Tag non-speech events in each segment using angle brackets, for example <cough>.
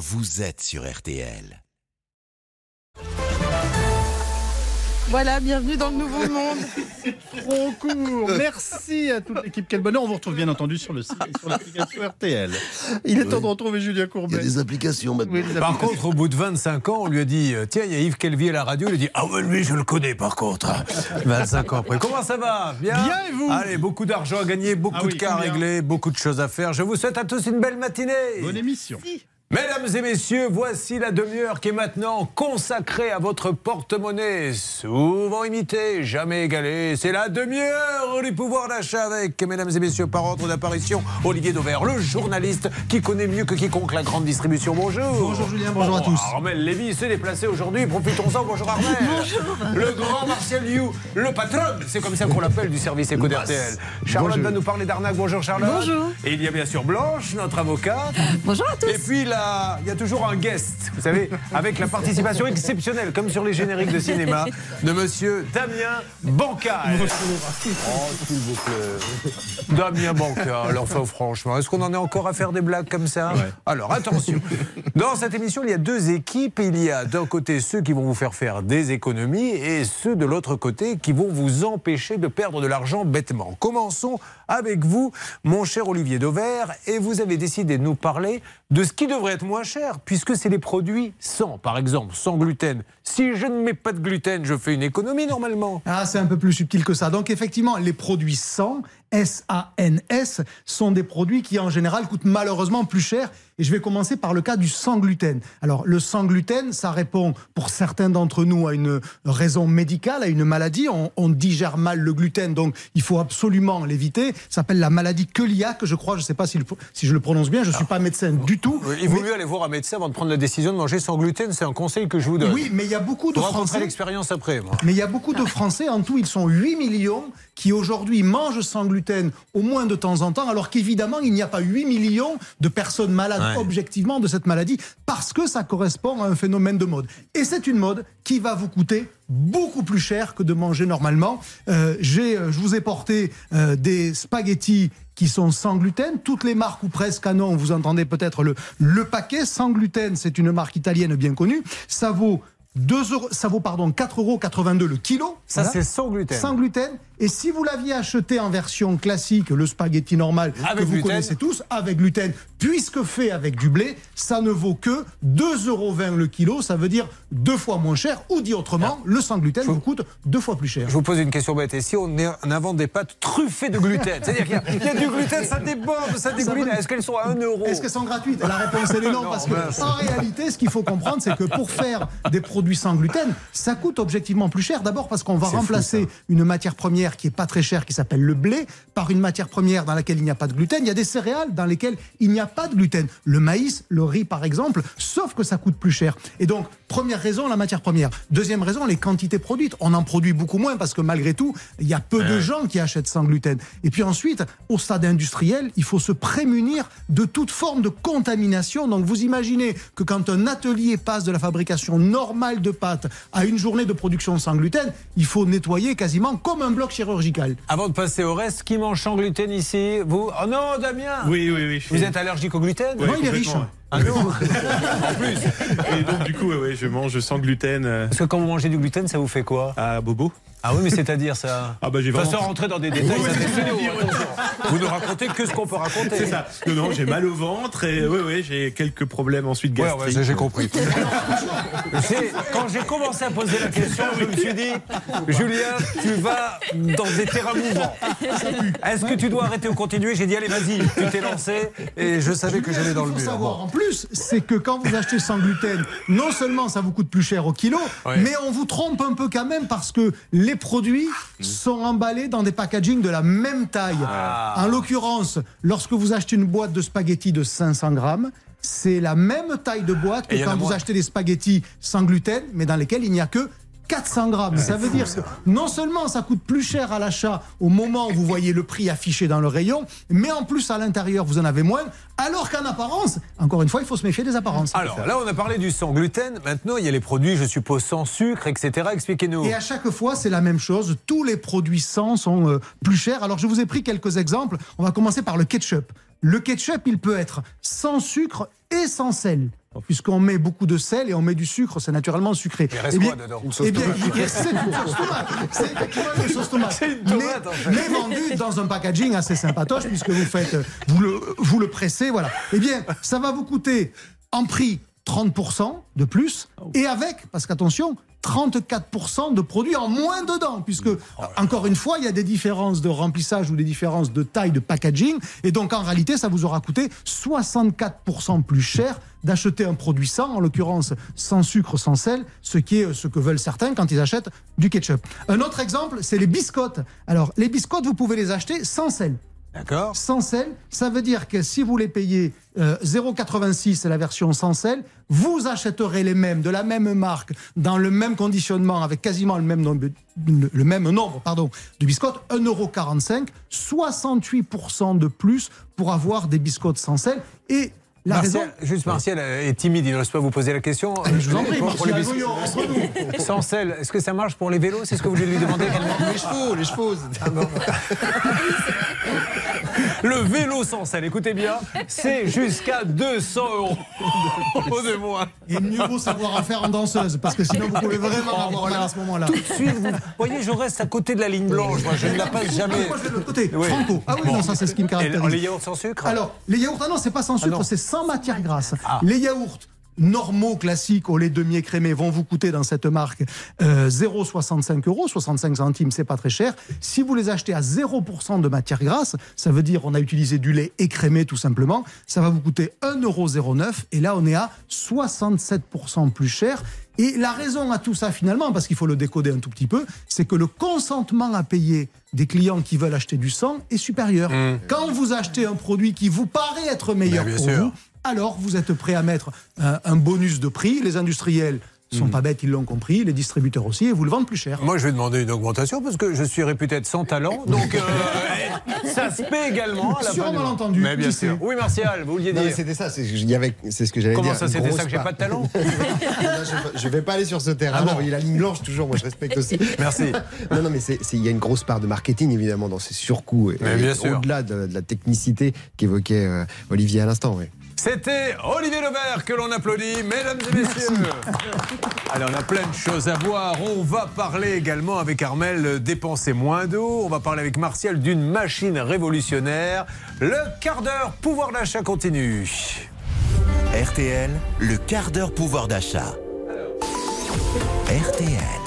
vous êtes sur RTL. Voilà, bienvenue dans le nouveau monde. <laughs> Trop court. Merci à toute l'équipe. Quel bonheur. On vous retrouve bien entendu sur le site et sur l'application RTL. Il est temps de retrouver Julien Il y a Courbet. des applications maintenant. Oui, Par applications. contre, au bout de 25 ans, on lui a dit euh, Tiens, il y a Yves Calvi à la radio. Il a dit Ah, ouais, lui, je le connais par contre. <laughs> 25 ans après. Comment ça va? Bien? Bien, et vous? Allez, beaucoup d'argent à gagner, beaucoup Ah oui, de cas à régler, beaucoup de choses à faire. Je vous souhaite à tous une belle matinée. Bonne émission. Mesdames et messieurs, voici la demi-heure qui est maintenant consacrée à votre porte-monnaie. Souvent imité, jamais égalé. C'est la demi-heure du pouvoir d'achat avec, mesdames et messieurs, par ordre d'apparition, Olivier Dauvert, le journaliste qui connaît mieux que quiconque la grande distribution. Bonjour. Bonjour Julien, bonjour à tous. Armel Lévy s'est déplacé aujourd'hui. Profitons-en. Bonjour Armel. Le grand Martial Liu, le patron, c'est comme ça qu'on l'appelle du service éco d'RTL. Charlotte va nous parler d'arnaque. Bonjour Charlotte. Bonjour. Et il y a bien sûr Blanche, notre avocate. Bonjour à tous. Et puis il y a toujours un guest, vous savez, avec la participation exceptionnelle, comme sur les génériques de cinéma, de monsieur Damien Bancal. Oh, s'il vous plaît. Damien Bancal, enfin franchement, est-ce qu'on en est encore à faire des blagues comme ça? Alors attention, dans cette émission, il y a deux équipes. Il y a d'un côté ceux qui vont vous faire faire des économies et ceux de l'autre côté qui vont vous empêcher de perdre de l'argent bêtement. Commençons avec vous, mon cher Olivier Dauvert, et vous avez décidé de nous parler de ce qui devrait être moins cher, puisque c'est les produits sans, par exemple, sans gluten. Si je ne mets pas de gluten, je fais une économie normalement. Ah, c'est un peu plus subtil que ça. Donc effectivement, les produits sans, S-A-N-S, sont des produits qui en général coûtent malheureusement plus cher. Et je vais commencer par le cas du sans gluten. Alors le sans gluten, ça répond pour certains d'entre nous à une raison médicale, à une maladie. On, on digère mal le gluten, donc il faut absolument l'éviter. Ça s'appelle la maladie cœliaque, je crois. Je ne sais pas si, le- si je le prononce bien. Je ne suis pas médecin du tout. Il vaut Mais- mieux aller voir un médecin avant de prendre la décision de manger sans gluten, c'est un conseil que je vous donne. oui, mais il y a beaucoup de Français. l'expérience après, moi. Mais il y a beaucoup de Français, en tout, ils sont 8 millions qui aujourd'hui mangent sans gluten au moins de temps en temps, alors qu'évidemment, il n'y a pas 8 millions de personnes malades Ouais. objectivement de cette maladie, parce que ça correspond à un phénomène de mode. Et c'est une mode qui va vous coûter beaucoup plus cher que de manger normalement. Euh, j'ai, euh, je vous ai porté euh, des spaghettis qui sont sans gluten. Toutes les marques ou presque à non, vous entendez peut-être le, le paquet sans gluten, c'est une marque italienne bien connue. Ça vaut 2 euros, ça vaut pardon 4,82 euros le kilo. Ça, Voilà. c'est sans gluten. Sans gluten. Et si vous l'aviez acheté en version classique, le spaghetti normal Avec que vous gluten. connaissez tous, avec gluten, puisque fait avec du blé, ça ne vaut que 2,20 euros le kilo. Ça veut dire deux fois moins cher. Ou dit autrement, le sans gluten vous coûte deux fois plus cher. Je vous pose une question bête. Et si on, invente des pâtes truffées de gluten? C'est-à-dire qu'il y, a- il y a du gluten, ça déborde, ça dégouline. Est-ce qu'elles sont à 1 euro? Est-ce qu'elles sont gratuites? La réponse est non, <laughs> Non, parce mince. que en réalité, ce qu'il faut comprendre, c'est que pour faire des produits sans gluten, ça coûte objectivement plus cher. D'abord parce qu'on va fou, remplacer une matière première qui est pas très chère, qui s'appelle le blé, par une matière première dans laquelle il n'y a pas de gluten. Il y a des céréales dans lesquelles il n'y a pas de gluten. Le maïs, le riz, par exemple, sauf que ça coûte plus cher. Et donc, première raison, la matière première. Deuxième raison, les quantités produites. On en produit beaucoup moins parce que malgré tout, il y a peu de gens qui achètent sans gluten. Et puis ensuite, au stade industriel, il faut se prémunir de toute forme de contamination. Donc vous imaginez que quand un atelier passe de la fabrication normale de pâtes à une journée de production sans gluten, il faut nettoyer quasiment comme un bloc chirurgical. Avant de passer au reste, qui mange sans gluten ici? Vous? Oh non, Damien Oui, oui, oui. Vous êtes allergique au gluten? Ouais, non, il est riche. complètement, Ah non <laughs> ouais. Et donc, du coup, ouais, ouais, je mange sans gluten euh, Parce que quand vous mangez du gluten, ça vous fait quoi? À Bobo. Ah oui, mais c'est-à-dire ça Ah bah, j'ai vraiment- sans rentrer dans des détails, ça. Vous ne racontez que ce qu'on peut raconter. C'est ça. Non, non, j'ai mal au ventre et oui, oui, j'ai quelques problèmes ensuite Ouais, gastriques. ouais, j'ai compris. <laughs> Quand j'ai commencé à poser la question, je me suis dit, Julien, tu vas dans des terrains mouvants. Est-ce que tu dois arrêter ou continuer? J'ai dit, allez, vas-y, tu t'es lancé et je savais que j'allais dans le mur. Plus, c'est que quand vous achetez sans gluten, non seulement ça vous coûte plus cher au kilo, Ouais. mais on vous trompe un peu quand même parce que les produits sont emballés dans des packaging de la même taille. Ah. En l'occurrence, lorsque vous achetez une boîte de spaghettis de 500 grammes, c'est la même taille de boîte que quand vous moins. achetez des spaghettis sans gluten, mais dans lesquels il n'y a que 400 grammes. Ça veut dire que non seulement ça coûte plus cher à l'achat au moment où vous voyez le prix affiché dans le rayon, mais en plus à l'intérieur vous en avez moins, alors qu'en apparence, encore une fois, il faut se méfier des apparences. Alors là, on a parlé du sans gluten. Maintenant, il y a les produits, je suppose, sans sucre, etc. Expliquez-nous. Et à chaque fois, c'est la même chose. Tous les produits sans sont euh, plus chers. Alors, je vous ai pris quelques exemples. On va commencer par le ketchup. Le ketchup, il peut être sans sucre et sans sel. Puisqu'on met beaucoup de sel et on met du sucre, c'est naturellement sucré. Il reste Eh bien- quoi dedans Eh bien, il reste- c'est une sauce tomate. C'est effectivement une sauce tomate. Une tomate, mais, en fait. mais vendue dans un packaging assez sympatoche, puisque vous faites, vous le, vous le pressez, voilà. Eh bien, ça va vous coûter en prix 30% de plus, et avec, parce qu'attention, 34% de produits en moins dedans, puisque, encore une fois, il y a des différences de remplissage ou des différences de taille de packaging, et donc en réalité, ça vous aura coûté 64% plus cher d'acheter un produit sans, en l'occurrence sans sucre, sans sel, ce qui est ce que veulent certains quand ils achètent du ketchup. Un autre exemple, c'est les biscottes. Alors, les biscottes, vous pouvez les acheter sans sel. D'accord Sans sel, ça veut dire que si vous les payez euh, 0,86, c'est la version sans sel, vous achèterez les mêmes, de la même marque, dans le même conditionnement, avec quasiment le même nombre, le, même nombre pardon, de biscottes, 1,45€, 68% de plus pour avoir des biscottes sans sel. Et la Martial, raison... juste Martial euh, est timide, il n'ose pas vous poser la question. Je vous en prie, Pour- pour les biscuits. Sans sel, est-ce que ça marche pour les vélos? C'est ce que vous voulez lui demander également <laughs> Les chevaux, les chevaux. <laughs> Le vélo sans sel, écoutez bien, c'est jusqu'à 200 euros de moins. Et mieux vaut savoir en faire en danseuse, parce que sinon vous pouvez vraiment avoir mal à ce moment-là. Tout de suite, vous voyez, je reste à côté de la ligne blanche. Moi, je ne la passe jamais. Moi je vais de l'autre côté, Oui. Franco. Ah oui, Bon. non, ça c'est ce qui me Et caractérise. les yaourts sans sucre? Alors, les yaourts, ah non, c'est pas sans sucre, non. c'est sans matière grasse. Ah. Les yaourts normaux, classiques, au lait demi-écrémé, vont vous coûter dans cette marque euh, 0,65 euros, 65 centimes, c'est pas très cher. Si vous les achetez à 0% de matière grasse, ça veut dire on a utilisé du lait écrémé tout simplement, ça va vous coûter 1,09 euros et là on est à 67% plus cher. Et la raison à tout ça finalement, parce qu'il faut le décoder un tout petit peu, c'est que le consentement à payer des clients qui veulent acheter du sang est supérieur. Quand vous achetez un produit qui vous paraît être meilleur Mmh. pour sûr. vous, alors vous êtes prêt à mettre un, un bonus de prix. Les industriels sont Mmh. pas bêtes, ils l'ont compris, les distributeurs aussi, et vous le vendent plus cher. Moi, je vais demander une augmentation parce que je suis réputé être sans talent. Donc, euh, <laughs> ça se paie également. À la Sur un malentendu, Mais bien sûr. Oui, Martial, vous vouliez dire. c'était ça, c'est ce que j'allais dire. Comment ça, c'était ça que j'ai pas de talent <laughs> Non, je, je vais pas aller sur ce terrain. Ah bon non, il y a la ligne blanche toujours, moi je respecte aussi. <laughs> Merci. Non, non, mais il y a une grosse part de marketing évidemment dans ces surcoûts. Et- Mais bien et sûr. Au-delà de, de la technicité qu'évoquait euh, Olivier à l'instant. oui. C'était Olivier Lebert que l'on applaudit, mesdames et messieurs. Alors, on a plein de choses à voir. On va parler également avec Armel euh, dépenser moins d'eau. On va parler avec Martial d'une machine révolutionnaire. Le quart d'heure pouvoir d'achat continue. RTL, le quart d'heure pouvoir d'achat. RTL.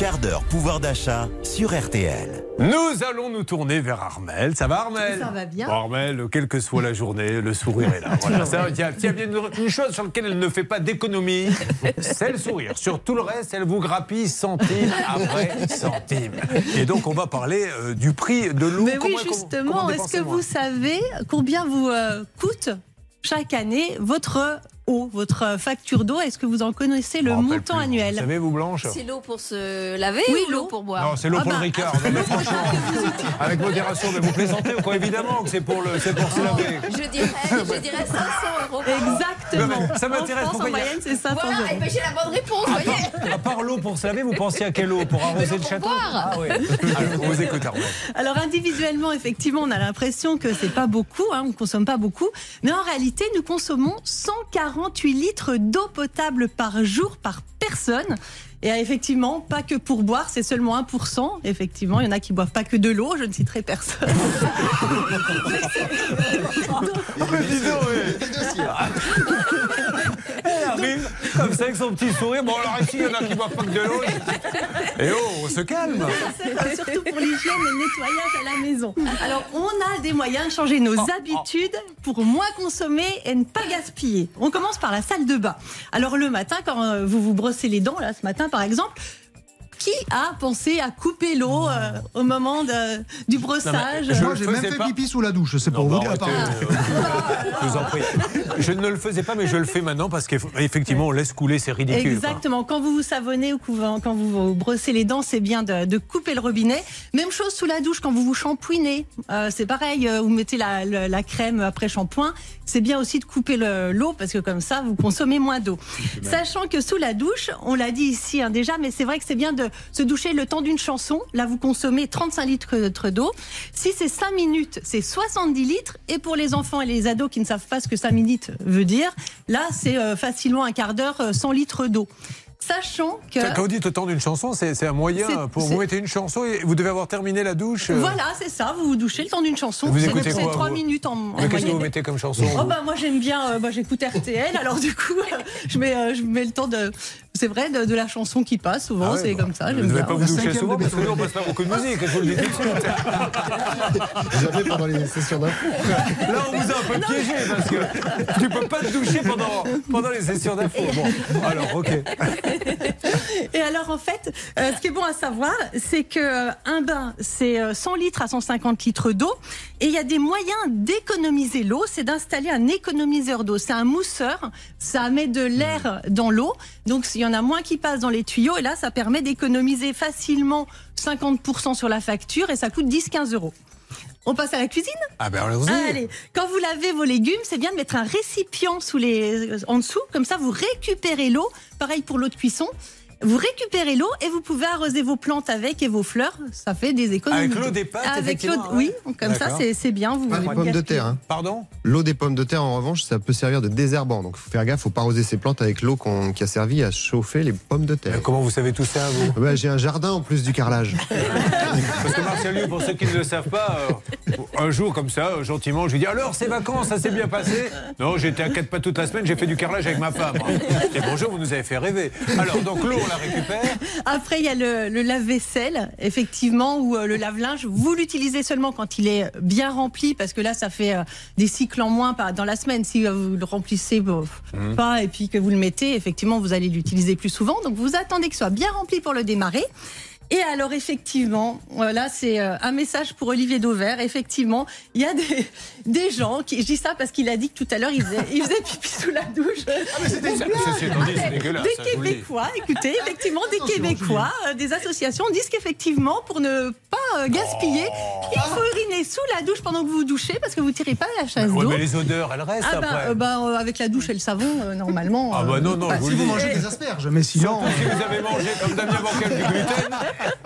Quart d'heure pouvoir d'achat sur RTL. Nous allons nous tourner vers Armel. Ça va Armel Ça va bien. Bon, Armel, quelle que soit la journée, le sourire est là. <laughs> Voilà, ça, il y a, il y a bien une, chose sur laquelle elle ne fait pas d'économie, <laughs> c'est le sourire. Sur tout le reste, elle vous grappille centime après centime. Et donc, on va parler euh, du prix de l'eau. Mais oui, Comment- justement, est-ce que vous savez combien vous euh, coûte chaque année votre eau, votre facture d'eau Est-ce que vous en connaissez le montant plus. annuel Vous savez, vous, Blanche C'est l'eau pour se laver Oui, ou l'eau pour boire Non, c'est l'eau Ah pour bah, <laughs> le Ricard. Non, mais franchement, avec modération, mais vous plaisantez ou quoi Évidemment que c'est pour, le, c'est pour se laver. Je dirais, je <laughs> dirais 500 euros. an. Exactement. Ça m'intéresse, En a- moyenne, c'est 500 Voilà, et ben j'ai la bonne réponse, vous voyez À part l'eau pour se laver, vous pensiez à quelle eau Pour arroser le château boire. Ah oui. <laughs> Alors, on vous écoute, Armel. Alors individuellement, effectivement, on a l'impression que c'est pas beaucoup, hein, on ne consomme pas beaucoup, mais en réalité, nous consommons 148 litres d'eau potable par jour par personne. Et euh, effectivement, pas que pour boire, c'est seulement 1%. Effectivement, il y en a qui boivent pas que de l'eau, je ne citerai personne. Dis <laughs> donc, comme ça avec son petit sourire. Bon, alors ici, il y en a qui boivent pas que de l'eau. Et oh, on se calme. C'est surtout pour l'hygiène et le nettoyage à la maison. Alors, on a des moyens de changer nos habitudes pour moins consommer et ne pas gaspiller. On commence par la salle de bain. Alors, le matin, quand euh, vous vous brossez les dents, là, ce matin, par exemple, qui a pensé à couper l'eau euh, au moment de- du brossage je- Moi, j'ai même fait pas. pipi sous la douche, c'est pour Non, vous bah, dire. euh, <laughs> je vous en prie. Je ne le faisais pas, mais je le fais maintenant parce qu'effectivement, on laisse couler, c'est ridicule. quoi. Exactement. Quand vous vous savonnez ou quand vous vous brossez les dents, c'est bien de, de couper le robinet. Même chose sous la douche quand vous vous shampouinez. Euh, c'est pareil, euh, vous mettez la, la- la crème après shampoing. C'est bien aussi de couper le- l'eau parce que comme ça, vous consommez moins d'eau. Sachant que sous la douche, on l'a dit ici hein, déjà, mais c'est vrai que c'est bien de, se doucher le temps d'une chanson, là vous consommez 35 litres d'eau. Si c'est 5 minutes, c'est 70 litres. Et pour les enfants et les ados qui ne savent pas ce que 5 minutes veut dire, là c'est euh, facilement un quart d'heure, 100 litres d'eau. Sachant que. Quand vous dites le temps d'une chanson, c'est un moyen pour vous mettez une chanson et vous devez avoir terminé la douche. euh. Voilà, c'est ça, vous vous douchez le temps d'une chanson. Vous écoutez quoi, 3 vous minutes en, Mais qu'est-ce que vous mettez comme chanson Oh bah moi j'aime bien, euh, bah, j'écoute RTL, alors du coup euh, je mets, euh, je mets le temps de, c'est vrai, de, de la chanson qui passe souvent, Ah ouais, c'est bah, comme ça. Vous ne devez pas vous doucher souvent parce que nous on passe pas beaucoup de musique, je vous le dis tout de suite. Jamais pendant les sessions d'info. Là on vous a un peu piégé parce que tu peux pas te doucher pendant, pendant les sessions d'info. Bon, alors ok. <laughs> Et alors en fait, euh, ce qui est bon à savoir, c'est que euh, un bain, c'est euh, 100 litres à 150 litres d'eau, et il y a des moyens d'économiser l'eau, c'est d'installer un économiseur d'eau. C'est un mousseur, ça met de l'air dans l'eau, donc il y en a moins qui passent dans les tuyaux, et là ça permet d'économiser facilement 50% sur la facture, et ça coûte 10-15 euros. On passe à la cuisine? Ah ben allons-y. Allez, quand vous lavez vos légumes, c'est bien de mettre un récipient sous les, en dessous, comme ça vous récupérez l'eau. Pareil pour l'eau de cuisson. Vous récupérez l'eau et vous pouvez arroser vos plantes avec et vos fleurs. Ça fait des économies. Avec l'eau des pâtes, Avec l'eau, oui, comme ça c'est c'est bien. Vous Pas les pommes de terre. hein. Pardon? L'eau des pommes de terre, en revanche, ça peut servir de désherbant. Donc, il faut faire gaffe, faut pas arroser ses plantes avec l'eau qu'on- qui a servi à chauffer les pommes de terre. Mais Comment vous savez tout ça vous? Bah, J'ai un jardin en plus du carrelage. <laughs> Parce que Martial Liu, pour ceux qui ne le savent pas, euh, un jour comme ça, euh, gentiment, je lui dis alors ces vacances, ça s'est bien passé? Non, j'étais à quatre pas toute la semaine, j'ai fait du carrelage avec ma femme. Et bonjour, vous nous avez fait rêver. Alors donc l'eau, la récupère. Après, il y a le, le lave-vaisselle, effectivement, ou euh, le lave-linge. Vous l'utilisez seulement quand il est bien rempli, parce que là, ça fait euh, des cycles en moins dans la semaine. Si euh, vous le remplissez bon, Mmh. pas et puis que vous le mettez, effectivement, vous allez l'utiliser plus souvent. Donc, vous attendez que ce soit bien rempli pour le démarrer. Et alors, effectivement, voilà, c'est un message pour Olivier Dauvert. Effectivement, il y a des, des gens qui. Je dis ça parce qu'il a dit que tout à l'heure, il faisait, il faisait pipi sous la douche. C'est dégueulasse. Des. Québécois, écoutez, effectivement, des Québécois, euh, des associations disent qu'effectivement, pour ne pas euh, gaspiller, il faut uriner sous la douche pendant que vous vous douchez parce que vous tirez pas la chasse Ouais, d'eau. mais les odeurs, elles restent Ah bah, après. euh, bah, euh, avec la douche et le savon, euh, normalement. Ah bah non, non, bah, je vous Si vous mangez des asperges, mais sinon. Si vous avez mangé comme Damien Bancal du gluten,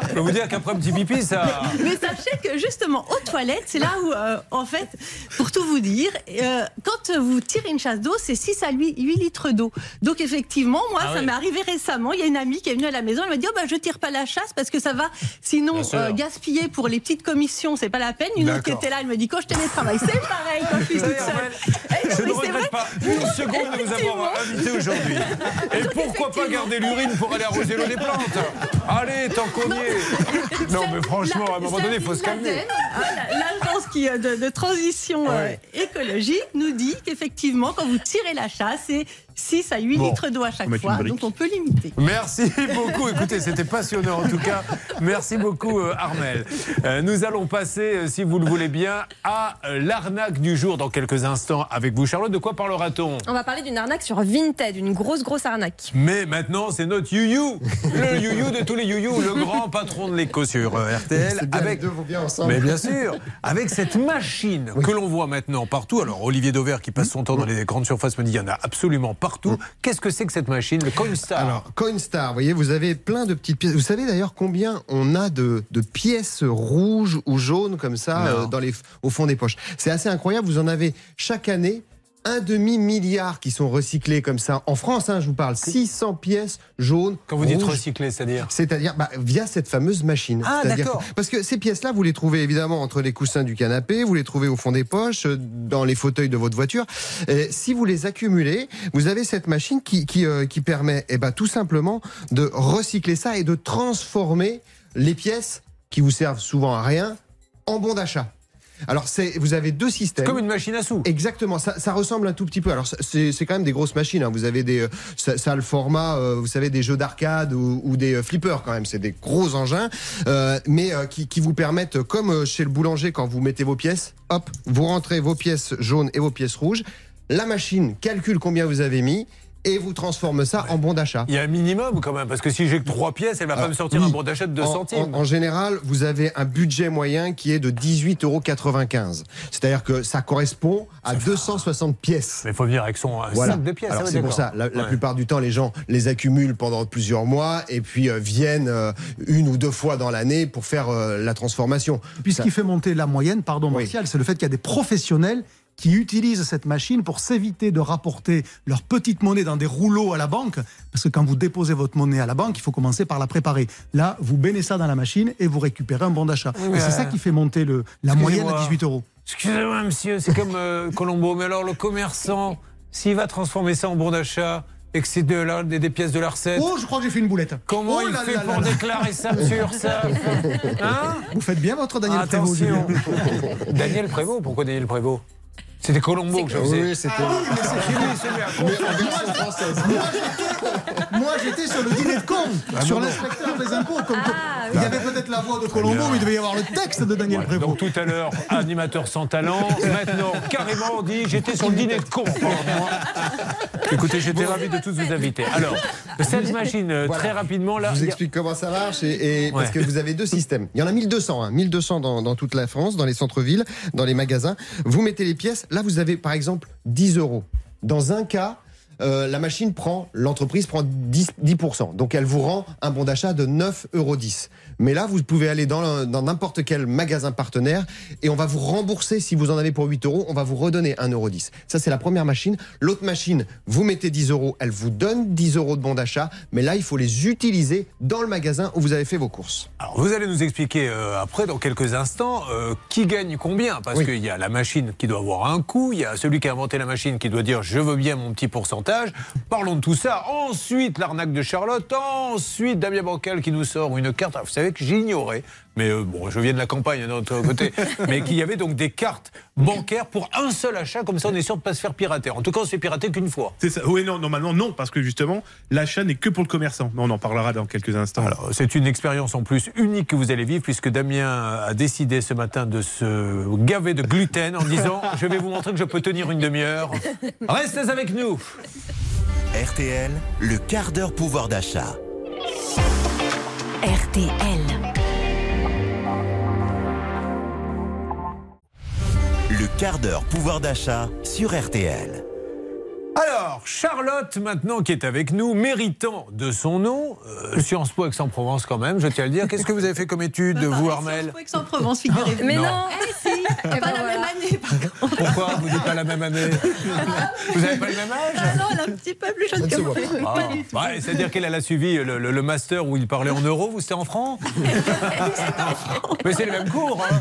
je peux vous dire qu'après un petit pipi, ça. Mais sachez que justement, aux toilettes, c'est là où, euh, en fait, pour tout vous dire, euh, quand vous tirez une chasse d'eau, c'est 6 à 8, 8 litres d'eau. Donc effectivement, moi, Ah ça m'est arrivé récemment. Il y a une amie qui est venue à la maison, elle m'a dit, oh bah je tire pas la chasse parce que ça va, sinon euh, gaspiller pour les petites commissions, c'est pas la peine. Une autre qui était là, elle me dit, quand je télétravaille, c'est pareil quand je suis toute seule. Eh Je ne regrette pas une seconde de vous avoir invité aujourd'hui. Et pourquoi pas garder l'urine pour aller arroser l'eau des plantes? Allez, tant qu'on y est. Non, mais franchement, à un moment donné, il faut se calmer. Hein, la- L'agence qui, de, de transition euh, Ouais. écologique nous dit qu'effectivement, quand vous tirez la chasse, c'est 6 à 8 Bon. litres d'eau à chaque fois. Donc on peut limiter. Merci <laughs> beaucoup. Écoutez, c'était passionnant en tout cas. Merci beaucoup, euh, Armel. Euh, nous allons passer, euh, si vous le voulez bien, à euh, l'arnaque du jour dans quelques instants avec vous, Charlotte. De quoi parlera-t-on? On va parler d'une arnaque sur Vinted, une grosse grosse arnaque. Mais maintenant, c'est notre you-you. Le you-you de tous les you-you, le grand patron de l'éco sur euh, <laughs> RTL. Bien, Avec les deux vont bien ensemble. Mais bien sûr, avec cette machine que l'on voit maintenant partout. Alors Olivier Dauvert qui passe son temps dans les grandes surfaces me dit il y en a absolument partout. Qu'est-ce que c'est que cette machine, le Coinstar? Alors, Coinstar, vous voyez, vous avez plein de petites pièces. Vous savez d'ailleurs combien on a de, de pièces rouges ou jaunes comme ça euh, dans les, au fond des poches C'est assez incroyable. Vous en avez chaque année un demi-milliard qui sont recyclés comme ça. En France, hein, je vous parle, 600 pièces jaunes. Quand vous dites recycler, c'est-à-dire C'est-à-dire bah, via cette fameuse machine. Ah, d'accord. Parce que ces pièces-là, vous les trouvez évidemment entre les coussins du canapé, vous les trouvez au fond des poches, euh, dans les fauteuils de votre voiture. Et si vous les accumulez, vous avez cette machine qui, qui, euh, qui permet eh ben, tout simplement de recycler ça et de transformer les pièces qui vous servent souvent à rien en bons d'achat. Alors, c'est, vous avez deux systèmes. Comme une machine à sous. Exactement, ça, ça ressemble un tout petit peu. Alors c'est c'est quand même des grosses machines. hein. Vous avez des, euh, ça, ça a le format, euh, vous savez, des jeux d'arcade ou, ou des euh, flippers quand même. C'est des gros engins, euh, mais euh, qui, qui vous permettent, comme chez le boulanger, quand vous mettez vos pièces, hop, vous rentrez vos pièces jaunes et vos pièces rouges. La machine calcule combien vous avez mis et vous transforme ça en bon d'achat. Il y a un minimum quand même, parce que si j'ai que trois pièces, elle va pas Alors, me sortir oui. un bon d'achat de 2 En- centimes. En, en général, vous avez un budget moyen qui est de 18,95 euros. C'est-à-dire que ça correspond à 260 pièces. Mais il faut venir avec son Voilà. sac de pièces. Alors ah ouais, c'est pour ça. La, la Ouais. plupart du temps, les gens les accumulent pendant plusieurs mois et puis euh, viennent euh, une ou deux fois dans l'année pour faire euh, la transformation. Puis ce Ça- qui fait monter la moyenne, pardon Oui. Martial, c'est le fait qu'il y a des professionnels qui utilisent cette machine pour s'éviter de rapporter leur petite monnaie dans des rouleaux à la banque. Parce que quand vous déposez votre monnaie à la banque, il faut commencer par la préparer. Là, vous baignez ça dans la machine et vous récupérez un bon d'achat. Et c'est ça qui fait monter le, la moyenne à excusez-moi. 18 euros. Excusez-moi, monsieur, c'est comme euh, <laughs> Colombo. Mais alors, le commerçant, s'il va transformer ça en bon d'achat et que c'est de la- des, des pièces de la recette, Oh, je crois que j'ai fait une boulette. comment Oh il fait pour déclarer ça sur ça <laughs> Hein Vous faites bien votre Daniel Prévost, Attention. Julien. Daniel Prévost, pourquoi Daniel Prévost? C'était Colombo que je Oui, faisais. oui, c'était. Moi, j'étais sur le dîner de con, Ah, sur l'inspecteur des impôts. comme- Ah, Il y avait peut-être la voix de Colombo, mais il devait y avoir le texte de Daniel Ouais, Prévost. donc tout à l'heure, animateur sans talent. Maintenant, carrément, on dit j'étais sur le dîner de con. Écoutez, j'étais ravi de tous vous inviter. Alors, Sales Machine, euh, Voilà. très rapidement, là. Je vous explique comment ça marche et, et- parce que vous avez deux systèmes. Il y en a 1200, hein, 1200 dans, dans toute la France, dans les centres-villes, dans les magasins. Vous mettez les pièces. Là, vous avez par exemple 10 euros. Dans un cas, euh, la machine prend, l'entreprise prend 10, 10%. Donc elle vous rend un bon d'achat de 9,10 euros. Mais là, vous pouvez aller dans dans n'importe quel magasin partenaire et on va vous rembourser si vous en avez pour 8 euros. On va vous redonner 1,10 euro. Ça, c'est la première machine. L'autre machine, vous mettez 10 euros, elle vous donne 10 euros de bon d'achat. Mais là, il faut les utiliser dans le magasin où vous avez fait vos courses. Alors, vous allez nous expliquer euh, après, dans quelques instants, euh, qui gagne combien. Parce Oui. qu'il y a la machine qui doit avoir un coût, il y a celui qui a inventé la machine qui doit dire je veux bien mon petit pourcentage. Parlons de tout ça. Ensuite, l'arnaque de Charlotte. Ensuite, Damien Bancal qui nous sort une carte. Alors, vous savez que j'ignorais, mais euh, bon, je viens de la campagne d'un autre côté, <laughs> mais qu'il y avait donc des cartes bancaires pour un seul achat. Comme ça, on est sûr de ne pas se faire pirater. En tout cas, on se fait pirater qu'une fois. C'est ça. Oui, non, normalement, non, parce que justement, l'achat n'est que pour le commerçant. Mais on en parlera dans quelques instants. Alors, c'est une expérience en plus unique que vous allez vivre puisque Damien a décidé ce matin de se gaver de gluten en disant <laughs> Je vais vous montrer que je peux tenir une demi-heure. <laughs> Restez avec nous. RTL, le quart d'heure pouvoir d'achat. RTL. Le quart d'heure pouvoir d'achat sur RTL. Alors, Charlotte, maintenant qui est avec nous, méritant de son nom, euh, Sciences Po Aix-en-Provence quand même, je tiens à le dire. Qu'est-ce que vous avez fait comme étude, vous, Armel Aix-en-Provence, figurez-vous. Mais Non. non, Eh si, pas ben la voilà. même année, par contre. Pourquoi vous n'êtes pas la même année Vous n'avez pas le même âge Ah non, elle est un petit peu plus jeune que moi. Ah, Pas ouais, C'est-à-dire qu'elle elle a suivi le, le- le master où il parlait en euros, vous c'était en francs <laughs> Mais c'est les mêmes cours. hein.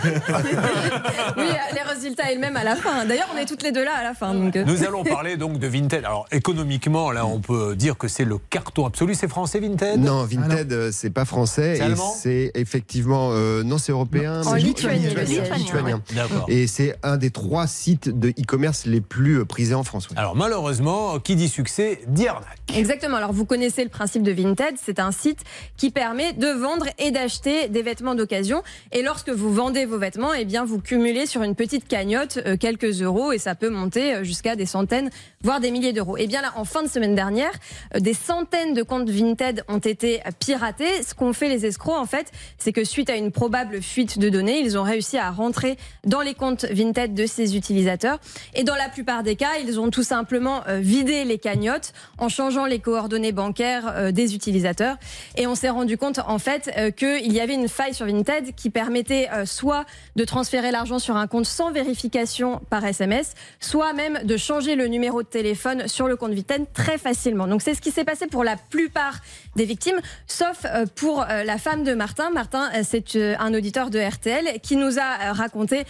oui, les résultats est le même à la fin. D'ailleurs, on est toutes les deux là à la fin. Donc, euh. Nous allons parler donc de Vinted. Alors économiquement, là, on peut dire que c'est le carton absolu. C'est français Vinted? Non, Vinted, euh, c'est pas français. C'est et allemand? c'est effectivement. euh, non, c'est européen. En mais- Lituanie, le Lituanien. Et c'est un des trois sites de e-commerce les plus euh, prisés en France. Alors malheureusement, qui dit succès dit arnaque. Exactement. Alors, vous connaissez le principe de Vinted. C'est un site qui permet de vendre et d'acheter des vêtements d'occasion. Et lorsque vous vendez vos vêtements, eh bien, vous cumulez sur une petite cagnotte quelques euros et ça peut monter jusqu'à des centaines, voire des milliers d'euros. Et bien là, en fin de semaine dernière, euh, des centaines de comptes Vinted ont été piratés. Ce qu'ont fait les escrocs, en fait, c'est que suite à une probable fuite de données, ils ont réussi à rentrer dans les comptes Vinted de ces utilisateurs. Et dans la plupart des cas, ils ont tout simplement euh, vidé les cagnottes en changeant les coordonnées bancaires euh, des utilisateurs. Et on s'est rendu compte en fait qu'il y avait une faille sur Vinted qui permettait soit de transférer l'argent sur un compte sans vérification par SMS, soit même de changer le numéro de téléphone sur le compte Vinted très facilement. Donc c'est ce qui s'est passé pour la plupart des victimes, sauf euh, pour euh, la femme de Martin. Martin, euh, c'est un auditeur de RTL qui nous a raconté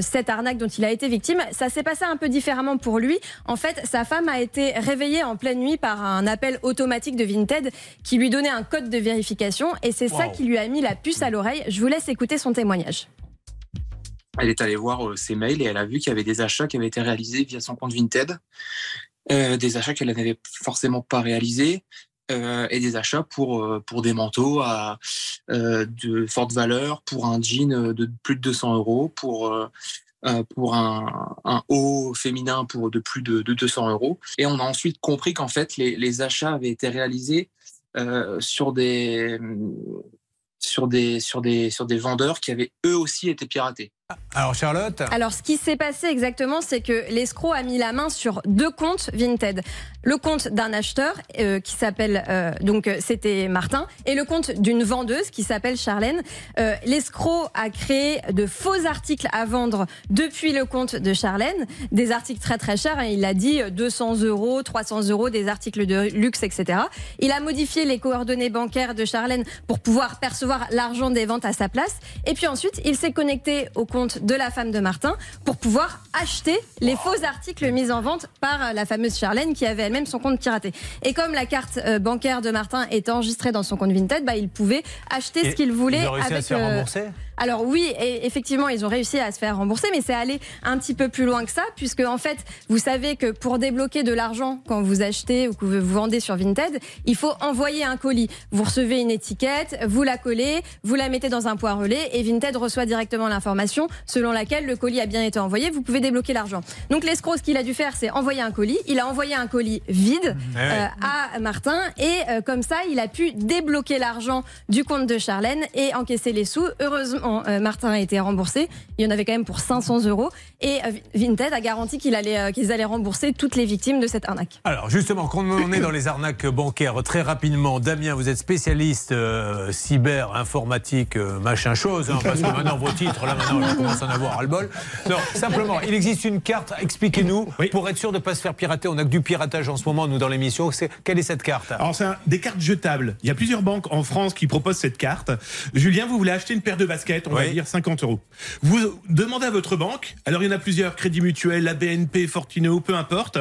cette arnaque dont il a été victime. Ça s'est passé un peu différemment pour lui. En fait, sa femme a été réveillée en pleine nuit par un appel automatique de Vinted qui lui donnait un code de vérification et c'est ça qui lui a mis la puce à l'oreille. Je vous laisse écouter son témoignage. Elle est allée voir ses mails et elle a vu qu'il y avait des achats qui avaient été réalisés via son compte Vinted, des achats qu'elle n'avait forcément pas réalisés euh, et des achats pour euh, pour des manteaux euh, de forte valeur, pour un jean euh, de plus de 200 euros, pour euh, euh, pour un, un, haut féminin pour de plus de, de 200 euros. Et on a ensuite compris qu'en fait, les, les, achats avaient été réalisés euh, sur des sur des sur des sur des vendeurs qui avaient eux aussi été piratés. Alors Charlotte Alors ce qui s'est passé exactement, c'est que l'escroc a mis la main sur deux comptes Vinted. Le compte d'un acheteur euh, qui s'appelle euh, donc euh, c'était Martin et le compte d'une vendeuse qui s'appelle Charlène. Euh, l'escroc a créé de faux articles à vendre depuis le compte de Charlène, des articles très très chers. Hein, il a dit 200 euros, 300 euros, des articles de luxe, etc. Il a modifié les coordonnées bancaires de Charlène pour pouvoir percevoir l'argent des ventes à sa place. Et puis ensuite, il s'est connecté au compte de la femme de Martin pour pouvoir acheter les faux articles mis en vente par la fameuse Charlène qui avait elle-même son compte piraté. Et comme la carte euh, bancaire de Martin est enregistrée dans son compte Vinted, bah, il pouvait acheter Et ce qu'il voulait ont réussi à avec. se faire euh, rembourser? Alors oui, et effectivement, ils ont réussi à se faire rembourser, mais c'est allé un petit peu plus loin que ça, puisque en fait, vous savez que pour débloquer de l'argent quand vous achetez ou que vous vendez sur Vinted, il faut envoyer un colis. Vous recevez une étiquette, vous la collez, vous la mettez dans un poids relais, et Vinted reçoit directement l'information selon laquelle le colis a bien été envoyé. Vous pouvez débloquer l'argent. Donc l'escroc, ce qu'il a dû faire, c'est envoyer un colis. Il a envoyé un colis vide Ouais, ouais. euh, à Martin, et euh, comme ça, il a pu débloquer l'argent du compte de Charlène et encaisser les sous. Heureusement, euh, Martin a été remboursé. Il y en avait quand même pour 500 euros. Et euh, Vinted a garanti qu'il allait, euh, qu'ils allaient rembourser toutes les victimes de cette arnaque. Alors justement, quand on est dans les arnaques bancaires, très rapidement, Damien, vous êtes spécialiste euh, cyber, informatique, euh, machin chose, hein, parce que maintenant vos titres, là maintenant, je commence à en avoir ras-le-bol. Non, simplement, il existe une carte, expliquez-nous, Oui. pour être sûr de ne pas se faire pirater. On a que du piratage en ce moment, nous, dans l'émission. C'est- Quelle est cette carte? Alors, c'est un- des cartes jetables. Il y a plusieurs banques en France qui proposent cette carte. Julien, vous voulez acheter une paire de baskets, on va dire 50 euros. Vous demandez à votre banque, alors il y en a plusieurs, Crédit Mutuel, la BNP, Fortino, peu importe,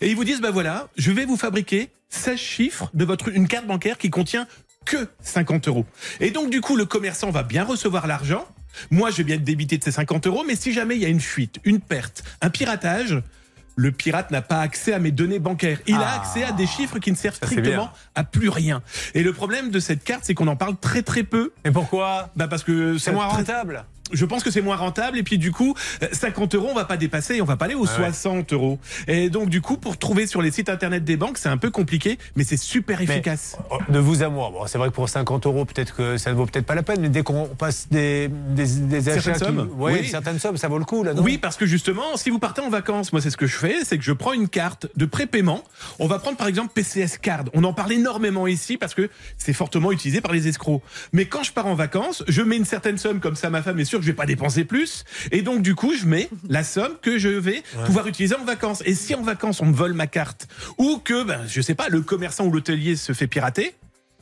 et ils vous disent, bah voilà, je vais vous fabriquer 16 chiffres de votre, une carte bancaire qui contient que 50 euros. Et donc, du coup, le commerçant va bien recevoir l'argent. Moi, je vais bien être débité de ces 50 euros, mais si jamais il y a une fuite, une perte, un piratage, le pirate n'a pas accès à mes données bancaires. Il a Ah. accès à des chiffres qui ne servent strictement à plus rien. Et le problème de cette carte, c'est qu'on en parle très très peu. Et pourquoi? Bah parce que C'est moins rentable Je pense que c'est moins rentable et puis du coup, euh, 50 euros, on va pas dépasser, on va pas aller aux Ah ouais. 60 euros. Et donc du coup, pour trouver sur les sites internet des banques, c'est un peu compliqué, mais c'est super efficace. Oh, De vous à moi, bon, c'est vrai que pour 50 euros, peut-être que ça ne vaut peut-être pas la peine, mais dès qu'on passe des, des, des achats, Certaines qui- sommes, oui, oui. certaines sommes, ça vaut le coup là, non Oui, parce que justement, si vous partez en vacances, moi c'est ce que je fais, c'est que je prends une carte de prépaiement. On va prendre par exemple PCS Card. On en parle énormément ici parce que c'est fortement utilisé par les escrocs. Mais quand je pars en vacances, je mets une certaine somme comme ça, ma femme est sûre que je vais pas dépenser plus. Et donc du coup, je mets la somme que je vais pouvoir utiliser en vacances. Et si en vacances on me vole ma carte ou que, ben, je sais pas, le commerçant ou l'hôtelier se fait pirater,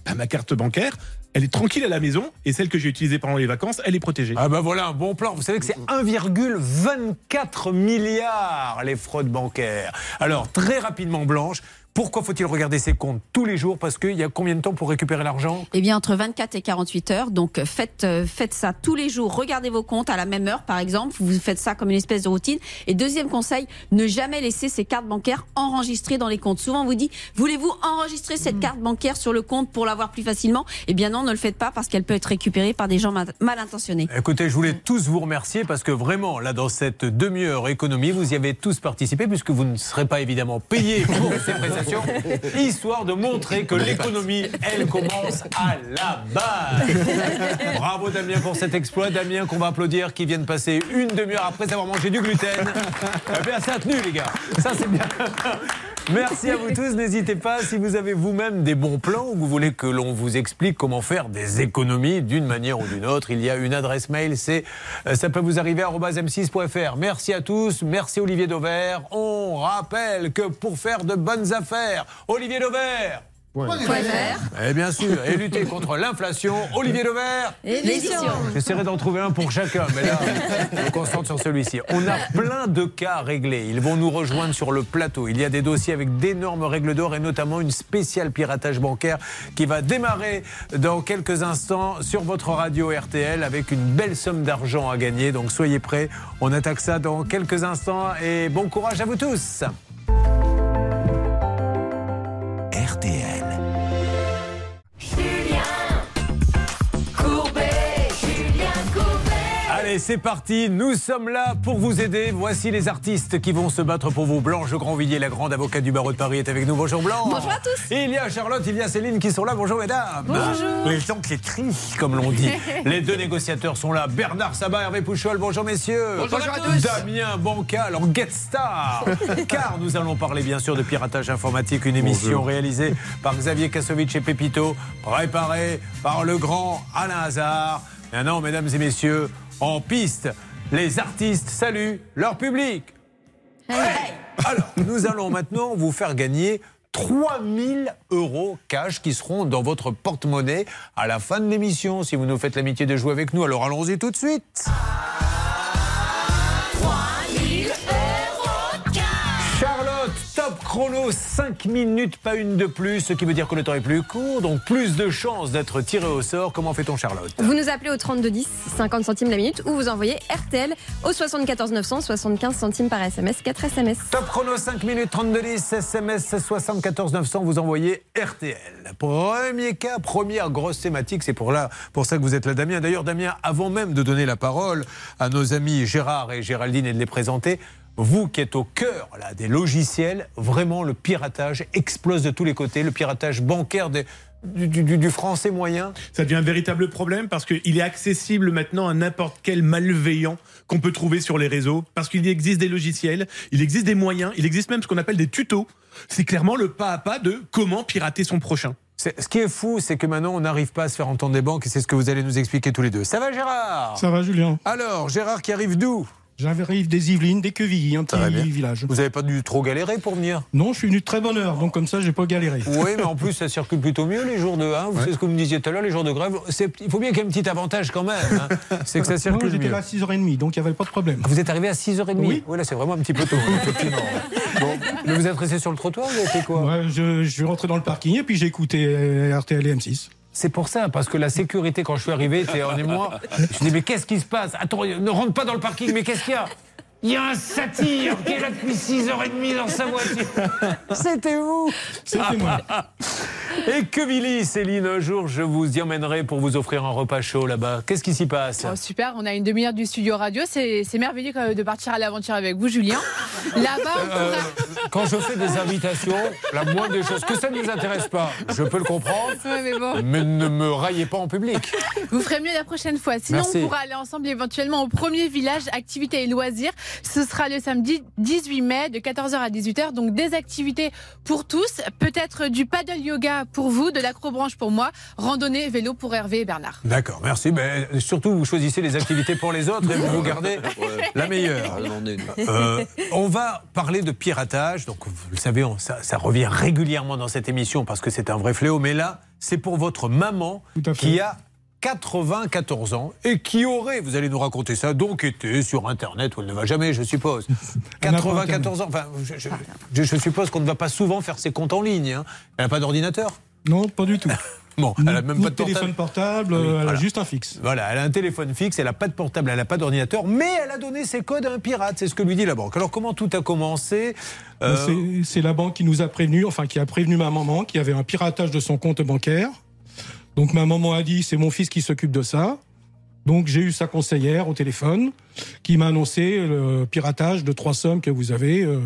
ben, ma carte bancaire, elle est tranquille à la maison et celle que j'ai utilisée pendant les vacances, elle est protégée. Ah bah voilà un bon plan. Vous savez que c'est 1,24 milliard les fraudes bancaires. Alors très rapidement Blanche, pourquoi faut-il regarder ses comptes tous les jours Parce qu'il y a combien de temps pour récupérer l'argent Eh bien, entre 24 et 48 heures. Donc, faites, euh, faites ça tous les jours. Regardez vos comptes à la même heure, par exemple. Vous faites ça comme une espèce de routine. Et deuxième conseil, ne jamais laisser ces cartes bancaires enregistrées dans les comptes. Souvent, on vous dit, voulez-vous enregistrer cette carte bancaire sur le compte pour l'avoir plus facilement Eh bien, non, ne le faites pas parce qu'elle peut être récupérée par des gens mal, intentionnés. Écoutez, je voulais tous vous remercier parce que vraiment, là, dans cette demi-heure économie, vous y avez tous participé puisque vous ne serez pas évidemment payés pour <laughs> ces histoire de montrer que l'économie, elle commence à la base. Bravo Damien pour cet exploit. Damien qu'on va applaudir, qui vient de passer une demi-heure après avoir mangé du gluten. Eh bien, ça a tenu, les gars. Ça, c'est bien. Merci à vous tous. N'hésitez pas, si vous avez vous-même des bons plans ou vous voulez que l'on vous explique comment faire des économies d'une manière ou d'une autre, il y a une adresse mail, c'est euh, ça peut vous arriver m6.fr. Merci à tous, merci Olivier Dauvert. On rappelle que pour faire de bonnes affaires, Olivier Dauvert. Et bien sûr, et lutter contre l'inflation, Olivier Dauvert. Édition. J'essaierai d'en trouver un pour chacun, mais là, je me concentre sur celui-ci. On a plein de cas réglés. Ils vont nous rejoindre sur le plateau. Il y a des dossiers avec d'énormes règles d'or et notamment une spéciale piratage bancaire qui va démarrer dans quelques instants sur votre radio RTL avec une belle somme d'argent à gagner. Donc soyez prêts. On attaque ça dans quelques instants et bon courage à vous tous. Allez, c'est parti. Nous sommes là pour vous aider. Voici les artistes qui vont se battre pour vous. Blanche Grandvilliers, la grande avocate du barreau de Paris, est avec nous. Bonjour Blanche. Bonjour à tous. Et il y a Charlotte, il y a Céline qui sont là. Bonjour mesdames. Bonjour. Les temps les cris, comme l'on dit. <laughs> les deux négociateurs sont là. Bernard Sabat, Hervé Pouchol. Bonjour messieurs. Bonjour à tous. Damien Bancal en guest star. <laughs> Car nous allons parler bien sûr de piratage informatique, une émission réalisée par Xavier Kassovitch et Pépito, préparée par le grand Alain Hazard. Maintenant, mesdames et messieurs, en piste, les artistes saluent leur public. Alors, nous allons maintenant vous faire gagner 3000 euros cash qui seront dans votre porte-monnaie à la fin de l'émission si vous nous faites l'amitié de jouer avec nous. Alors allons-y tout de suite. Chrono, 5 minutes, pas une de plus, ce qui veut dire que le temps est plus court, donc plus de chances d'être tiré au sort. Comment fait-on Charlotte? Vous nous appelez au 3210, 50 centimes la minute, ou vous envoyez RTL au 74 900, 75 centimes par SMS, 4 SMS. Top chrono 5 minutes 32 10 SMS 74 900 vous envoyez RTL. Premier cas, première grosse thématique, c'est pour là pour ça que vous êtes là Damien. D'ailleurs Damien, avant même de donner la parole à nos amis Gérard et Géraldine et de les présenter, vous qui êtes au cœur là, des logiciels, vraiment le piratage explose de tous les côtés, le piratage bancaire des- du, du- du français moyen. Ça devient un véritable problème parce qu'il est accessible maintenant à n'importe quel malveillant qu'on peut trouver sur les réseaux. Parce qu'il existe des logiciels, il existe des moyens, il existe même ce qu'on appelle des tutos. C'est clairement le pas à pas de comment pirater son prochain. Ce qui est fou, c'est que maintenant on n'arrive pas à se faire entendre des banques et c'est ce que vous allez nous expliquer tous les deux. Ça va Gérard? Ça va, Julien Alors, Gérard qui arrive d'où? J'arrive des Yvelines, des Quevilly, un petit village. Vous n'avez pas dû trop galérer pour venir? Non, je suis venu de très bonne heure, donc comme ça, j'ai pas galéré. Oui, mais en plus, ça circule plutôt mieux les jours de. Hein, vous savez ce que vous me disiez tout à l'heure, les jours de grève. Il faut bien qu'il y ait un petit avantage quand même. hein, <laughs> c'est que ça Non, circule j'étais mieux. là à 6h30, donc il n'y avait pas de problème. Ah, Vous êtes arrivé à 6h30 Oui. là, c'est vraiment un petit peu tôt, <laughs> effectivement. Bon, mais vous êtes resté sur le trottoir, vous avez fait quoi? Ouais, je, je suis rentré dans le parking et puis j'ai écouté euh, RTL et M6. C'est pour ça, parce que la sécurité, quand je suis arrivé, était en émoi. Je dis, mais qu'est-ce qui se passe? Attends, ne rentre pas dans le parking, mais qu'est-ce qu'il y a? Il y a un satyre qui est là depuis 6h30 dans sa voiture. <laughs> C'était vous C'était moi. <laughs> Et que Billy, Céline, un jour, je vous y emmènerai pour vous offrir un repas chaud là-bas. Qu'est-ce qui s'y passe? Oh, super, on a une demi-heure du studio radio. C'est merveilleux quand même de partir à l'aventure avec vous, Julien. Là-bas, on Euh, pourra. Quand je fais des invitations, la moindre des choses, que ça ne vous intéresse pas, je peux le comprendre, Ouais, mais bon, mais ne me raillez pas en public. vous ferez mieux la prochaine fois. Sinon, Merci. on pourra aller ensemble éventuellement au premier village activités et loisirs. Ce sera le samedi 18 mai de 14h à 18h. Donc des activités pour tous. Peut-être du paddle yoga pour vous, de l'acrobranche pour moi, randonnée, vélo pour Hervé et Bernard. D'accord, merci. Mais surtout, vous choisissez les activités pour les autres et vous vous gardez la meilleure. Euh, on va parler de piratage. Donc, vous le savez, on- ça, ça revient régulièrement dans cette émission parce que c'est un vrai fléau. Mais là, c'est pour votre maman qui a 94 ans et qui aurait, vous allez nous raconter ça, donc été sur Internet où elle ne va jamais, je suppose. <laughs> Elle n'a pas 94 ans, enfin, je, je- je- je suppose qu'on ne va pas souvent faire ses comptes en ligne. hein. Elle n'a pas d'ordinateur Non, pas du tout. <laughs> Bon, elle n'a même pas de téléphone portable. portable, Ah oui, euh, elle voilà. a juste un fixe. Voilà, elle a un téléphone fixe, elle n'a pas de portable, elle n'a pas d'ordinateur, mais elle a donné ses codes à un pirate, c'est ce que lui dit la banque. Alors comment tout a commencé Euh, C'est- la banque qui nous a prévenu, enfin qui a prévenu ma maman qu'il y avait un piratage de son compte bancaire. Donc ma maman a dit c'est mon fils qui s'occupe de ça. Donc j'ai eu sa conseillère au téléphone qui m'a annoncé le piratage de trois sommes que vous avez euh,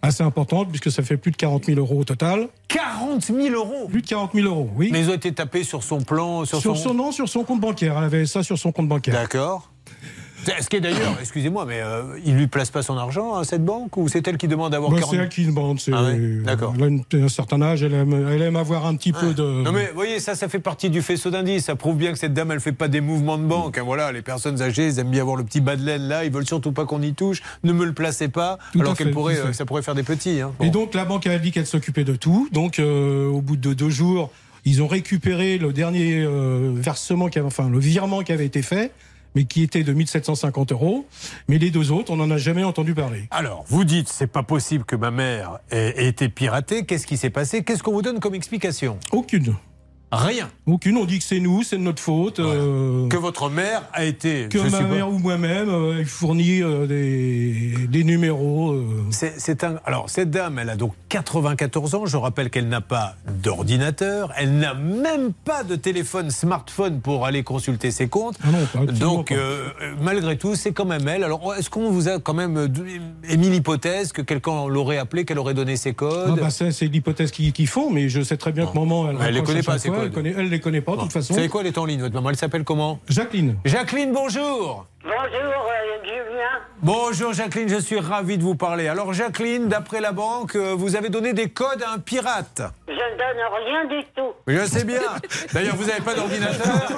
assez importantes puisque ça fait plus de 40 000 euros au total. 40 000 euros Plus de 40 000 euros, oui. Mais ils ont été tapés sur son plan, sur, sur son... son nom, sur son compte bancaire. Elle avait ça sur son compte bancaire. D'accord. Ce qui est d'ailleurs, excusez-moi, mais euh, il lui place pas son argent à cette banque ou c'est elle qui demande d'avoir Bah, 40 c'est elle qui demande. Ah ouais, d'accord. Elle a un certain âge, elle aime, elle aime avoir un petit peu de. Non mais vous voyez, ça, ça fait partie du faisceau d'indices. Ça prouve bien que cette dame, elle fait pas des mouvements de banque. hein. voilà, les personnes âgées, elles aiment bien avoir le petit bas de laine là. Ils veulent surtout pas qu'on y touche. Ne me le placez pas, Tout alors qu'elle pourrait, euh, ça pourrait faire des petits. hein. Bon. Et donc la banque a dit qu'elle s'occupait de tout. Donc euh, au bout de deux jours, ils ont récupéré le dernier versement, qui avait, enfin le virement qui avait été fait, mais qui était de 1750 euros. Mais les deux autres, on n'en a jamais entendu parler. Alors, vous dites, c'est pas possible que ma mère ait, ait été piratée. Qu'est-ce qui s'est passé? Qu'est-ce qu'on vous donne comme explication? Aucune. Rien. Aucune. On dit que c'est nous, c'est de notre faute. euh, Que votre mère a été. que je ma suppose- mère ou moi-même euh, ait fourni euh, des, des numéros. euh. C'est un. Alors, cette dame, elle a donc 94 ans. Je rappelle qu'elle n'a pas d'ordinateur. Elle n'a même pas de téléphone smartphone pour aller consulter ses comptes. Ah non, donc, malgré tout, c'est quand même elle. Alors, est-ce qu'on vous a quand même émis l'hypothèse que quelqu'un l'aurait appelé, qu'elle aurait donné ses codes? Ah bah c'est l'hypothèse qu'ils qu'ils font, mais je sais très bien que maman, elle, elle les connaît pas, fois, codes. Elle, connaît, elle les connaît pas, de toute façon. Vous savez quoi, elle est en ligne, votre maman? Elle s'appelle comment? Jacqueline. Jacqueline, bonjour Bonjour euh, Julien. Bonjour Jacqueline, je suis ravi de vous parler. Alors Jacqueline, d'après la banque, euh, vous avez donné des codes à un pirate. Je ne donne rien du tout. Je sais bien. D'ailleurs, vous n'avez pas d'ordinateur?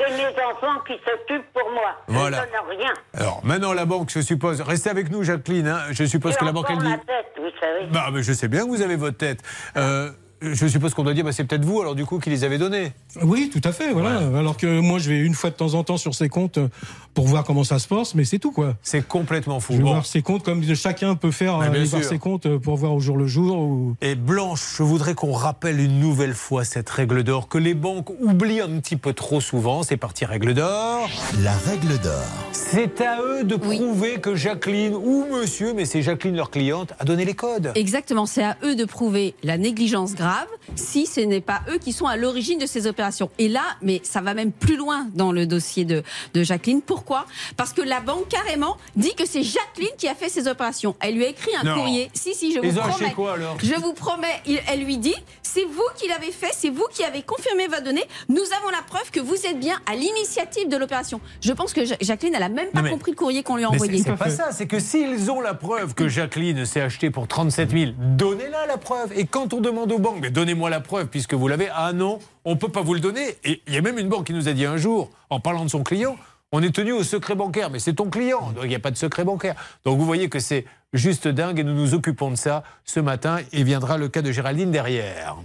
C'est mes enfants qui s'occupent pour moi. Voilà. Je ne donne rien. Alors maintenant, la banque, je suppose. Restez avec nous, Jacqueline. hein. Je suppose que la banque, elle dit. ma tête, vous savez. Bah, mais je sais bien que vous avez votre tête. Euh, je suppose qu'on doit dire, bah, c'est peut-être vous, alors du coup, qui les avez donnés. Oui, tout à fait, voilà. Alors que moi, je vais une fois de temps en temps sur ses comptes euh, pour voir comment ça se passe, mais c'est tout, quoi. C'est complètement fou. Je vais Bon. voir ses comptes comme chacun peut faire, aller voir ses comptes euh, pour voir au jour le jour. Ou... Et Blanche, je voudrais qu'on rappelle une nouvelle fois cette règle d'or que les banques oublient un petit peu trop souvent. C'est parti, règle d'or. La règle d'or. C'est à eux de prouver que Jacqueline ou monsieur, mais c'est Jacqueline leur cliente, a donné les codes. Exactement, c'est à eux de prouver la négligence grave si ce n'est pas eux qui sont à l'origine de ces opérations. Et là, mais ça va même plus loin dans le dossier de, de Jacqueline. Pourquoi? Parce que la banque carrément dit que c'est Jacqueline qui a fait ces opérations. Elle lui a écrit un Non. courrier. Si, si, je Ils vous ont acheté promets. quoi, alors? Je vous promets, il- elle lui dit, c'est vous qui l'avez fait, c'est vous qui avez confirmé votre donnée. Nous avons la preuve que vous êtes bien à l'initiative de l'opération. Je pense que Ja- Jacqueline, elle a même pas mais- compris le courrier qu'on lui a envoyé. c'est pas ça, c'est que s'ils ont la preuve que Jacqueline s'est achetée pour 37 000, donnez-la la preuve. Et quand on demande aux banques, mais donnez-moi la preuve puisque vous l'avez, ah non, on peut pas vous le donner. Et il y a même une banque qui nous a dit un jour, en parlant de son client, on est tenu au secret bancaire, mais c'est ton client, donc il n'y a pas de secret bancaire. Donc vous voyez que c'est juste dingue et nous nous occupons de ça ce matin et viendra le cas de Géraldine derrière.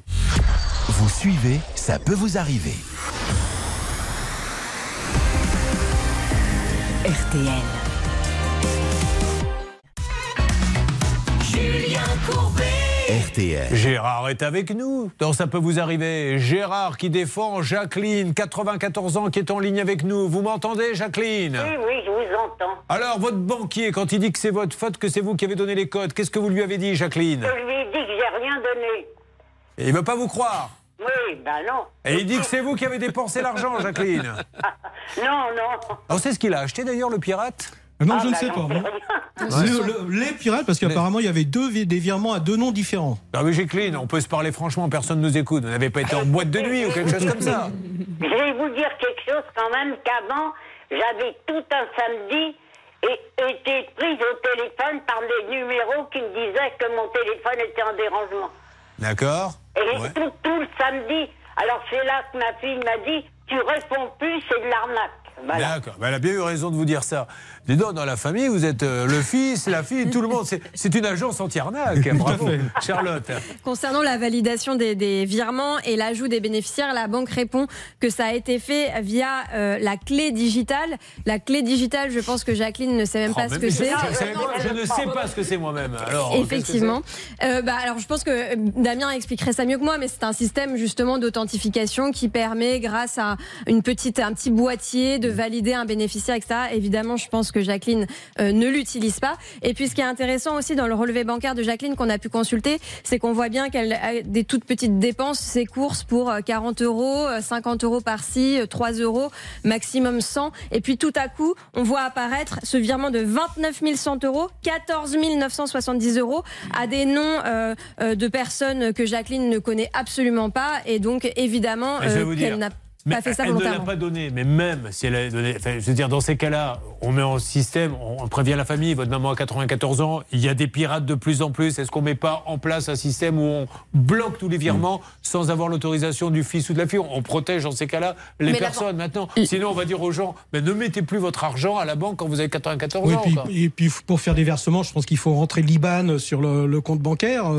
Vous suivez, ça peut vous arriver. RTL. RTL. Gérard est avec nous. Donc ça peut vous arriver. Gérard qui défend Jacqueline, 94 ans, qui est en ligne avec nous. Vous m'entendez, Jacqueline? Oui, oui, je vous entends. Alors, votre banquier, quand il dit que c'est votre faute, que c'est vous qui avez donné les codes, qu'est-ce que vous lui avez dit, Jacqueline? Je lui ai dit que j'ai rien donné. Et il veut pas vous croire. Oui, ben non. Et il dit que c'est vous qui avez dépensé l'argent, Jacqueline. <laughs> Non, non. Alors, c'est ce qu'il a acheté d'ailleurs, le pirate? Non, Ah, je ne bah sais pas. sais non. rien. Le- le- les pirates, parce qu'apparemment, il y avait deux des virements à deux noms différents. Ah oui, Jacqueline, on peut se parler franchement, personne ne nous écoute. Vous n'avez pas été en boîte de nuit ou quelque chose comme ça. Je vais vous dire quelque chose quand même qu'avant, j'avais tout un samedi et été prise au téléphone par des numéros qui me disaient que mon téléphone était en dérangement. D'accord Et Ouais. tout, tout le samedi. Alors c'est là que ma fille m'a dit, tu réponds plus, c'est de l'arnaque. Voilà. D'accord, Ben, elle a bien eu raison de vous dire ça. Dis donc, dans la famille, vous êtes euh, le fils, la fille, tout le monde. C'est- une agence anti-arnaque. Bravo, Charlotte. Concernant la validation des, des virements et l'ajout des bénéficiaires, la banque répond que ça a été fait via euh, la clé digitale. La clé digitale, je pense que Jacqueline ne sait même Oh, pas ce que c'est. je- ne sais pas ce que c'est moi-même. Effectivement. Euh, bah, alors, je pense que Damien expliquerait ça mieux que moi, mais c'est un système justement d'authentification qui permet, grâce à une petite, un petit boîtier, de valider un bénéficiaire, etc. Évidemment, je pense que Jacqueline euh, ne l'utilise pas. Et puis, ce qui est intéressant aussi dans le relevé bancaire de Jacqueline qu'on a pu consulter, c'est qu'on voit bien qu'elle a des toutes petites dépenses, ses courses pour euh, 40 euros, euh, 50 euros par-ci, euh, 3 euros, maximum 100. Et puis, tout à coup, on voit apparaître ce virement de 29 100 euros, 14 970 euros à des noms euh, euh, de personnes que Jacqueline ne connaît absolument pas. Et donc, évidemment, euh, qu'elle n'a Mais fait ça elle ne l'a pas donné, mais même si elle a donné. enfin, je veux dire, dans ces cas-là, on met en système, on, prévient la famille, votre maman a 94 ans, il y a des pirates de plus en plus. Est-ce qu'on met pas en place un système où on bloque tous les virements sans avoir l'autorisation du fils ou de la fille? On protège dans ces cas-là les Mais personnes maintenant. Sinon, on va dire aux gens, mais ne mettez plus votre argent à la banque quand vous avez 94 Oui, ans. puis, et puis pour faire des versements, je pense qu'il faut rentrer l'IBAN sur le, le compte bancaire.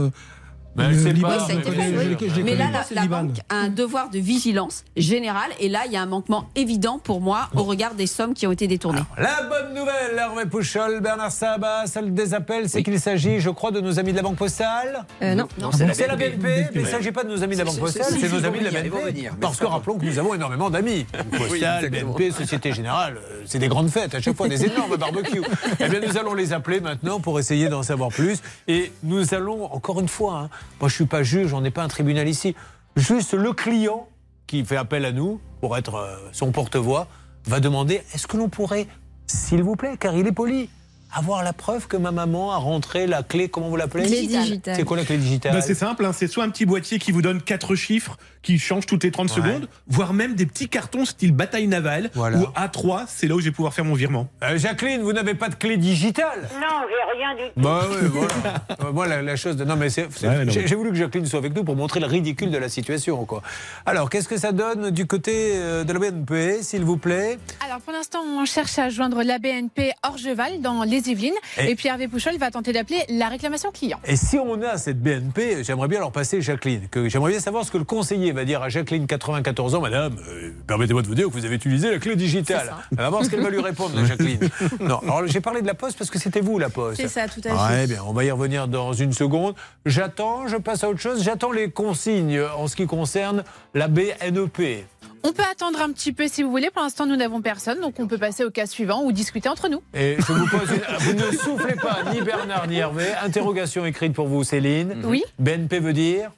Mais elle Le Liban, pas. Oui, ça a été mais fait, je- oui. je- je les Mais connais là, la, la banque a un devoir de vigilance générale. Et là, il y a un manquement évident pour moi au regard des sommes qui ont été détournées. La bonne nouvelle, Hervé Pouchol, Bernard Sabat, celle des appels, c'est qu'il s'agit, je crois, de nos amis de la Banque Postale. Euh, non. Non, C'est la BNP, mais il ne s'agit pas de nos amis de la Banque Postale, c'est nos amis de la BNP. Parce que rappelons que nous avons énormément d'amis. Postale, BNP, Société Générale, euh, c'est des grandes fêtes, à chaque fois des <laughs> énormes barbecues. Eh bien, nous allons les appeler maintenant pour essayer d'en savoir plus. Et nous allons, encore une fois, hein, moi je ne suis pas juge, on n'est pas un tribunal ici, juste le client qui fait appel à nous pour être euh, son porte-voix va demander est-ce que l'on pourrait, s'il vous plaît, car il est poli, avoir la preuve que ma maman a rentré la clé, comment vous l'appelez Clé digitale. C'est quoi la clé digitale Bah, c'est simple, hein, c'est soit un petit boîtier qui vous donne quatre chiffres qui changent toutes les 30 Ouais. secondes, voire même des petits cartons style bataille navale, Voilà. ou A3, c'est là où je vais pouvoir faire mon virement. Euh, Jacqueline, vous n'avez pas de clé digitale? Non, j'ai rien du tout. Bah oui, voilà. <laughs> Moi, la, la chose de... Non, mais c'est... c'est- Ouais, non, j'ai mais- j'ai voulu que Jacqueline soit avec nous pour montrer le ridicule de la situation, quoi. Alors, qu'est-ce que ça donne du côté euh, de la BNP, s'il vous plaît? Alors pour l'instant, on cherche à joindre la BNP Orgeval dans les Yvelines. Et- Et, puis Hervé Pouchol va tenter d'appeler la réclamation client. Et si on a cette BNP, j'aimerais bien leur passer Jacqueline. Que j'aimerais bien savoir ce que le conseiller va dire à Jacqueline, 94 ans, Madame. euh, Permettez-moi de vous dire que vous avez utilisé la clé digitale. Elle va voir ce qu'elle va lui répondre, la <laughs> Jacqueline. Non, alors j'ai parlé de la Poste parce que c'était vous la Poste. C'est ça, tout à fait. Ouais, bien, on va y revenir dans une seconde. J'attends, je passe à autre chose. J'attends les consignes en ce qui concerne la BNEP. On peut attendre un petit peu si vous voulez. Pour l'instant, nous n'avons personne, donc on peut passer au cas suivant ou discuter entre nous. Et je vous pose une... Vous ne soufflez pas, ni Bernard ni Hervé. Interrogation écrite pour vous, Céline. Oui, BNP veut dire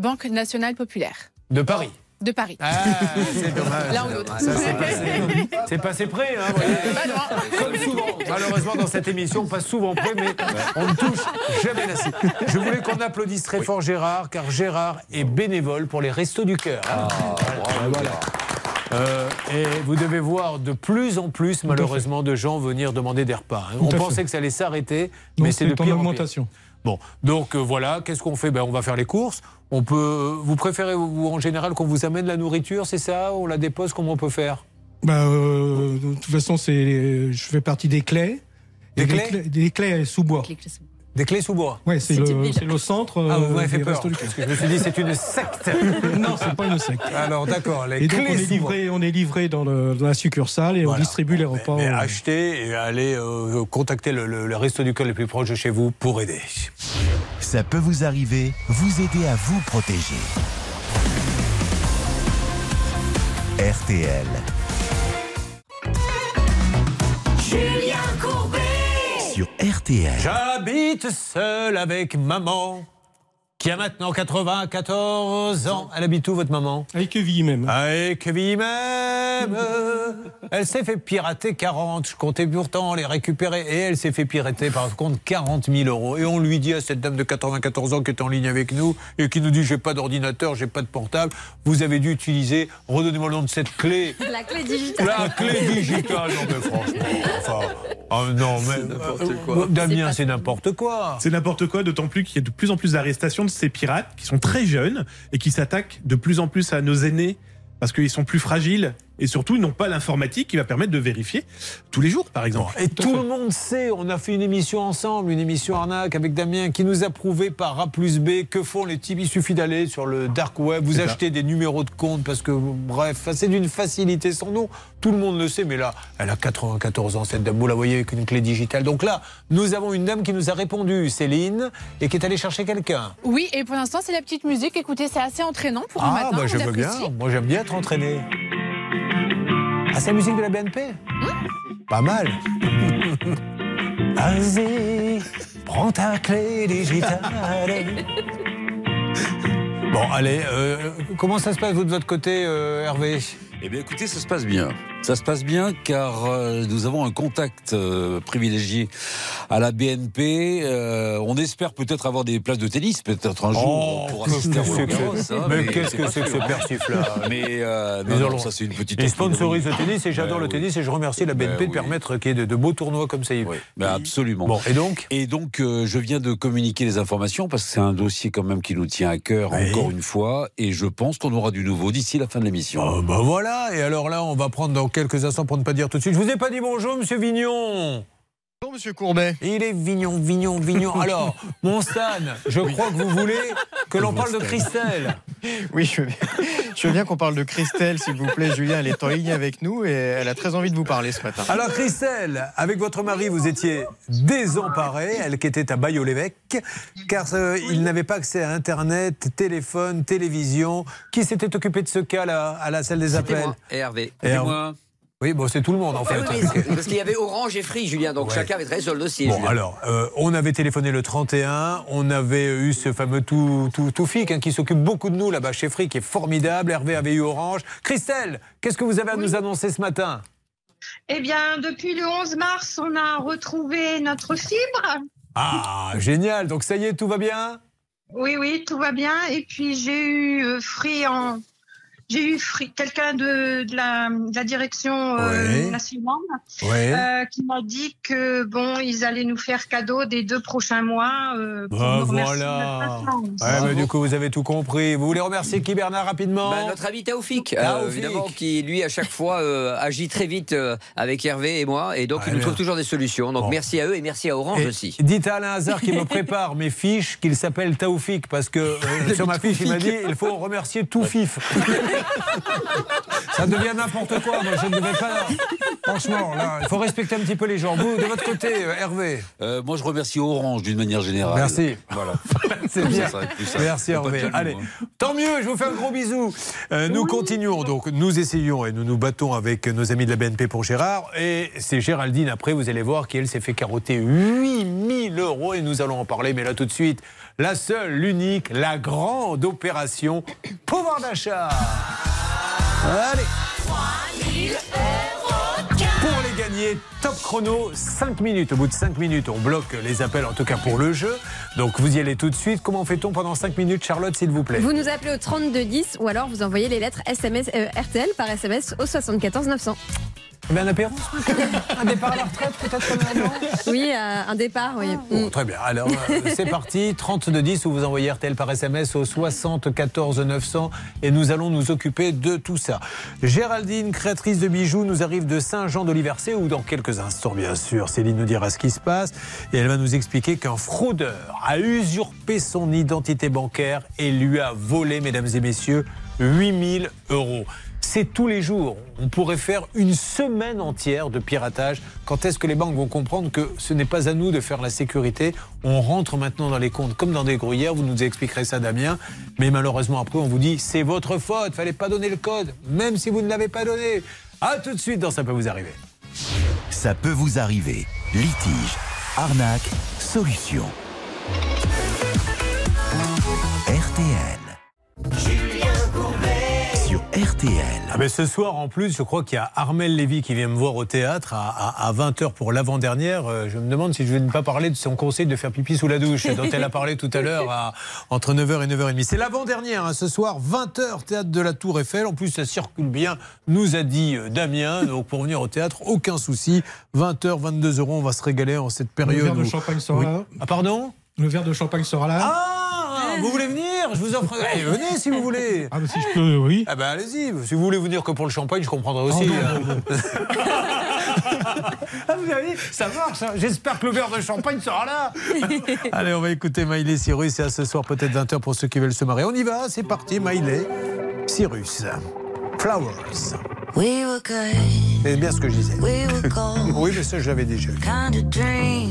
Banque nationale populaire de Paris. De Paris. Ah, c'est dommage. L'un ou l'autre. C'est passé, près, hein. Comme souvent, malheureusement, dans cette émission, on passe souvent près, mais on ne touche jamais la cible. Je voulais qu'on applaudisse très fort Gérard, car Gérard est bénévole pour les Restos du Cœur. hein. Voilà, voilà. Euh, et vous devez voir de plus en plus, malheureusement, de gens venir demander des repas. hein. On fait. pensait que ça allait s'arrêter, mais c'est de en pire en pire. Bon, donc euh, voilà, qu'est-ce qu'on fait? Ben, On va faire les courses. On peut, vous préférez vous, en général qu'on vous amène la nourriture, c'est ça? On la dépose Comment on peut faire? Bah, euh, de toute façon, c'est, je fais partie des clés. Des Et clés? Des clés sous bois. Des clés sous bois Ouais, c'est C'est le, débile. c'est le centre. Ah, vous euh, m'avez fait des peur. Parce que je me suis dit, c'est une secte. <laughs> Non, c'est pas une secte. Alors d'accord, les Et donc clés on est sous bois. livré, on est livré dans, le- dans la succursale et Voilà. on distribue les repas. Mais achetez et allez euh, contacter le, le- le resto du cœur le plus proche de chez vous pour aider. Ça peut vous arriver, vous aider à vous protéger. RTL. J'habite seul avec maman, qui a maintenant 94 ans. Elle habite où, votre maman? Avec vie même. Avec vie même. <laughs> Elle s'est fait pirater 40. Je comptais pourtant les récupérer. Et elle s'est fait pirater par contre 40 000 euros. Et on lui dit à cette dame de 94 ans qui est en ligne avec nous et qui nous dit j'ai pas d'ordinateur, j'ai pas de portable. Vous avez dû utiliser, redonnez-moi le nom de cette clé. <laughs> La clé digitale. La clé digitale, non mais franchement, enfin, oh non mais euh, Damien, c'est n'importe quoi. C'est n'importe quoi, d'autant plus qu'il y a de plus en plus d'arrestations de ces pirates qui sont très jeunes et qui s'attaquent de plus en plus à nos aînés parce qu'ils sont plus fragiles et surtout ils n'ont pas l'informatique qui va permettre de vérifier tous les jours, par exemple. Et tout le monde sait, on a fait une émission ensemble, une émission arnaque avec Damien, qui nous a prouvé par A plus B que font les types. Il suffit d'aller sur le dark web, vous ça. achetez des numéros de compte parce que, bref, c'est d'une facilité sans nom. Tout le monde le sait, mais là, elle a 94 ans, cette dame, vous la voyez avec une clé digitale. Donc là, nous avons une dame qui nous a répondu, Céline, et qui est allée chercher quelqu'un. Oui, et pour l'instant, c'est la petite musique. Écoutez, c'est assez entraînant pour un Ah, matin. bah on je veux bien. Moi, j'aime bien être entraîné. Ah, c'est la musique de la BNP Pas mal. <laughs> Vas-y, prends ta clé digitale. <laughs> Bon, allez, euh, comment ça se passe vous de votre côté, euh, Hervé? Eh bien, écoutez, ça se passe bien. Ça se passe bien car euh, nous avons un contact euh, privilégié à la BNP. Euh, on espère peut-être avoir des places de tennis, peut-être un jour Oh, pour assister à hein, mais qu'est-ce c'est que c'est que ce hein. persif-là Mais euh, Mais non, non, alors, ça c'est une petite. Il espièglerie. sponsorise le tennis et j'adore Ben le oui. tennis et je remercie la BNP Ben de permettre qu'il y ait de, de beaux tournois comme ça. Oui, ben absolument. Bon, et donc? Et donc, euh, je viens de communiquer les informations parce que c'est un dossier quand même qui nous tient à cœur encore une fois, et je pense qu'on aura du nouveau d'ici la fin de l'émission. Oh, bah voilà, et alors là, on va prendre dans quelques instants pour ne pas dire tout de suite. Je vous ai pas dit bonjour, monsieur Vignon. Bonjour Monsieur Courbet. Il est vignon, vignon, vignon. <laughs> Alors, mon Stan, je crois que vous voulez que l'on parle de Christelle. Oui, je veux bien, je veux bien qu'on parle de Christelle, s'il vous plaît. Julien, elle est en ligne avec nous et elle a très envie de vous parler ce matin. Alors Christelle, avec votre mari, vous étiez désemparée, elle qui était à Bayeau-l'Évêque, car euh, il n'avait pas accès à Internet, téléphone, télévision. Qui s'était occupé de ce cas-là à la salle des C'était appels moi. Hervé. Hervé. moi. Oui, bon, c'est tout le monde en fait. Oui, <laughs> oui, parce qu'il y avait Orange et Free, Julien, donc Ouais. chacun avait travaillé sur le dossier. Bon, Julien. alors, euh, on avait téléphoné le 31, on avait eu ce fameux tout, tout, Toufik, hein, qui s'occupe beaucoup de nous là-bas chez Free, qui est formidable. Hervé avait eu Orange. Christelle, qu'est-ce que vous avez à nous annoncer ce matin? Eh bien, depuis le 11 mars, on a retrouvé notre fibre. Ah, génial. Donc ça y est, tout va bien? Oui, oui, tout va bien. Et puis, j'ai eu euh, Free en. J'ai eu quelqu'un de, de la, de la direction euh, Ouais. nationale Ouais. euh, qui m'a dit que bon, ils allaient nous faire cadeau des deux prochains mois. euh, pour Bah nous de voilà. Ouais, mais du coup, vous avez tout compris. Vous voulez remercier qui, Bernard, rapidement Bah, notre ami Taoufik, euh, Taoufik. évidemment, qui lui à chaque fois euh, agit très vite euh, avec Hervé et moi, et donc Ouais, il nous trouve toujours des solutions. Donc merci à eux et merci à Orange Et aussi. Dites à Alain Hazard qui me <laughs> prépare mes fiches qu'il s'appelle Taoufik parce que euh, sur ma fiche il m'a dit il faut remercier tout fif. <laughs> Ça devient n'importe quoi. Moi je ne devais pas. Franchement là, il faut respecter un petit peu les gens. Vous de votre côté, euh, Hervé. Euh, moi, je remercie Orange d'une manière générale. Merci. Voilà. <laughs> C'est bien. Ça. Merci Hervé. Allez, hein. tant mieux, je vous fais un gros bisou. Euh, nous continuons, donc nous essayons et nous nous battons avec nos amis de la BNP pour Gérard. Et c'est Géraldine, après, vous allez voir qu'elle s'est fait carotter 8000 euros et nous allons en parler. Mais là, tout de suite, la seule, l'unique, la grande opération <coughs> pouvoir d'achat. Allez. Pour les gagner, top chrono, 5 minutes. Au bout de 5 minutes, on bloque les appels, en tout cas pour le jeu. Donc vous y allez tout de suite. Comment fait-on pendant 5 minutes, Charlotte, s'il vous plaît? Vous nous appelez au 3210 ou alors vous envoyez les lettres SMS, euh, RTL par SMS au 74 900. Ben, un apéro <laughs> Un départ à la retraite, peut-être Oui, euh, un départ, oui. Bon, Très bien. Alors, euh, c'est parti. 3210 où vous envoyez RTL par SMS au 74 900 et nous allons nous occuper de tout ça. Géraldine, créatrice de bijoux, nous arrive de Saint-Jean d'Oliversay où dans quelques instants, bien sûr, Céline nous dira ce qui se passe et elle va nous expliquer qu'un fraudeur a usurpé son identité bancaire et lui a volé, mesdames et messieurs, 8000 euros. C'est tous les jours. On pourrait faire une semaine entière de piratage. Quand est-ce que les banques vont comprendre que ce n'est pas à nous de faire la sécurité? On rentre maintenant dans les comptes comme dans des gruyères. Vous nous expliquerez ça, Damien. Mais malheureusement, après, on vous dit c'est votre faute. Fallait pas donner le code, même si vous ne l'avez pas donné. À tout de suite dans Ça peut vous arriver. Ça peut vous arriver. Litige, arnaque, solution. RTL. RTL. Ah ben ce soir, en plus, je crois qu'il y a Armel Lévy qui vient me voir au théâtre à, 20h pour l'avant-dernière. Euh, Je me demande si je vais ne pas parler de son conseil de faire pipi sous la douche, dont elle a parlé tout à l'heure à- entre 9h et 9h30. C'est l'avant-dernière, hein, ce soir, 20h, théâtre de la Tour Eiffel. En plus, ça circule bien, nous a dit euh, Damien. Donc pour venir au théâtre, aucun souci. 20h, 22 euros, on va se régaler en cette période. Le verre de champagne sera Oui. là. Ah, pardon? Le verre de champagne sera là. Ah, vous voulez venir? Je vous offre. Allez, venez si vous voulez. Ah, bah, si je peux, oui. Ah ben allez-y, si vous voulez venir que pour le champagne, je comprendrai aussi. Oh, non. <laughs> Ah, vous avez- ça marche, hein. j'espère que le verre de champagne sera là. <laughs> allez, on va écouter Miley Cyrus et à ce soir peut-être 20h pour ceux qui veulent se marier. On y va, c'est parti, Miley Cyrus. Flowers. We were good, C'est bien ce que je disais. we. <laughs> Oui, mais ça, je l'avais déjà eu. Kind of dream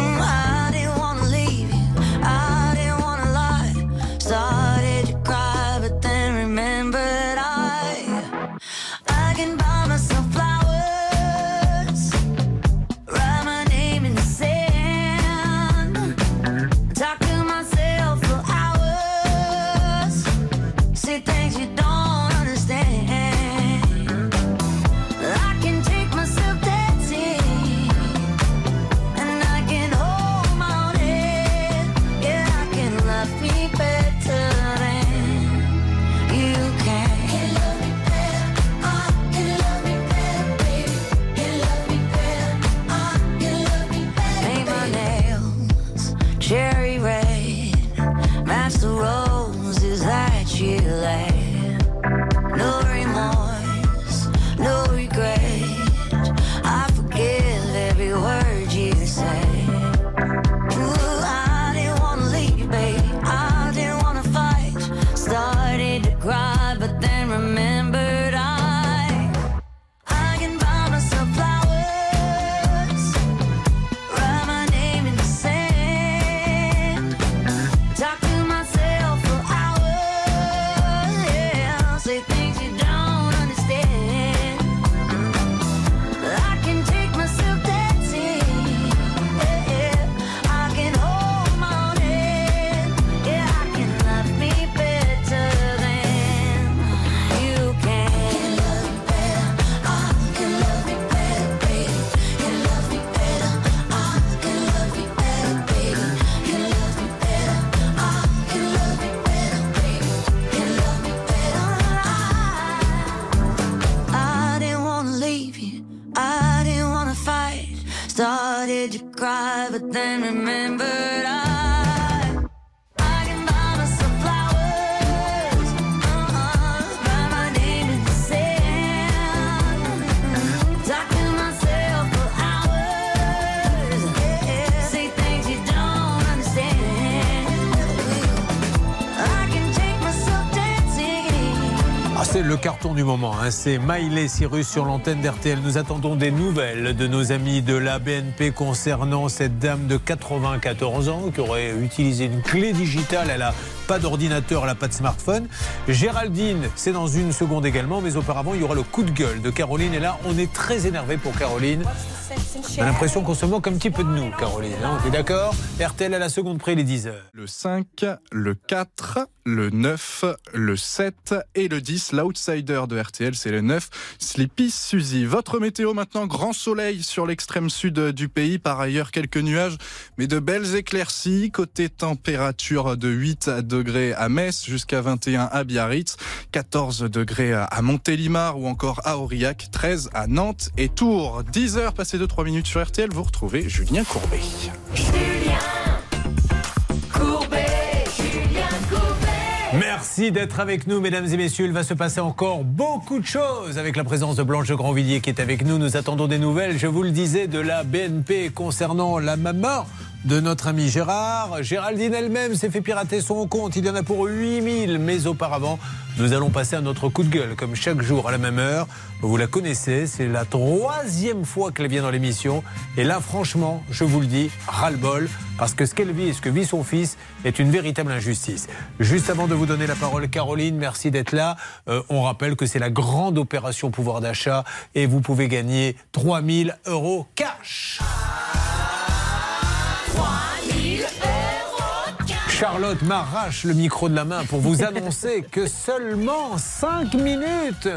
then remember carton du moment, hein. c'est Miley Cyrus sur l'antenne d'RTL. Nous attendons des nouvelles de nos amis de la BNP concernant cette dame de 94 ans qui aurait utilisé une clé digitale. Elle n'a pas d'ordinateur, elle n'a pas de smartphone. Géraldine, c'est dans une seconde également, mais auparavant, il y aura le coup de gueule de Caroline. Et là, on est très énervé pour Caroline. On a l'impression qu'on se moque un petit peu de nous, Caroline. hein. On est d'accord RTL à la seconde près, les 10 heures. Le 5, le 4, le 9, le 7 et le 10. L'outsider de RTL, c'est le 9. Sleepy Suzy. Votre météo maintenant, grand soleil sur l'extrême sud du pays. Par ailleurs, quelques nuages, mais de belles éclaircies. Côté température de 8 degrés à Metz jusqu'à 21 à Biarritz, 14 degrés à Montélimar ou encore à Aurillac, 13 à Nantes et Tours. 10 heures passées de 3 minutes sur RTL, vous retrouvez Julien Courbet. Courbet, Julien Courbet. Merci d'être avec nous, mesdames et messieurs. Il va se passer encore beaucoup de choses avec la présence de Blanche Grandvilliers qui est avec nous. Nous attendons des nouvelles, je vous le disais, de la BNP concernant la maman de notre ami Gérard. Géraldine elle-même s'est fait pirater son compte. Il y en a pour 8000. Mais auparavant, nous allons passer à notre coup de gueule, comme chaque jour à la même heure. Vous la connaissez, c'est la troisième fois qu'elle vient dans l'émission. Et là, franchement, je vous le dis, ras-le-bol, parce que ce qu'elle vit et ce que vit son fils est une véritable injustice. Juste avant de vous donner la parole, Caroline, merci d'être là. Euh, on rappelle que c'est la grande opération pouvoir d'achat et vous pouvez gagner 3000 euros cash. Charlotte m'arrache le micro de la main pour vous annoncer <laughs> que seulement 5 minutes,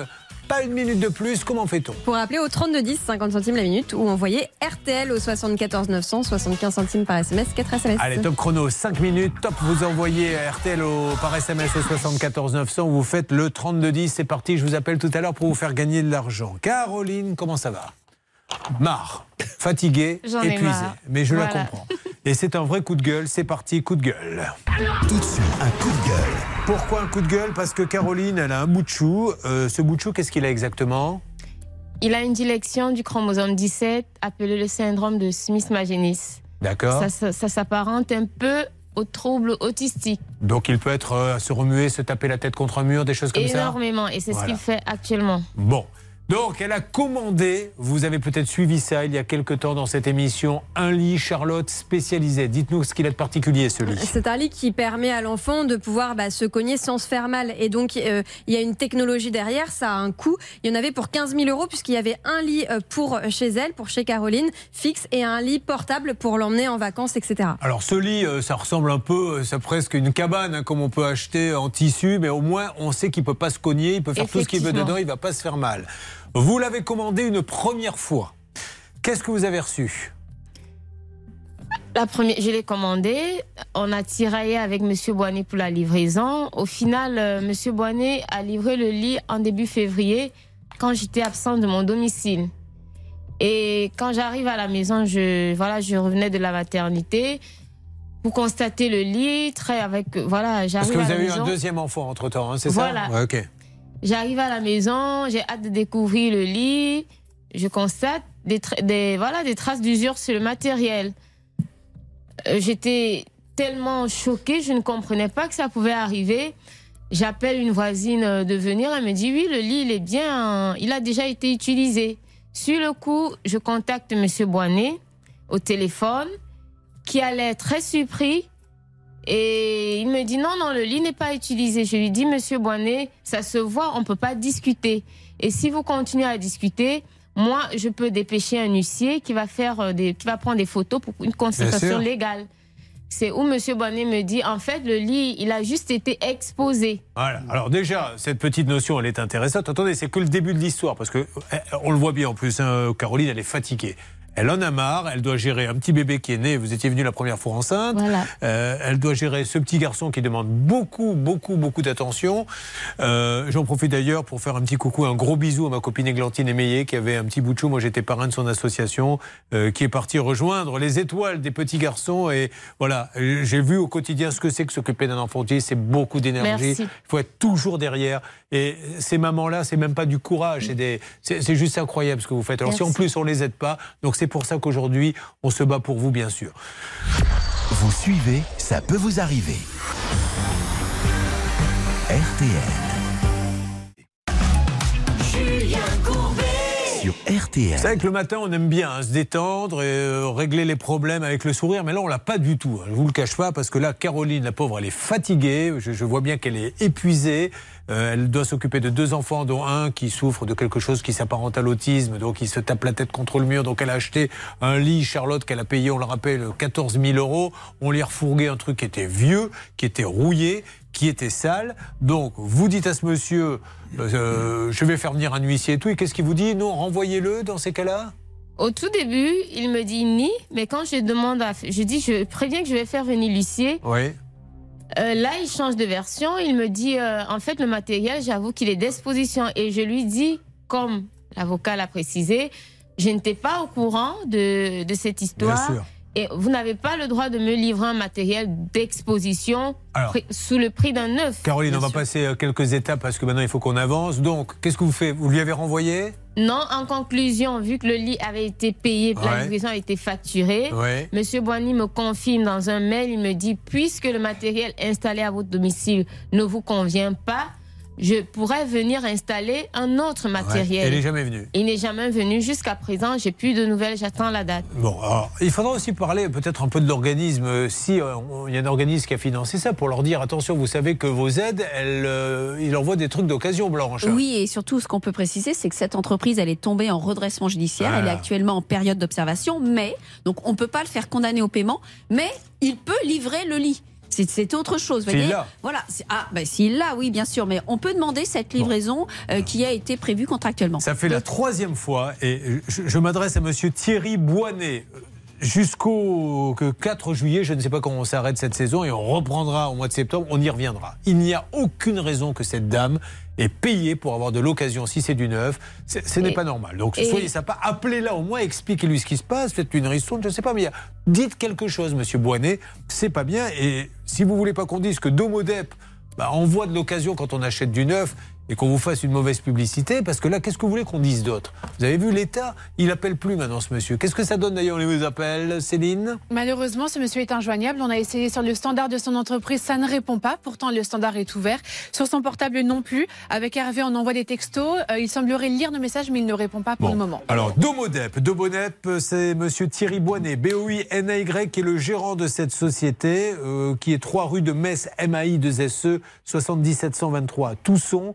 pas une minute de plus, comment fait-on? Pour appeler au 3210, 50 centimes la minute, ou envoyer RTL au 74 900, 75 centimes par SMS, 4 SMS. Allez, top chrono, 5 minutes, top, vous envoyez RTL au, par SMS au 74 900, vous faites le 3210, c'est parti, je vous appelle tout à l'heure pour vous faire gagner de l'argent. Caroline, comment ça va? Marre, épuisée, marre. mais je la comprends. Et c'est un vrai coup de gueule, c'est parti, coup de gueule. Tout de suite, un coup de gueule. Pourquoi un coup de gueule? Parce que Caroline, elle a un bout de chou. Euh, ce bout de chou, qu'est-ce qu'il a exactement? Il a une dilection du chromosome 17 appelé le syndrome de Smith-Magenis. D'accord. Ça, ça- ça s'apparente un peu au trouble autistique. Donc il peut être euh, se remuer, se taper la tête contre un mur, des choses comme ça? Énormément. Et c'est ce qu'il fait actuellement. Bon. Donc, elle a commandé, vous avez peut-être suivi ça il y a quelque temps dans cette émission, un lit Charlotte spécialisé. Dites-nous ce qu'il a de particulier, ce lit. C'est un lit qui permet à l'enfant de pouvoir bah, se cogner sans se faire mal. Et donc, euh, il y a une technologie derrière, ça a un coût. Il y en avait pour 15 000 euros, puisqu'il y avait un lit euh, pour chez elle, pour chez Caroline, fixe, et un lit portable pour l'emmener en vacances, etc. Alors, ce lit, euh, ça ressemble un peu, euh, c'est presque une cabane, hein, comme on peut acheter en tissu, mais au moins, on sait qu'il peut pas se cogner, il peut faire tout ce qu'il veut dedans, il va pas se faire mal. Vous l'avez commandé une première fois. Qu'est-ce que vous avez reçu? La première, je l'ai commandé. On a tiraillé avec Monsieur Boinet pour la livraison. Au final, euh, Monsieur Boinet a livré le lit en début février quand j'étais absente de mon domicile. Et quand j'arrive à la maison, je, voilà, je revenais de la maternité. Vous constatez le lit, très avec voilà, Parce j'arrive que à vous avez eu maison. un deuxième enfant entre temps, c'est Voilà. ça Ouais, Ok. J'arrive à la maison, j'ai hâte de découvrir le lit. Je constate des, voilà, des traces d'usure sur le matériel. Euh, J'étais tellement choquée, je ne comprenais pas que ça pouvait arriver. J'appelle une voisine euh, de venir, elle me dit oui, le lit, il est bien, il a déjà été utilisé. Sur le coup, je contacte Monsieur Boinet au téléphone, qui a l'air très surpris. Et il me dit non, non, le lit n'est pas utilisé. Je lui dis, Monsieur Boinet, ça se voit, on ne peut pas discuter. Et si vous continuez à discuter, moi, je peux dépêcher un huissier qui va, faire euh, des, qui va prendre des photos pour une constatation sûr. légale. C'est où Monsieur Bonnet me dit, en fait, le lit, il a juste été exposé. Voilà. Alors déjà, cette petite notion, elle est intéressante. Attendez, c'est que le début de l'histoire, parce que euh, on le voit bien en plus. hein, Caroline, elle est fatiguée. Elle en a marre. Elle doit gérer un petit bébé qui est né. Vous étiez venu la première fois enceinte. Voilà. Euh, elle doit gérer ce petit garçon qui demande beaucoup, beaucoup, beaucoup d'attention. Euh, J'en profite d'ailleurs pour faire un petit coucou, un gros bisou à ma copine Églantine Émeillé qui avait un petit bout de chou. Moi, j'étais parrain de son association, euh, qui est parti rejoindre les étoiles des petits garçons. Et voilà, j'ai vu au quotidien ce que c'est que s'occuper d'un enfant autiste. C'est beaucoup d'énergie. Il faut être toujours derrière. Et ces mamans-là, c'est même pas du courage. c'est C'est c'est juste incroyable ce que vous faites. Alors si en plus on les aide pas, donc c'est pour ça qu'aujourd'hui on se bat pour vous, bien sûr. Vous suivez, ça peut vous arriver. RTL. Julien Courbet. Sur RTL. C'est vrai que le matin, on aime bien hein, se détendre et euh, régler les problèmes avec le sourire, mais là, on l'a pas du tout. hein. Je vous le cache pas, parce que là, Caroline, la pauvre, elle est fatiguée. Je, je vois bien qu'elle est épuisée. Euh, elle doit s'occuper de deux enfants, dont un qui souffre de quelque chose qui s'apparente à l'autisme, donc il se tape la tête contre le mur. Donc elle a acheté un lit, Charlotte, qu'elle a payé, on le rappelle, 14 000 euros. On lui a refourgué un truc qui était vieux, qui était rouillé, qui était sale. Donc vous dites à ce monsieur, euh, je vais faire venir un huissier et tout. Et qu'est-ce qu'il vous dit? Non, renvoyez-le dans ces cas-là? Au tout début, il me dit ni, mais quand je demande à. Je dis, je préviens que je vais faire venir l'huissier. Oui. Euh, là, il change de version. Il me dit, euh, en fait, le matériel, j'avoue qu'il est d'exposition. Et je lui dis, comme l'avocat l'a précisé, je n'étais pas au courant de, de cette histoire. sûr. Et vous n'avez pas le droit de me livrer un matériel d'exposition sous le prix d'un neuf. Caroline, on va sûr. passer euh, quelques étapes parce que maintenant il faut qu'on avance. Donc, qu'est-ce que vous faites? Vous lui avez renvoyé? Non, en conclusion, vu que le lit avait été payé, la livraison a été facturée, Ouais. Monsieur Boigny me confirme dans un mail, il me dit, puisque le matériel installé à votre domicile ne vous convient pas, je pourrais venir installer un autre matériel. Elle n'est jamais venue. Il n'est jamais venu jusqu'à présent, j'ai plus de nouvelles, j'attends la date. Bon, alors, il faudra aussi parler peut-être un peu de l'organisme. euh, Si euh, il y a un organisme qui a financé ça, pour leur dire attention, vous savez que vos aides, elles, euh, il envoie des trucs d'occasion, Blanche. Oui, et surtout, ce qu'on peut préciser, c'est que cette entreprise, elle est tombée en redressement judiciaire. Elle est Voilà. actuellement en période d'observation, mais, donc on ne peut pas le faire condamner au paiement, mais il peut livrer le lit. C'est- autre chose. vous voyez. l'a. Voilà. Ah, ben, s'il l'a, oui, bien sûr. Mais on peut demander cette livraison euh, qui a été prévue contractuellement. Ça fait la troisième fois, et je, je m'adresse à Monsieur Thierry Boinet. Jusqu'au que 4 juillet, je ne sais pas quand on s'arrête cette saison et on reprendra au mois de septembre, on y reviendra. Il n'y a aucune raison que cette dame ait payé pour avoir de l'occasion si c'est du neuf. Ce n'est Et- pas normal. Donc et- soyez sympa, appelez-la au moins, expliquez-lui ce qui se passe, faites une ristourne, je ne sais pas, mais dites quelque chose, Monsieur Boinet, c'est pas bien. Et si vous voulez pas qu'on dise que Domodep bah, envoie de l'occasion quand on achète du neuf et qu'on vous fasse une mauvaise publicité, parce que là, qu'est-ce que vous voulez qu'on dise d'autre? Vous avez vu l'État Il appelle plus maintenant ce monsieur. Qu'est-ce que ça donne d'ailleurs les appels, Céline? Malheureusement, ce monsieur est injoignable. On a essayé sur le standard de son entreprise, ça ne répond pas. Pourtant, le standard est ouvert. Sur son portable non plus. Avec Hervé, on envoie des textos. Euh, il semblerait lire nos messages, mais il ne répond pas pour le moment. Alors, Domodep. Domodep, c'est monsieur Thierry Boinet, B-O-I-N-A-Y, qui est le gérant de cette société, euh, qui est 3 rue de Metz, MAI 2SE, 70723 à Tousson.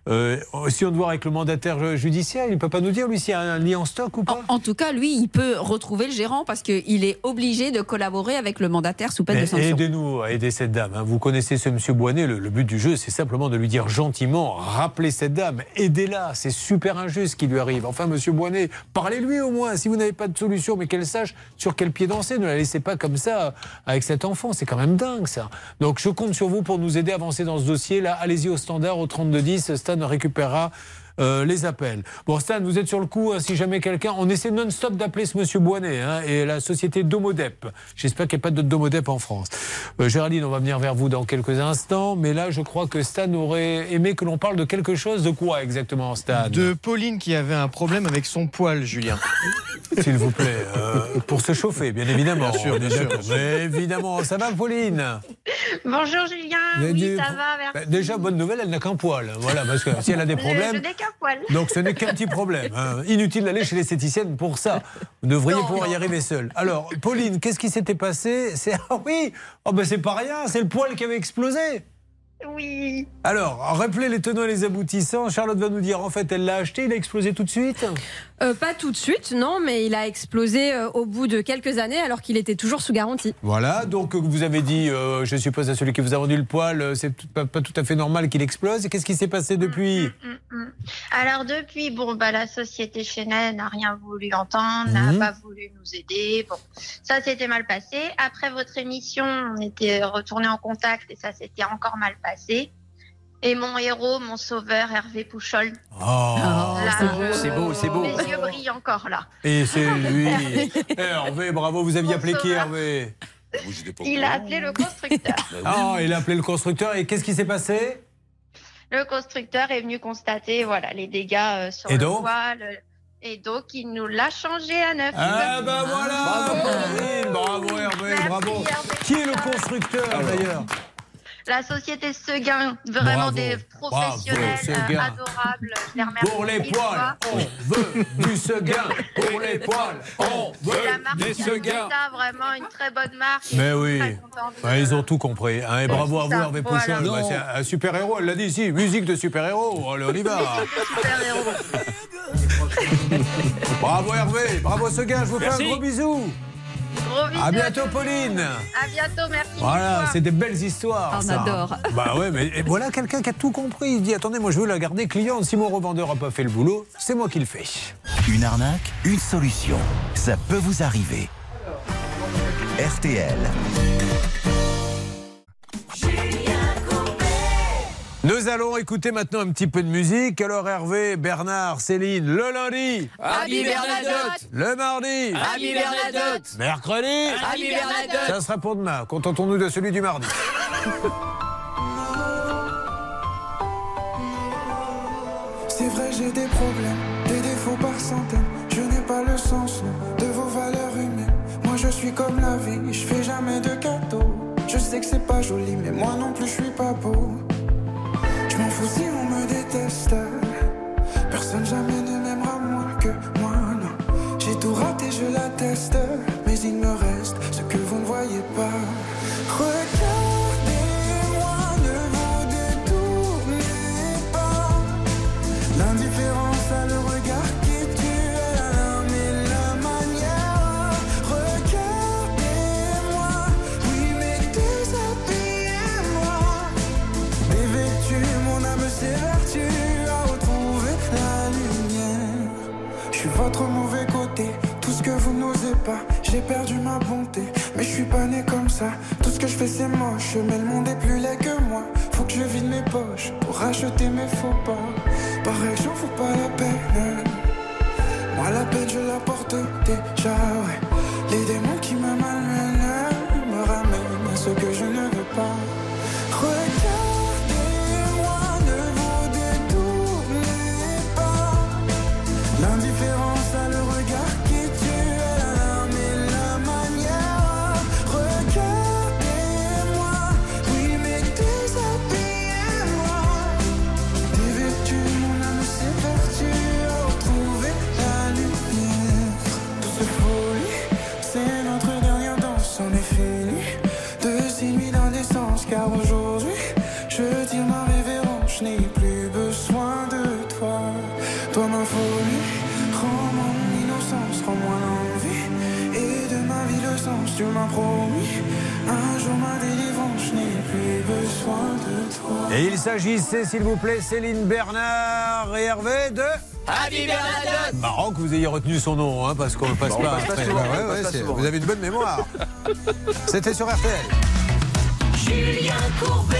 Euh, si on doit avec le mandataire judiciaire, il ne peut pas nous dire, lui, s'il y a un lit en stock ou pas En tout cas, lui, il peut retrouver le gérant parce qu'il est obligé de collaborer avec le mandataire sous peine de sanction. Aidez-nous à aider cette dame. hein. Vous connaissez ce monsieur Boinet. Le, le but du jeu, c'est simplement de lui dire gentiment, rappelez cette dame, aidez-la. C'est super injuste ce qui lui arrive. Enfin, monsieur Boinet, parlez-lui au moins. Si vous n'avez pas de solution, mais qu'elle sache sur quel pied danser. Ne la laissez pas comme ça avec cet enfant. C'est quand même dingue, ça. Donc, je compte sur vous pour nous aider à avancer dans ce dossier. Là, allez-y au standard, au 3210. Stan récupérera euh, les appels. Bon, Stan, vous êtes sur le coup, hein, si jamais quelqu'un. On essaie non-stop d'appeler ce monsieur Boinet hein, et la société Domodep. J'espère qu'il n'y a pas de Domodep en France. Euh, Géraldine, on va venir vers vous dans quelques instants, mais là, je crois que Stan aurait aimé que l'on parle de quelque chose. De quoi exactement, Stan? De Pauline qui avait un problème avec son poil, Julien. <laughs> S'il vous plaît, euh, pour se chauffer, bien évidemment. Bien sûr, bien sûr. Mais évidemment, ça va, Pauline? Bonjour Julien, oui dit- ça va, merci. Bah, Déjà, bonne nouvelle, elle n'a qu'un poil. Voilà, parce que si elle a des Je- Je, problèmes. Poil. Donc ce n'est qu'un petit problème. hein. Inutile d'aller chez l'esthéticienne pour ça. Vous devriez pouvoir y arriver seul. Alors, Pauline, qu'est-ce qui s'était passé? C'est ah oui, oh ben c'est pas rien, c'est le poil qui avait explosé. Oui. Alors, rappelez les tenants et les aboutissants. Charlotte va nous dire en fait, elle l'a acheté, il a explosé tout de suite? Euh, pas tout de suite, non, mais il a explosé euh, au bout de quelques années alors qu'il était toujours sous garantie. Voilà, donc vous avez dit, euh, je suppose à celui qui vous a vendu le poil, euh, c'est pas, pas tout à fait normal qu'il explose. Et qu'est-ce qui s'est passé depuis? Mm. Alors depuis, bon, bah, la société Chanel n'a rien voulu entendre, n'a Mhm. pas voulu nous aider. Bon, ça s'était mal passé. Après votre émission, on était retourné en contact et ça s'était encore mal passé. Et mon héros, mon sauveur, Hervé Pouchol. Oh, Là, c'est beau, c'est beau. Mes yeux brillent encore là. Et c'est <laughs> lui. Eh, Hervé, bravo, vous aviez appelé qui Hervé? Il a appelé le constructeur. Ah, il a appelé le constructeur. Et qu'est-ce qui s'est passé? Le constructeur est venu constater voilà, les dégâts euh, sur Et le Et donc, il nous l'a changé à neuf. Ah bah voilà. Pauline, Bravo Hervé, bravo. Qui est le constructeur d'ailleurs? La société Seguin, vraiment Bravo. des professionnels Bravo, Seguin. adorables. Je les remercie Pour les poils, on veut du Seguin. Pour les <laughs> poils, on C'est la veut marque des Seguins. Sigeta, vraiment une très bonne marque. Mais oui, ils ont tout compris. hein. Et bravo à vous Hervé voilà. Non. Bah, c'est un, un super-héros, elle l'a dit ici. Musique de super-héros. Allez, on y va. <laughs> Bravo Hervé, bravo Seguin, je vous fais un gros bisou. Gros bisous À bientôt Pauline. À bientôt, merci. Voilà, c'est des belles histoires. On ça. adore. <laughs> Bah ouais, mais et voilà quelqu'un qui a tout compris. Il dit attendez, moi je veux la garder cliente. Si mon revendeur n'a pas fait le boulot, c'est moi qui le fais. Une arnaque, une solution. Ça peut vous arriver. RTL. Nous allons écouter maintenant un petit peu de musique. Alors Hervé, Bernard, Céline, le lundi. Happy Bernadotte. Le mardi. Happy Bernadotte. Mercredi. Happy Bernadotte. Ça sera pour demain. Contentons-nous de celui du mardi. C'est vrai, j'ai des problèmes, des défauts par centaines. Je n'ai pas le sens de vos valeurs humaines. Moi, je suis comme la vie, je fais jamais de cadeaux. Je sais que c'est pas joli, mais moi non plus, je suis pas beau. Je m'en fous si on me déteste. Personne jamais ne m'aimera moins que moi, non. J'ai tout raté, je l'atteste. Mais il me reste ce que vous ne voyez pas. Regardez-moi, tout ce que vous n'osez pas. J'ai perdu ma bonté, mais je suis pas né comme ça. Tout ce que je fais c'est moche, mais le monde est plus laid que moi. Faut que je vide mes poches pour racheter mes faux pas. Pareil, j'en fous pas la peine. Moi la peine je la porte déjà, ouais. Les démons qui me malmènent me ramènent à ce que je ne veux pas. Et il s'agissait, s'il vous plaît, Céline Bernard et Hervé de. Happy Bernadotte. Marrant que vous ayez retenu son nom, hein, parce qu'on le passe Bon, on pas. passe pas après. Ouais, ouais, passe pas souvent. vous avez une bonne mémoire. <laughs> C'était sur RTL. Julien Courbet.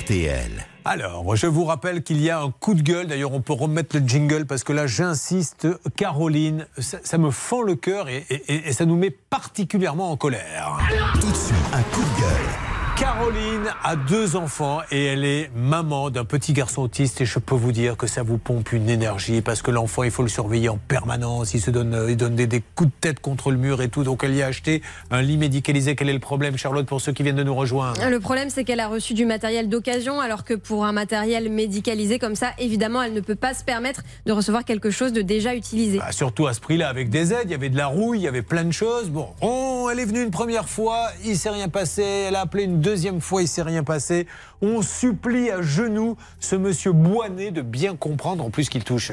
RTL. Alors, je vous rappelle qu'il y a un coup de gueule. D'ailleurs, on peut remettre le jingle parce que là, j'insiste, Caroline, ça, ça me fend le cœur et, et- et ça nous met particulièrement en colère. Tout de suite, un coup de gueule. Caroline a deux enfants et elle est maman d'un petit garçon autiste et je peux vous dire que ça vous pompe une énergie parce que l'enfant il faut le surveiller en permanence, il se donne, euh, il donne des, des coups de tête contre le mur et tout donc elle y a acheté un lit médicalisé. Quel est le problème Charlotte pour ceux qui viennent de nous rejoindre? Le problème, c'est qu'elle a reçu du matériel d'occasion, alors que pour un matériel médicalisé comme ça, évidemment, elle ne peut pas se permettre de recevoir quelque chose de déjà utilisé. Bah, surtout à ce prix-là, avec des aides, il y avait de la rouille, il y avait plein de choses. Bon, on, elle est venue une première fois, il s'est rien passé. Elle a appelé une deuxième fois, il s'est rien passé. On supplie à genoux ce monsieur Boinet de bien comprendre, en plus qu'il touche.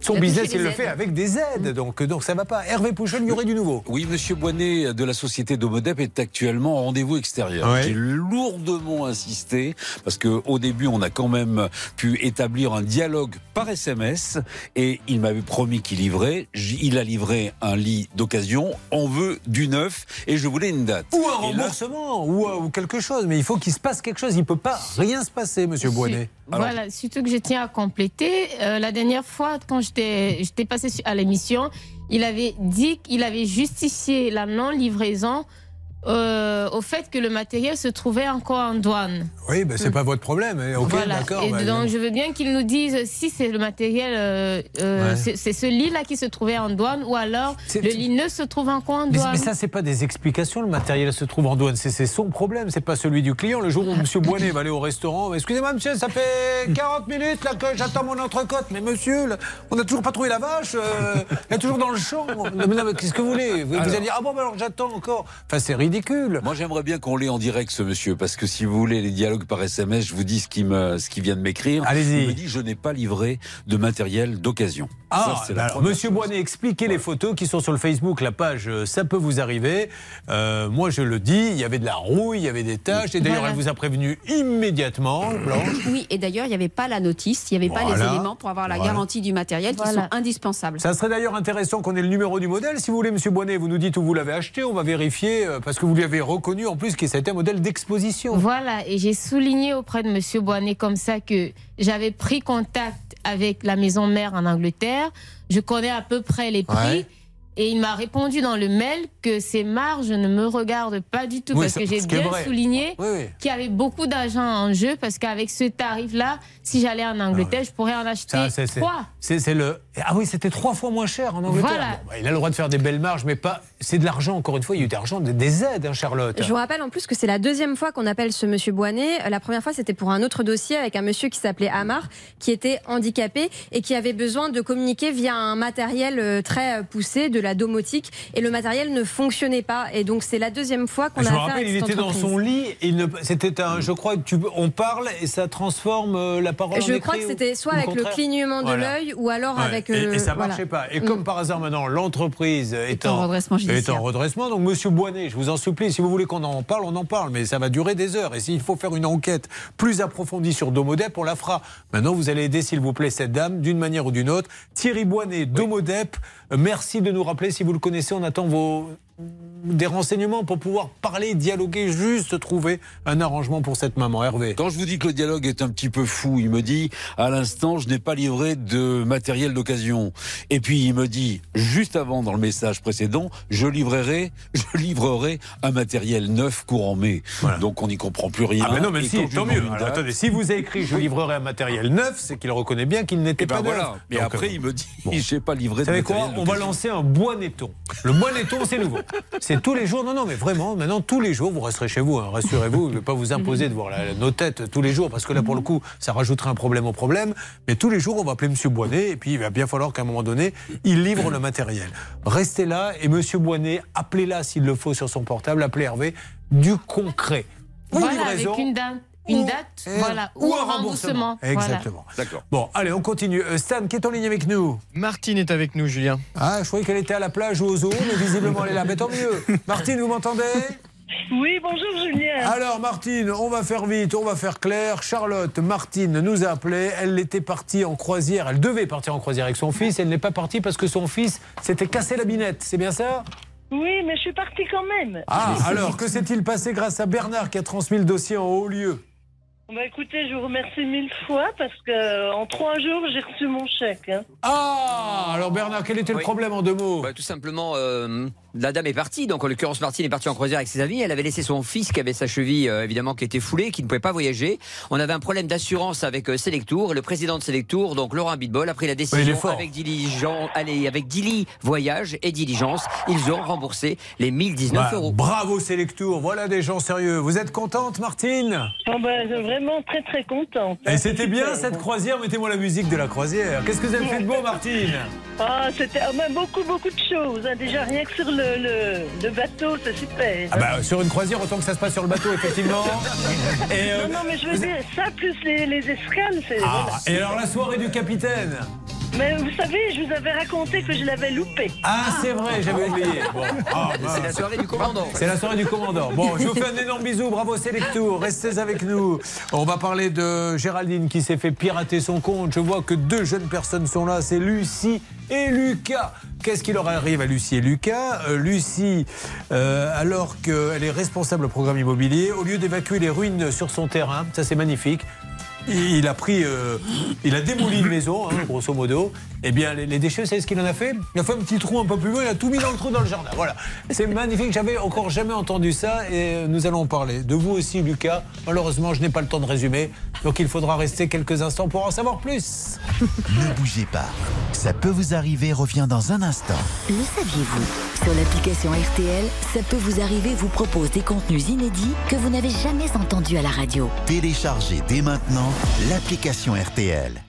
Son business, il le aides. fait avec des aides, donc, donc ça va pas. Hervé Pouchon, il y aurait du nouveau. Oui, Monsieur Boinet de la société Domodep est actuellement en rendez-vous extérieur. Ouais. J'ai lourdement insisté parce que au début, on a quand même pu établir un dialogue par SMS et il m'avait promis qu'il livrait. Il a livré un lit d'occasion. On veut du neuf et je voulais une date. Ou un là- remboursement, ou, ou quelque chose. Mais il faut qu'il se passe quelque chose. Il peut pas rien se passer, monsieur Boinet. Voilà, surtout que je tiens à compléter. euh, la dernière fois, quand j'étais sur- à l'émission, il avait dit qu'il avait justifié la non-livraison euh, au fait que le matériel se trouvait encore en douane. Oui, ben, c'est pas votre problème. hein. Ok, Voilà. d'accord. Et bah, donc, je veux bien qu'il nous dise si c'est le matériel, euh, euh, Ouais. c'est ce lit-là qui se trouvait en douane ou alors le lit ne se trouve encore en Mais, douane. mais ça, c'est pas des explications. Le matériel se trouve en douane. C'est son problème. C'est pas celui du client. Le jour où Monsieur Boinet va aller au restaurant, excusez-moi, monsieur, ça fait 40 minutes là que j'attends mon entrecôte. Mais monsieur, là, on n'a toujours pas trouvé la vache. euh, elle est toujours dans le champ. Mais mais Qu'est-ce que vous voulez? Vous, Alors. allez dire ah bon, ben alors j'attends encore. Enfin, c'est ridicule. Moi, j'aimerais bien qu'on l'ait en direct, ce monsieur, parce que si vous voulez les dialogues par SMS, je vous dis ce qu'il me, ce qu'il vient de m'écrire. Allez-y. Il me dit je n'ai pas livré de matériel d'occasion. Ah, Ça, bah alors, première Monsieur Boinet, expliquez les photos qui sont sur le Facebook, la page euh, Ça peut vous arriver. Euh, moi, je le dis, il y avait de la rouille, il y avait des taches. Et d'ailleurs, Voilà. elle vous a prévenu immédiatement, Blanche. <coughs> Oui, et d'ailleurs, il n'y avait pas la notice, il n'y avait pas les éléments pour avoir la Voilà. garantie du matériel qui sont indispensables. Ça serait d'ailleurs intéressant qu'on ait le numéro du modèle. Si vous voulez, Monsieur Bonnet, vous nous dites où vous l'avez acheté. On va vérifier euh, parce que vous lui avez reconnu en plus que c'était un modèle d'exposition. Voilà, et j'ai souligné auprès de Monsieur Boinet comme ça que j'avais pris contact avec la maison mère en Angleterre. Je connais à peu près les prix. Ouais. Et il m'a répondu dans le mail que ces marges ne me regardent pas du tout Oui, parce que j'ai bien souligné Oui, oui. qu'il y avait beaucoup d'argent en jeu parce qu'avec ce tarif-là, si j'allais en Angleterre, je pourrais en acheter Ça, trois. c'est le. Ah oui, c'était trois fois moins cher en Angleterre. Voilà. Bon, bah, il a le droit de faire des belles marges, mais pas. C'est de l'argent. Encore une fois, il y a eu de l'argent, des, des aides, hein, Charlotte. Je vous rappelle en plus que c'est la deuxième fois qu'on appelle ce monsieur Boinet. La première fois, c'était pour un autre dossier avec un monsieur qui s'appelait Amar, qui était handicapé et qui avait besoin de communiquer via un matériel euh, très poussé, de la domotique, et le matériel ne fonctionnait pas. Et donc, c'est la deuxième fois qu'on Je a me affaire rappelle, il était dans son lit. Il ne, c'était un, je crois que tu, on parle et ça transforme euh, la parole. en Je écrit crois que c'était soit avec le clignement de Voilà. l'œil ou alors Ouais. avec. Et, euh, et ça voilà. marchait pas. Et Mm. comme par hasard maintenant, l'entreprise est, en redressement est judiciaire. en redressement. Donc Monsieur Boinet, je vous en supplie, si vous voulez qu'on en parle, on en parle, mais ça va durer des heures. Et s'il faut faire une enquête plus approfondie sur Domodep, on la fera. Maintenant, vous allez aider, s'il vous plaît, cette dame d'une manière ou d'une autre. Thierry Boinet, Domodep, euh, merci de nous rappeler si vous le connaissez. On attend vos des renseignements pour pouvoir parler, dialoguer, juste trouver un arrangement pour cette maman. Hervé. Quand je vous dis que le dialogue est un petit peu fou, il me dit à l'instant, je n'ai pas livré de matériel d'occasion. Et puis il me dit juste avant dans le message précédent, je livrerai, <laughs> je livrerai un matériel neuf courant mai. Donc on n'y comprend plus rien. Ah mais non, mais si, tant mieux. Alors, attendez, si vous avez écrit je livrerai un matériel neuf, c'est qu'il reconnaît bien qu'il n'était eh ben pas voilà. neuf. Mais Donc, après euh, il me dit, <laughs> j'ai pas livré Vous savez quoi On va lancer un bois netton. Le bois netton, c'est nouveau. C'est tous les jours. Non, non, mais vraiment, maintenant, tous les jours, vous resterez chez vous. hein, Rassurez-vous, je ne vais pas vous imposer de voir la- nos têtes tous les jours, parce que là, pour le coup, ça rajouterait un problème au problème. Mais tous les jours, on va appeler Monsieur Boinet, et puis il va bien falloir qu'à un moment donné, il livre le matériel. Restez là, et Monsieur Boinet, appelez-là s'il le faut sur son portable, appelez Hervé, du concret. Voilà, livraison, avec une date, une date voilà, ou, un remboursement. Exactement. D'accord. Bon, allez, on continue. Euh, Stan, qui est en ligne avec nous Martine est avec nous, Julien. Ah, je croyais qu'elle était à la plage ou au zoo, mais visiblement elle est là. Mais tant mieux. Martine, vous m'entendez? Oui, bonjour Julien. Alors Martine, on va faire vite, on va faire clair. Charlotte, Martine nous a appelé. Elle était partie en croisière. Elle devait partir en croisière avec son fils. Elle n'est pas partie parce que son fils s'était cassé la binette. C'est bien ça? Oui, mais je suis partie quand même. Ah, alors que s'est-il passé grâce à Bernard qui a transmis le dossier en haut lieu? Bah écoutez, je vous remercie mille fois parce que euh, en trois jours, j'ai reçu mon chèque. hein. Ah Alors Bernard, quel était le problème en deux mots? Bah, Tout simplement, euh, la dame est partie. Donc, en l'occurrence, Martine est partie en croisière avec ses amis. Elle avait laissé son fils qui avait sa cheville, euh, évidemment, qui était foulée, qui ne pouvait pas voyager. On avait un problème d'assurance avec euh, Selectour. Et le président de Selectour, donc Laurent Bitbol, a pris la décision avec diligence, allez, avec Dili Voyage et Diligence. Ils ont remboursé les 1019 Bah, euros. Bravo Selectour, voilà des gens sérieux. Vous êtes contente Martine? Ah bah, vraiment très très contente. Et c'était bien cette croisière, mettez-moi la musique de la croisière. Qu'est-ce que vous avez fait de beau Martine? Ah, c'était ah, bah, beaucoup beaucoup de choses. hein. Déjà rien que sur le, le, le bateau, c'est super. ah bah, Sur une croisière, autant que ça se passe sur le bateau, effectivement. <laughs> Et, euh, non, non, mais je veux vous- dire, ça plus les, les escales, c'est. Ah, voilà. et alors la soirée du capitaine? Mais vous savez, je vous avais raconté que je l'avais loupé. Ah, c'est vrai, j'avais oublié. Bon. Ah. C'est la soirée du commandant. C'est la soirée du commandant. Bon, je vous fais un énorme bisou. Bravo Selectour. Restez avec nous. On va parler de Géraldine qui s'est fait pirater son compte. Je vois que deux jeunes personnes sont là. C'est Lucie et Lucas. Qu'est-ce qui leur arrive à Lucie et Lucas? Euh, Lucie, euh, alors qu'elle est responsable au programme immobilier, au lieu d'évacuer les ruines sur son terrain, ça c'est magnifique. Il a pris, euh, il a démoli une maison, hein, grosso modo. Eh bien, les, les déchets, vous savez ce qu'il en a fait Il a fait un petit trou un peu plus loin, il a tout mis dans le trou dans le jardin. Voilà. C'est magnifique, j'avais encore jamais entendu ça et euh, nous allons en parler. De vous aussi, Lucas. Malheureusement, je n'ai pas le temps de résumer, donc il faudra rester quelques instants pour en savoir plus. <laughs> Ne bougez pas. Ça peut vous arriver revient dans un instant. Le saviez-vous Sur l'application RTL, ça peut vous arriver vous propose des contenus inédits que vous n'avez jamais entendus à la radio. Téléchargez dès maintenant l'application RTL.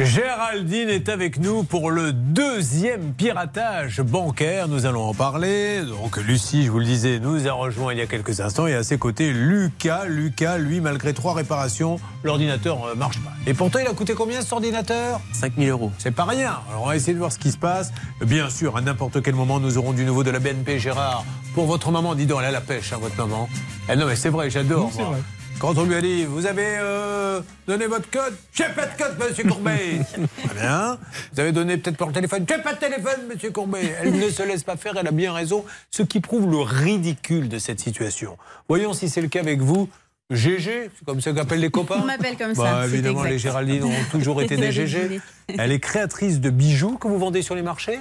Géraldine est avec nous pour le deuxième piratage bancaire. Nous allons en parler. Donc, Lucie, je vous le disais, nous a rejoint il y a quelques instants. Et à ses côtés, Lucas. Lucas, lui, malgré trois réparations, l'ordinateur ne marche pas. Et pourtant, il a coûté combien cet ordinateur? 5000 euros. C'est pas rien. Alors, on va essayer de voir ce qui se passe. Bien sûr, à n'importe quel moment, nous aurons du nouveau de la BNP, Gérard. Pour votre maman, dis donc, elle a la pêche, hein, votre maman. Eh non, mais c'est vrai, j'adore. Oui, c'est moi. vrai. Quand on lui a dit, vous avez euh, donné votre code J'ai pas de code, monsieur Courbet. <laughs> Très bien. Vous avez donné peut-être par téléphone J'ai pas de téléphone, monsieur Courbet. Elle ne se laisse pas faire, elle a bien raison. Ce qui prouve le ridicule de cette situation. Voyons si c'est le cas avec vous. GG, c'est comme ça qu'appellent les copains. <laughs> On m'appelle comme ça, Bah, évidemment, exact. les Géraldines ont toujours <laughs> été des GG. Elle est créatrice de bijoux que vous vendez sur les marchés?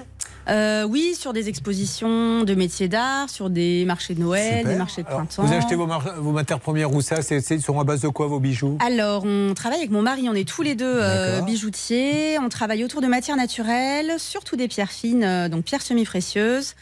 Euh, oui, sur des expositions de métiers d'art, sur des marchés de Noël, Super. des marchés de Alors, printemps. Vous achetez vos, matières premières où ça? C'est sont à base de quoi vos bijoux? Alors, on travaille avec mon mari, on est tous les deux euh, bijoutiers. On travaille autour de matières naturelles, surtout des pierres fines, euh, donc pierres semi-précieuses.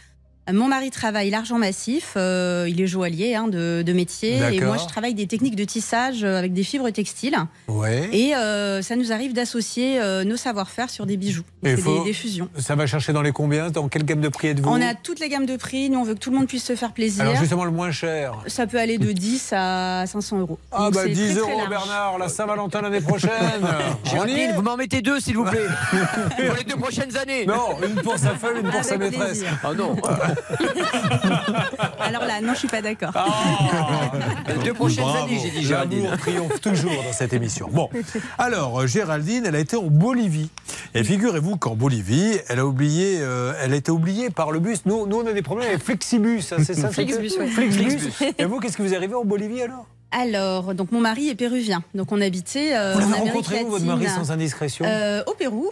Mon mari travaille l'argent massif, euh, il est joaillier hein, de, de métier. Et moi, je travaille des techniques de tissage euh, avec des fibres textiles. Ouais. Et euh, ça nous arrive d'associer euh, nos savoir-faire sur des bijoux. Et C'est faut- des, des fusions. Ça va chercher dans les combien Dans quelle gamme de prix êtes-vous On a toutes les gammes de prix. Nous, on veut que tout le monde puisse se faire plaisir. Alors justement le moins cher. Ça peut aller de 10 à 500 euros. Ah Donc, bah c'est 10 très, très euros. Bernard, la Saint-Valentin l'année prochaine. <laughs> On y Géraldine, est vous m'en mettez deux, s'il vous plaît. <laughs> pour les deux prochaines années. Non, une pour sa femme, une pour sa Avec maîtresse. plaisir. Ah non. <laughs> Alors là, non, je suis pas d'accord. <laughs> Les deux prochaines Bravo. années, j'ai dit Géraldine. L'amour triomphe toujours dans cette émission. Bon, alors euh, Géraldine, elle a été en Bolivie. Et figurez-vous qu'en Bolivie, elle a oublié, euh, elle a été oubliée par le bus. Nous, nous on a des problèmes avec Flexibus, hein, c'est ça que-. Flixbus. Flixbus. Et vous, qu'est-ce qui vous est arrivé en Bolivie alors? Alors, donc mon mari est péruvien. Donc on habitait euh, Vous en l'avez Amérique rencontré où, votre mari, latine. sans indiscrétion? Euh, Au Pérou.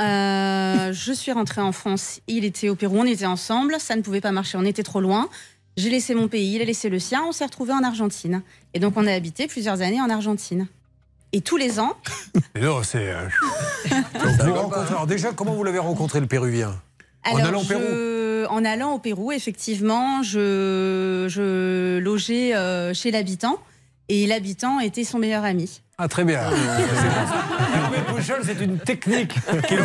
Euh, je suis rentrée en France. Il était au Pérou. On était ensemble. Ça ne pouvait pas marcher. On était trop loin. J'ai laissé mon pays. Il a laissé le sien. On s'est retrouvés en Argentine. Et donc on a habité plusieurs années en Argentine. Et tous les ans, <laughs> Mais Non, c'est. euh, <laughs> donc, vous rencontrez- alors déjà, comment vous l'avez rencontré le Péruvien? En allant au Pérou En allant au Pérou, effectivement, je, je logeais euh, chez l'habitant et l'habitant était son meilleur ami. Ah, très bien. <laughs> C'est une technique qu'il.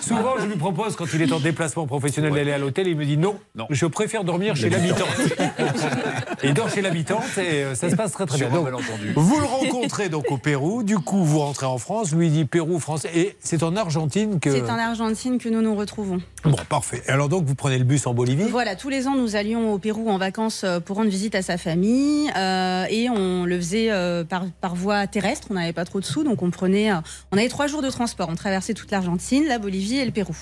Souvent, je lui propose, quand il est en déplacement professionnel, d'aller à l'hôtel. Il me dit non, je préfère dormir chez l'habitante. Et il dort chez l'habitante et euh, ça se passe très très bien. Donc, vous le rencontrez donc au Pérou. Du coup, vous rentrez en France. Lui il dit Pérou, France. Et c'est en Argentine que. C'est en Argentine que nous nous retrouvons. Bon, parfait. Alors donc, vous prenez le bus en Bolivie. Voilà, tous les ans, nous allions au Pérou en vacances euh, pour rendre visite à sa famille euh, et on le faisait euh, par, par voie terrestre. On n'avait pas trop de sous, donc on prenait, euh, on avait trois jours de transport. On traversait toute l'Argentine, la Bolivie et le Pérou.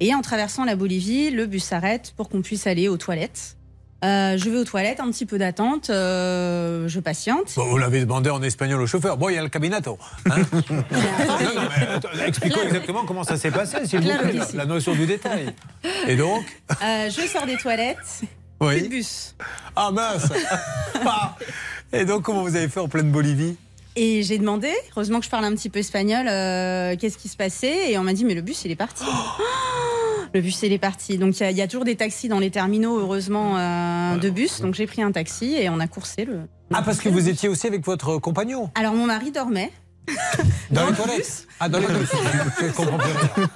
Et en traversant la Bolivie, le bus s'arrête pour qu'on puisse aller aux toilettes. Euh, je vais aux toilettes, un petit peu d'attente, euh, je patiente. Bon, vous l'avez demandé en espagnol au chauffeur. Bon, il y a le cabinato. hein <laughs> attends, expliquons exactement comment ça s'est passé, s'il vous plaît, la, notion du détail. <laughs> Et donc Euh, je sors des toilettes, Oui. plus de bus. Ah mince <laughs> Ah. Et donc, comment vous avez fait en pleine Bolivie? Et j'ai demandé, heureusement que je parle un petit peu espagnol, euh, qu'est-ce qui se passait. Et on m'a dit, mais le bus, il est parti. <gasps> Le bus, il est parti. Donc, il y y, a toujours des taxis dans les terminaux, heureusement, euh, de bus. Donc, j'ai pris un taxi et on a coursé le. Ah, parce que vous étiez aussi avec votre compagnon? Alors, mon mari dormait. Dans, les toilettes Ah, dans les toilettes. Je comprends plus rien.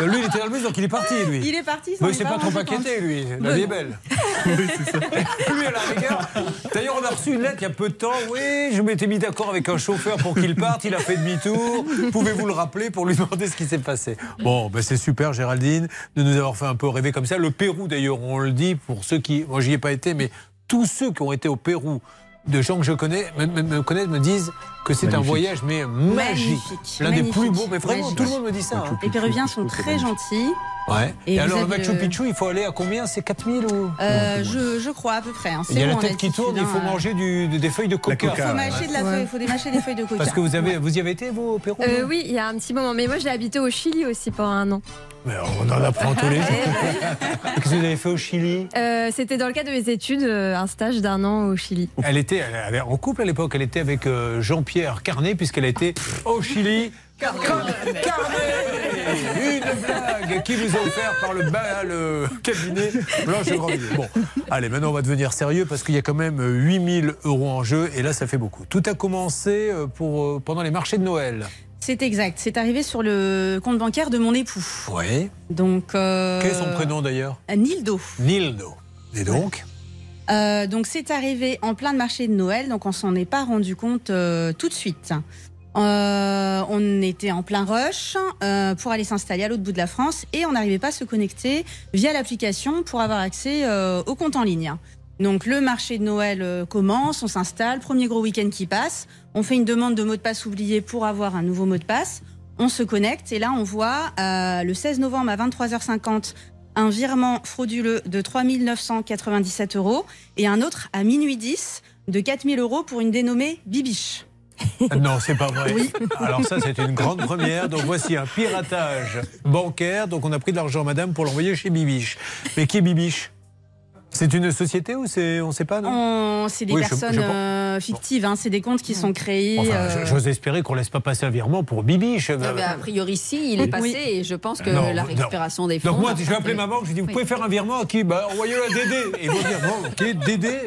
Euh, Lui, il était dans le bus, donc il est parti, lui. Il est parti. Mais il s'est pas trop rendu inquiété, lui. La vie est belle. <laughs> Lui, à la rigueur. D'ailleurs, on a reçu une lettre il y a peu de temps. Oui, je m'étais mis d'accord avec un chauffeur pour qu'il parte. Il a fait demi-tour. Pouvez-vous le rappeler pour lui demander ce qui s'est passé? Bon, ben c'est super, Géraldine, de nous avoir fait un peu rêver comme ça. Le Pérou, d'ailleurs, on le dit pour ceux qui. Moi, j'y ai pas été, mais tous ceux qui ont été au Pérou, de gens que je connais, me, me- me connaissent, me disent que c'est un voyage, mais magique. Magnifique, L'un des plus beaux. Mais vraiment, magique. tout le monde me dit ça. hein. Les Péruviens sont très gentils. Ouais. Et, alors, le Machu le- Picchu, il faut aller à combien? C'est 4000 ou? Euh, je, je crois à peu près. hein. Il y a la tête qui tourne, il faut hein. manger du- des feuilles de coca. Il faut mâcher de la feuille, il faut démâcher des feuilles de coca. Parce que vous, avez, vous y avez été, vous, au Pérou? Euh, oui, il y a un petit moment. Mais moi, j'ai habité au Chili aussi pendant un an. Mais on en apprend tous les <laughs> jours. Qu'est-ce que vous avez fait au Chili? Euh, C'était dans le cadre de mes études, euh, un stage d'un an au Chili. Elle était elle avait- en couple à l'époque, elle était avec euh, Jean-Pierre Carnet, puisqu'elle a été au Chili. Carnet Une blague qui vous est offerte par le, le cabinet Blanche. Bon, allez, maintenant on va devenir sérieux parce qu'il y a quand même 8000 euros en jeu et là ça fait beaucoup. Tout a commencé euh, pour, euh, pendant les marchés de Noël. C'est exact. C'est arrivé sur le compte bancaire de mon époux. Oui. Donc. euh, Quel est son prénom d'ailleurs? Nildo. Nildo. Et donc? Euh, donc c'est arrivé en plein de marché de Noël, donc on s'en est pas rendu compte euh, tout de suite. Euh, on était en plein rush euh, pour aller s'installer à l'autre bout de la France et on n'arrivait pas à se connecter via l'application pour avoir accès euh, au compte en ligne. Donc le marché de Noël euh, commence, on s'installe, premier gros week-end qui passe, on fait une demande de mot de passe oublié pour avoir un nouveau mot de passe, on se connecte et là on voit le 16 novembre à 23h50 un virement frauduleux de 3 997 euros et un autre à minuit 10 de 4 000 euros pour une dénommée Bibiche. Non, c'est pas vrai. Alors ça, c'est une grande première. Donc voici un piratage bancaire. Donc on a pris de l'argent, madame, pour l'envoyer chez Bibiche. Mais qui est Bibiche? C'est une société ou c'est, on sait pas, non? On- C'est des Oui, je- personnes je euh, fictives, hein, c'est des comptes qui sont créés. Enfin, euh, j'ose espérer qu'on laisse pas passer un virement pour Bibiche. Eh ben, a priori, si, il est passé et je pense que Non, la non. récupération des fonds. Donc moi, je vais appeler prendre- ma banque, je lui dis, vous Oui. pouvez faire un virement à qui? Bah, Envoyez-le à Dédé. Et ils vont dire, bon, ok, Dédé.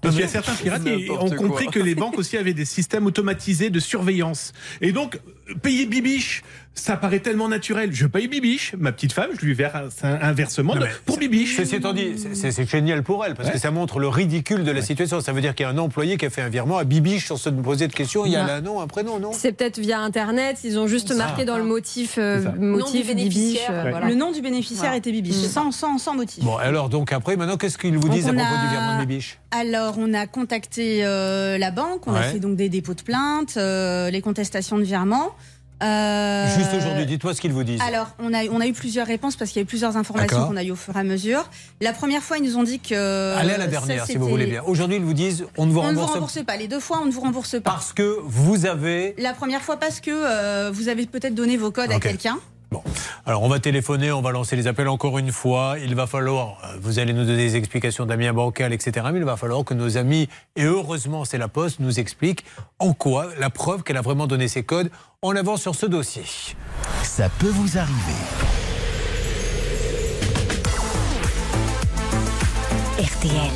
Parce qu'il y a certains pirates qui ont compris quoi. que les banques aussi avaient des systèmes automatisés de surveillance. Et donc, payer Bibiche, ça paraît tellement naturel. Je paye Bibiche, ma petite femme, je lui verse un, un versement de- pour Bibiche. Ceci étant dit, c'est- génial pour elle, parce que ça montre le ridicule de la situation. Ça veut dire qu'il y a un employé qui a fait un virement à Bibiche sans se poser de questions. Il y a un nom, un prénom, non C'est peut-être via Internet, ils ont juste Ça. marqué dans le motif, euh, motif Nom du Bibiche. bénéficiaire, euh, voilà. Le nom du bénéficiaire était Bibiche, sans, sans, sans motif. Bon, alors donc après, maintenant, qu'est-ce qu'ils vous Donc, disent à propos a- du virement de Bibiche? Alors, on a contacté euh, la banque, on a fait donc des dépôts de plainte, euh, les contestations de virement. Euh, Juste aujourd'hui, dites-moi ce qu'ils vous disent. Alors, on a, on a eu plusieurs réponses parce qu'il y a eu plusieurs informations qu'on a eues au fur et à mesure. La première fois, ils nous ont dit que. Allez à la ça, dernière, si vous voulez bien. Aujourd'hui, ils vous disent, on ne vous On ne vous rembourse rembourse pas. Les deux fois, on ne vous rembourse pas. parce que vous avez. La première fois, parce que euh, vous avez peut-être donné vos codes à Ok. Quelqu'un. Alors, on va téléphoner, on va lancer les appels encore une fois. Il va falloir, euh, vous allez nous donner des explications d'Amiens bancal, etc. Mais il va falloir que nos amis, et heureusement c'est la Poste, nous expliquent en quoi la preuve qu'elle a vraiment donné ses codes en avance sur ce dossier. Ça peut vous arriver. RTL.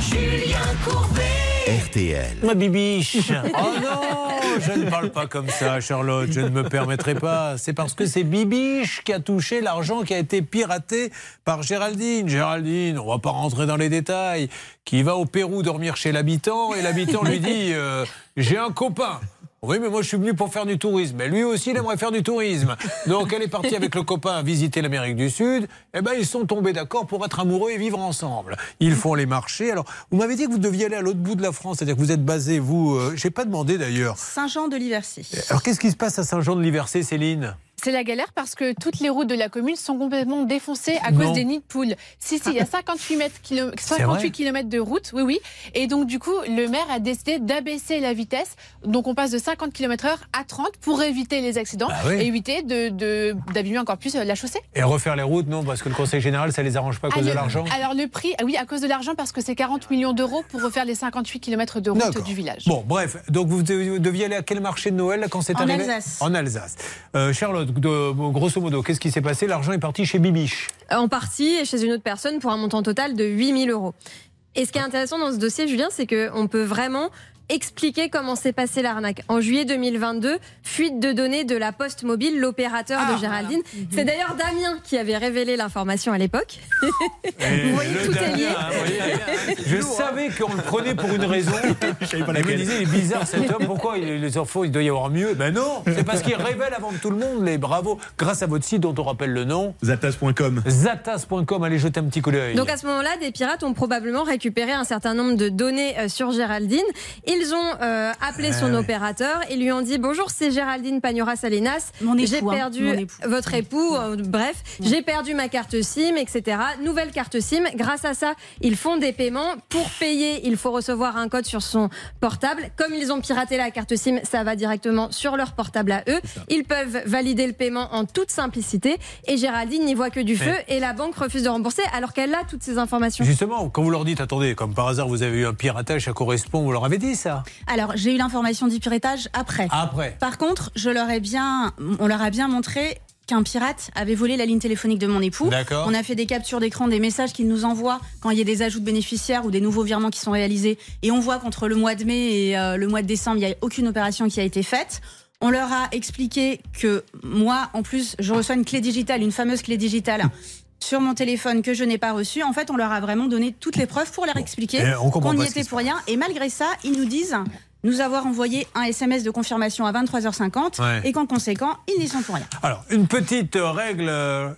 Julien Courbet. RTL. Ma bibiche <laughs> Oh non Je ne parle pas comme ça, Charlotte, je ne me permettrai pas. C'est parce que c'est Bibiche qui a touché l'argent qui a été piraté par Géraldine. Géraldine, on va pas rentrer dans les détails, qui va au Pérou dormir chez l'habitant et l'habitant lui dit <laughs> euh, J'ai un copain. Oui, mais moi je suis venu pour faire du tourisme. Mais lui aussi, il aimerait faire du tourisme. Donc elle est partie avec le copain visiter l'Amérique du Sud. Eh ben, ils sont tombés d'accord pour être amoureux et vivre ensemble. Ils font les marchés. Alors, vous m'avez dit que vous deviez aller à l'autre bout de la France, c'est-à-dire que vous êtes basé, vous. Euh, J'ai pas demandé d'ailleurs. Saint-Jean de l'Iversé. Alors, qu'est-ce qui se passe à Saint-Jean de l'Iversé, Céline? C'est la galère parce que toutes les routes de la commune sont complètement défoncées à Non. cause des nids de poules. Si, si, il y a 58 mètres kilo- C'est 58 vrai km de route, oui, oui. Et donc, du coup, le maire a décidé d'abaisser la vitesse. Donc, on passe de 50 km heure à 30 pour éviter les accidents Bah oui. et éviter de, de- d'abîmer encore plus la chaussée. Et refaire les routes, non, parce que le Conseil général, ça les arrange pas à cause Ah, de l'argent. Alors, le prix, ah oui, à cause de l'argent, parce que c'est 40 millions d'euros pour refaire les 58 km de route du village. Bon, bref, donc vous deviez aller à quel marché de Noël là, quand c'est En arrivé Alsace. En Alsace. Euh, Charlotte, de- grosso modo, qu'est-ce qui s'est passé? L'argent est parti chez Bibiche. en partie et chez une autre personne pour un montant total de 8000 euros. Et ce qui est intéressant dans ce dossier, Julien, c'est qu'on peut vraiment expliquer comment s'est passée l'arnaque. En juillet 2022, fuite de données de la Poste Mobile, l'opérateur Ah, de Géraldine. C'est d'ailleurs Damien qui avait révélé l'information à l'époque. <laughs> Vous voyez, tout est Damien, lié. hein, vous voyez, Je savais qu'on le prenait pour une raison. Je me disais, il est bizarre cet homme, pourquoi il- les enfants, il doit y avoir mieux? Ben non, c'est parce qu'il révèle avant tout le monde les bravos, grâce à votre site dont on rappelle le nom. Zatas.com. Zatas.com, allez jeter un petit coup d'œil. Donc à ce moment-là, des pirates ont probablement récupéré un certain nombre de données euh, sur Géraldine. Ils ont euh, appelé Ah son ouais. opérateur et lui ont dit bonjour, c'est Géraldine Pagnora Salinas. Mon époux, J'ai hein, perdu époux. votre époux. euh, bref, j'ai perdu ma carte SIM, etc. Nouvelle carte SIM. Grâce à ça, ils font des paiements. Pour payer, il faut recevoir un code sur son portable. Comme ils ont piraté la carte SIM, ça va directement sur leur portable à eux. Ils peuvent valider le paiement en toute simplicité. Et Géraldine n'y voit que du feu et la banque refuse de rembourser alors qu'elle a toutes ces informations. Justement, quand vous leur dites, attendez, comme par hasard, vous avez eu un piratage, ça correspond, vous leur avez dit ça Alors, j'ai eu l'information du piratage après. Après. Par contre, je leur ai bien, on leur a bien montré qu'un pirate avait volé la ligne téléphonique de mon époux. D'accord. On a fait des captures d'écran des messages qu'il nous envoie quand il y a des ajouts de bénéficiaires ou des nouveaux virements qui sont réalisés. Et on voit qu'entre le mois de mai et euh, le mois de décembre, il n'y a aucune opération qui a été faite. On leur a expliqué que moi, en plus, je reçois une clé digitale, une fameuse clé digitale. Sur mon téléphone que je n'ai pas reçue. En fait, on leur a vraiment donné toutes les preuves pour leur expliquer Eh, qu'on pas y ce qui était pour rien. Et malgré ça, ils nous disent nous avoir envoyé un SMS de confirmation à 23h50 Ouais. et qu'en conséquent, ils n'y sont pour rien. Alors, une petite euh, règle euh,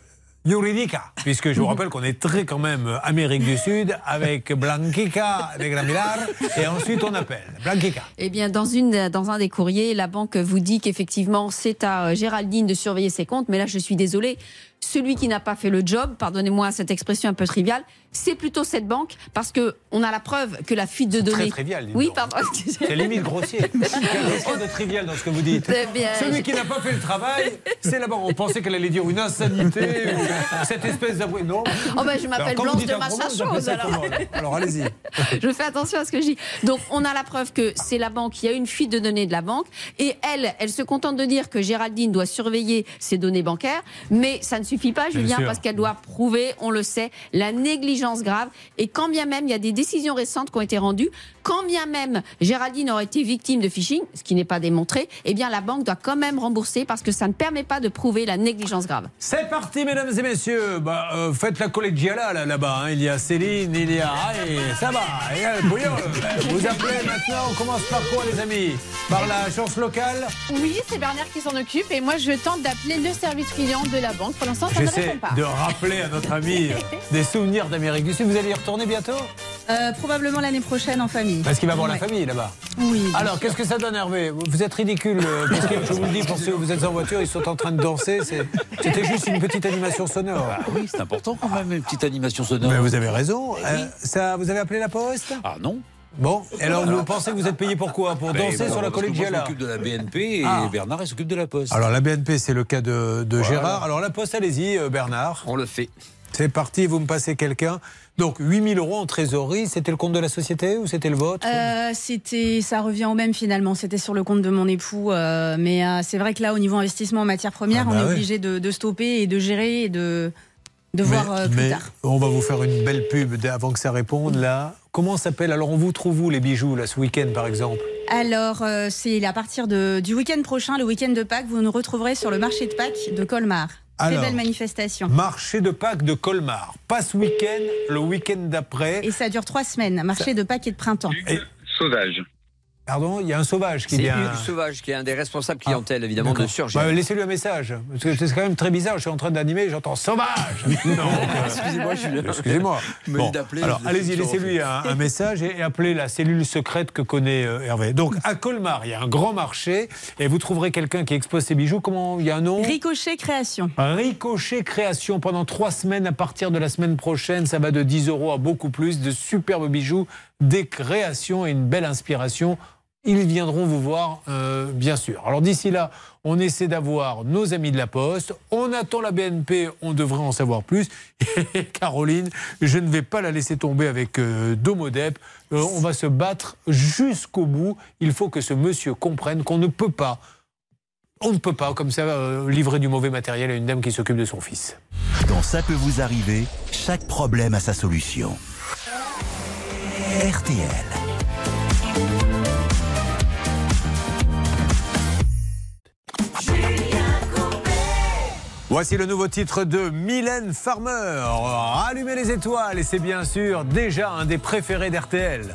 juridica, puisque je vous <laughs> rappelle qu'on est très quand même euh, Amérique du Sud avec Blanquica de Gramilar, et ensuite on appelle Blanquica. Eh bien, dans, une, dans un des courriers, la banque vous dit qu'effectivement, c'est à euh, Géraldine de surveiller ses comptes. Mais là, je suis désolée. Celui qui n'a pas fait le job, pardonnez-moi cette expression un peu triviale, c'est plutôt cette banque parce que on a la preuve que la fuite de Très données. trivial. dis Oui, pardon. C'est limite grossier. <laughs> Chose de trivial dans ce que vous dites. Bien, Celui je- qui n'a pas fait le travail, c'est la banque. On pensait qu'elle allait dire une insanité, ou cette espèce d'abri. Non. Oh ben, je m'appelle Blanche de ça alors. alors allez-y. <laughs> je fais attention à ce que je dis. Donc, on a la preuve que c'est la banque, il y a une fuite de données de la banque, et elle, elle se contente de dire que Géraldine doit surveiller ses données bancaires, mais ça ne suffit pas, Julien, parce qu'elle doit prouver, on le sait, la négligence Et quand bien même il y a des décisions récentes qui ont été rendues, quand bien même Géraldine aurait été victime de phishing, ce qui n'est pas démontré, eh bien la banque doit quand même rembourser parce que ça ne permet pas de prouver la négligence grave. C'est parti, mesdames et messieurs. Bah, euh, faites la collegiala là, là-bas. hein. Il y a Céline, il y a. Allez, ça va. Et, euh, bouillon. Vous appelez maintenant. On commence par quoi, les amis? Par la chance locale? Oui, c'est Bernard qui s'en occupe et moi je tente d'appeler le service client de la banque. Pour l'instant, ça ne répond pas. de rappeler à notre ami euh, <laughs> des souvenirs d'Amérique du Sud. Vous allez y retourner bientôt? Euh, probablement l'année prochaine en famille. Parce qu'il va voir la famille là-bas. Oui. Alors, qu'est-ce que ça donne, Hervé Vous êtes ridicule. euh, Parce que je vous le dis, pour ceux vous êtes en voiture, ils sont en train de danser. C'était juste une petite animation sonore. Ah oui, c'est important quand même, une petite animation sonore. Mais vous avez raison. Euh, ça, vous avez appelé la poste? Ah non. Bon, et alors vous pensez que vous êtes payé pour quoi? Pour Ben, danser bon, sur la Moi, je m'occupe de la BNP et Ah. Bernard, s'occupe de la Poste. Alors la BNP, c'est le cas de, de Voilà. Gérard. Alors la poste, allez-y, euh, Bernard. On le fait. C'est parti, vous me passez quelqu'un. Donc 8000 euros en trésorerie, c'était le compte de la société ou c'était le vôtre? Euh, c'était, ça revient au même finalement. C'était sur le compte de mon époux, euh, mais euh, c'est vrai que là, au niveau investissement en matières premières, Ah bah on est ouais. obligé de, de stopper et de gérer et de, de Mais- voir plus mais tard. on va vous faire une belle pub avant que ça réponde là. Comment s'appelle? Alors on vous trouve où les bijoux là ce week-end par exemple? Alors, euh, c'est à partir de, du week-end prochain, le week-end de Pâques, vous nous retrouverez sur le marché de Pâques de Colmar. Très Alors, belle manifestation. Marché de Pâques de Colmar. Pas ce week-end, le week-end d'après. Et ça dure trois semaines. Marché de Pâques et de printemps. Sauvage. Pardon, il y a un sauvage qui C'est vient. Hugues Sauvage qui est un des responsables clientèle, évidemment, de. Surgé. Bah, Laissez-lui un message. Parce que c'est quand même très bizarre. Je suis en train d'animer, j'entends sauvage. <laughs> Non, euh, <laughs> Excusez-moi, Julien. Excusez-moi. <laughs> Bon, alors allez-y, laissez-lui un, un message et, et appelez la cellule secrète que connaît euh, Hervé. Donc à Colmar, il y a un grand marché et vous trouverez quelqu'un qui expose ses bijoux. Comment il y a un nom? Ricochet Création. Ricochet Création pendant trois semaines à partir de la semaine prochaine. Ça va de 10 euros à beaucoup plus. De superbes bijoux, des créations et une belle inspiration. Ils viendront vous voir, euh, bien sûr. Alors d'ici là, on essaie d'avoir nos amis de la Poste. On attend la BNP, on devrait en savoir plus. <laughs> Et Caroline, je ne vais pas la laisser tomber avec euh, Domodep. Euh, on va se battre jusqu'au bout. Il faut que ce monsieur comprenne qu'on ne peut pas on ne peut pas, comme ça, livrer du mauvais matériel à une dame qui s'occupe de son fils. Quand ça peut vous arriver, chaque problème a sa solution. RTL. Voici le nouveau titre de Mylène Farmer. Allumez les étoiles et c'est bien sûr déjà un des préférés d'RTL.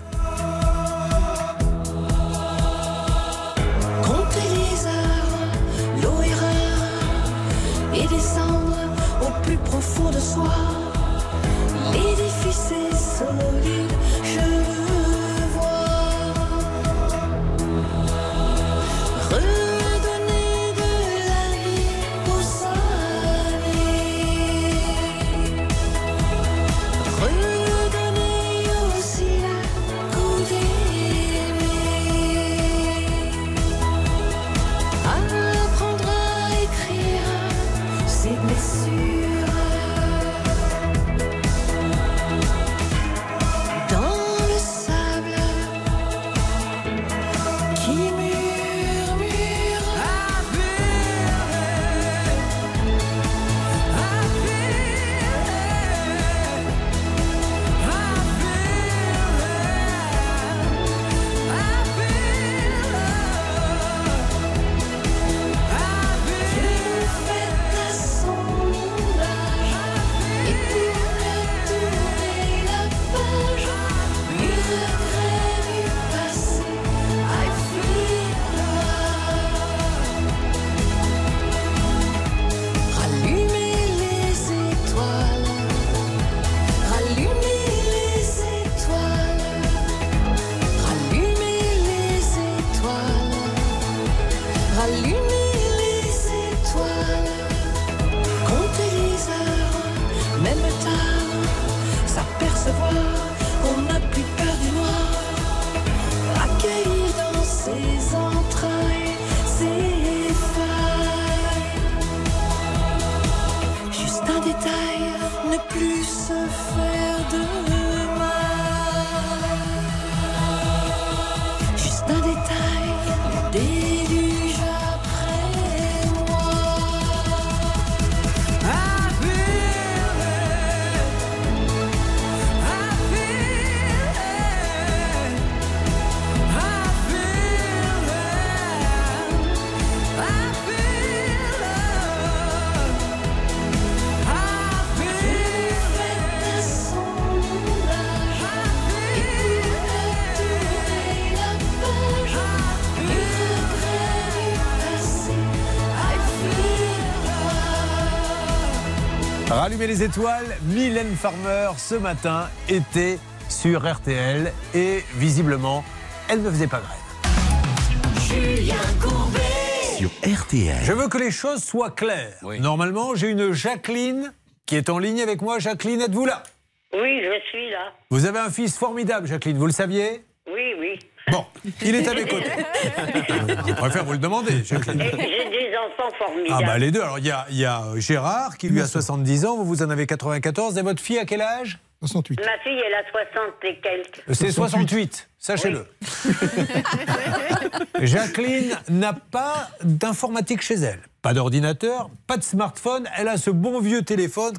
Rallumer les étoiles, Mylène Farmer ce matin était sur RTL et visiblement, elle ne faisait pas grève. Julien Courbet. Sur RTL. Je veux que les choses soient claires. Normalement, j'ai une Jacqueline qui est en ligne avec moi. Jacqueline, êtes-vous là? Oui, je suis là. Vous avez un fils formidable, Jacqueline, vous le saviez? Oui, oui. Bon, il est à mes côtés. <laughs> Je préfère vous le demander, Jacqueline. Ah bah les deux. Alors il y a, il y a Gérard qui lui a 70 ans, vous vous en avez 94. Et votre fille à quel âge? 68. Ma fille, elle a 60 et quelques. C'est 68, sachez-le. <laughs> Jacqueline n'a pas d'informatique chez elle. Pas d'ordinateur, pas de smartphone. Elle a ce bon vieux téléphone.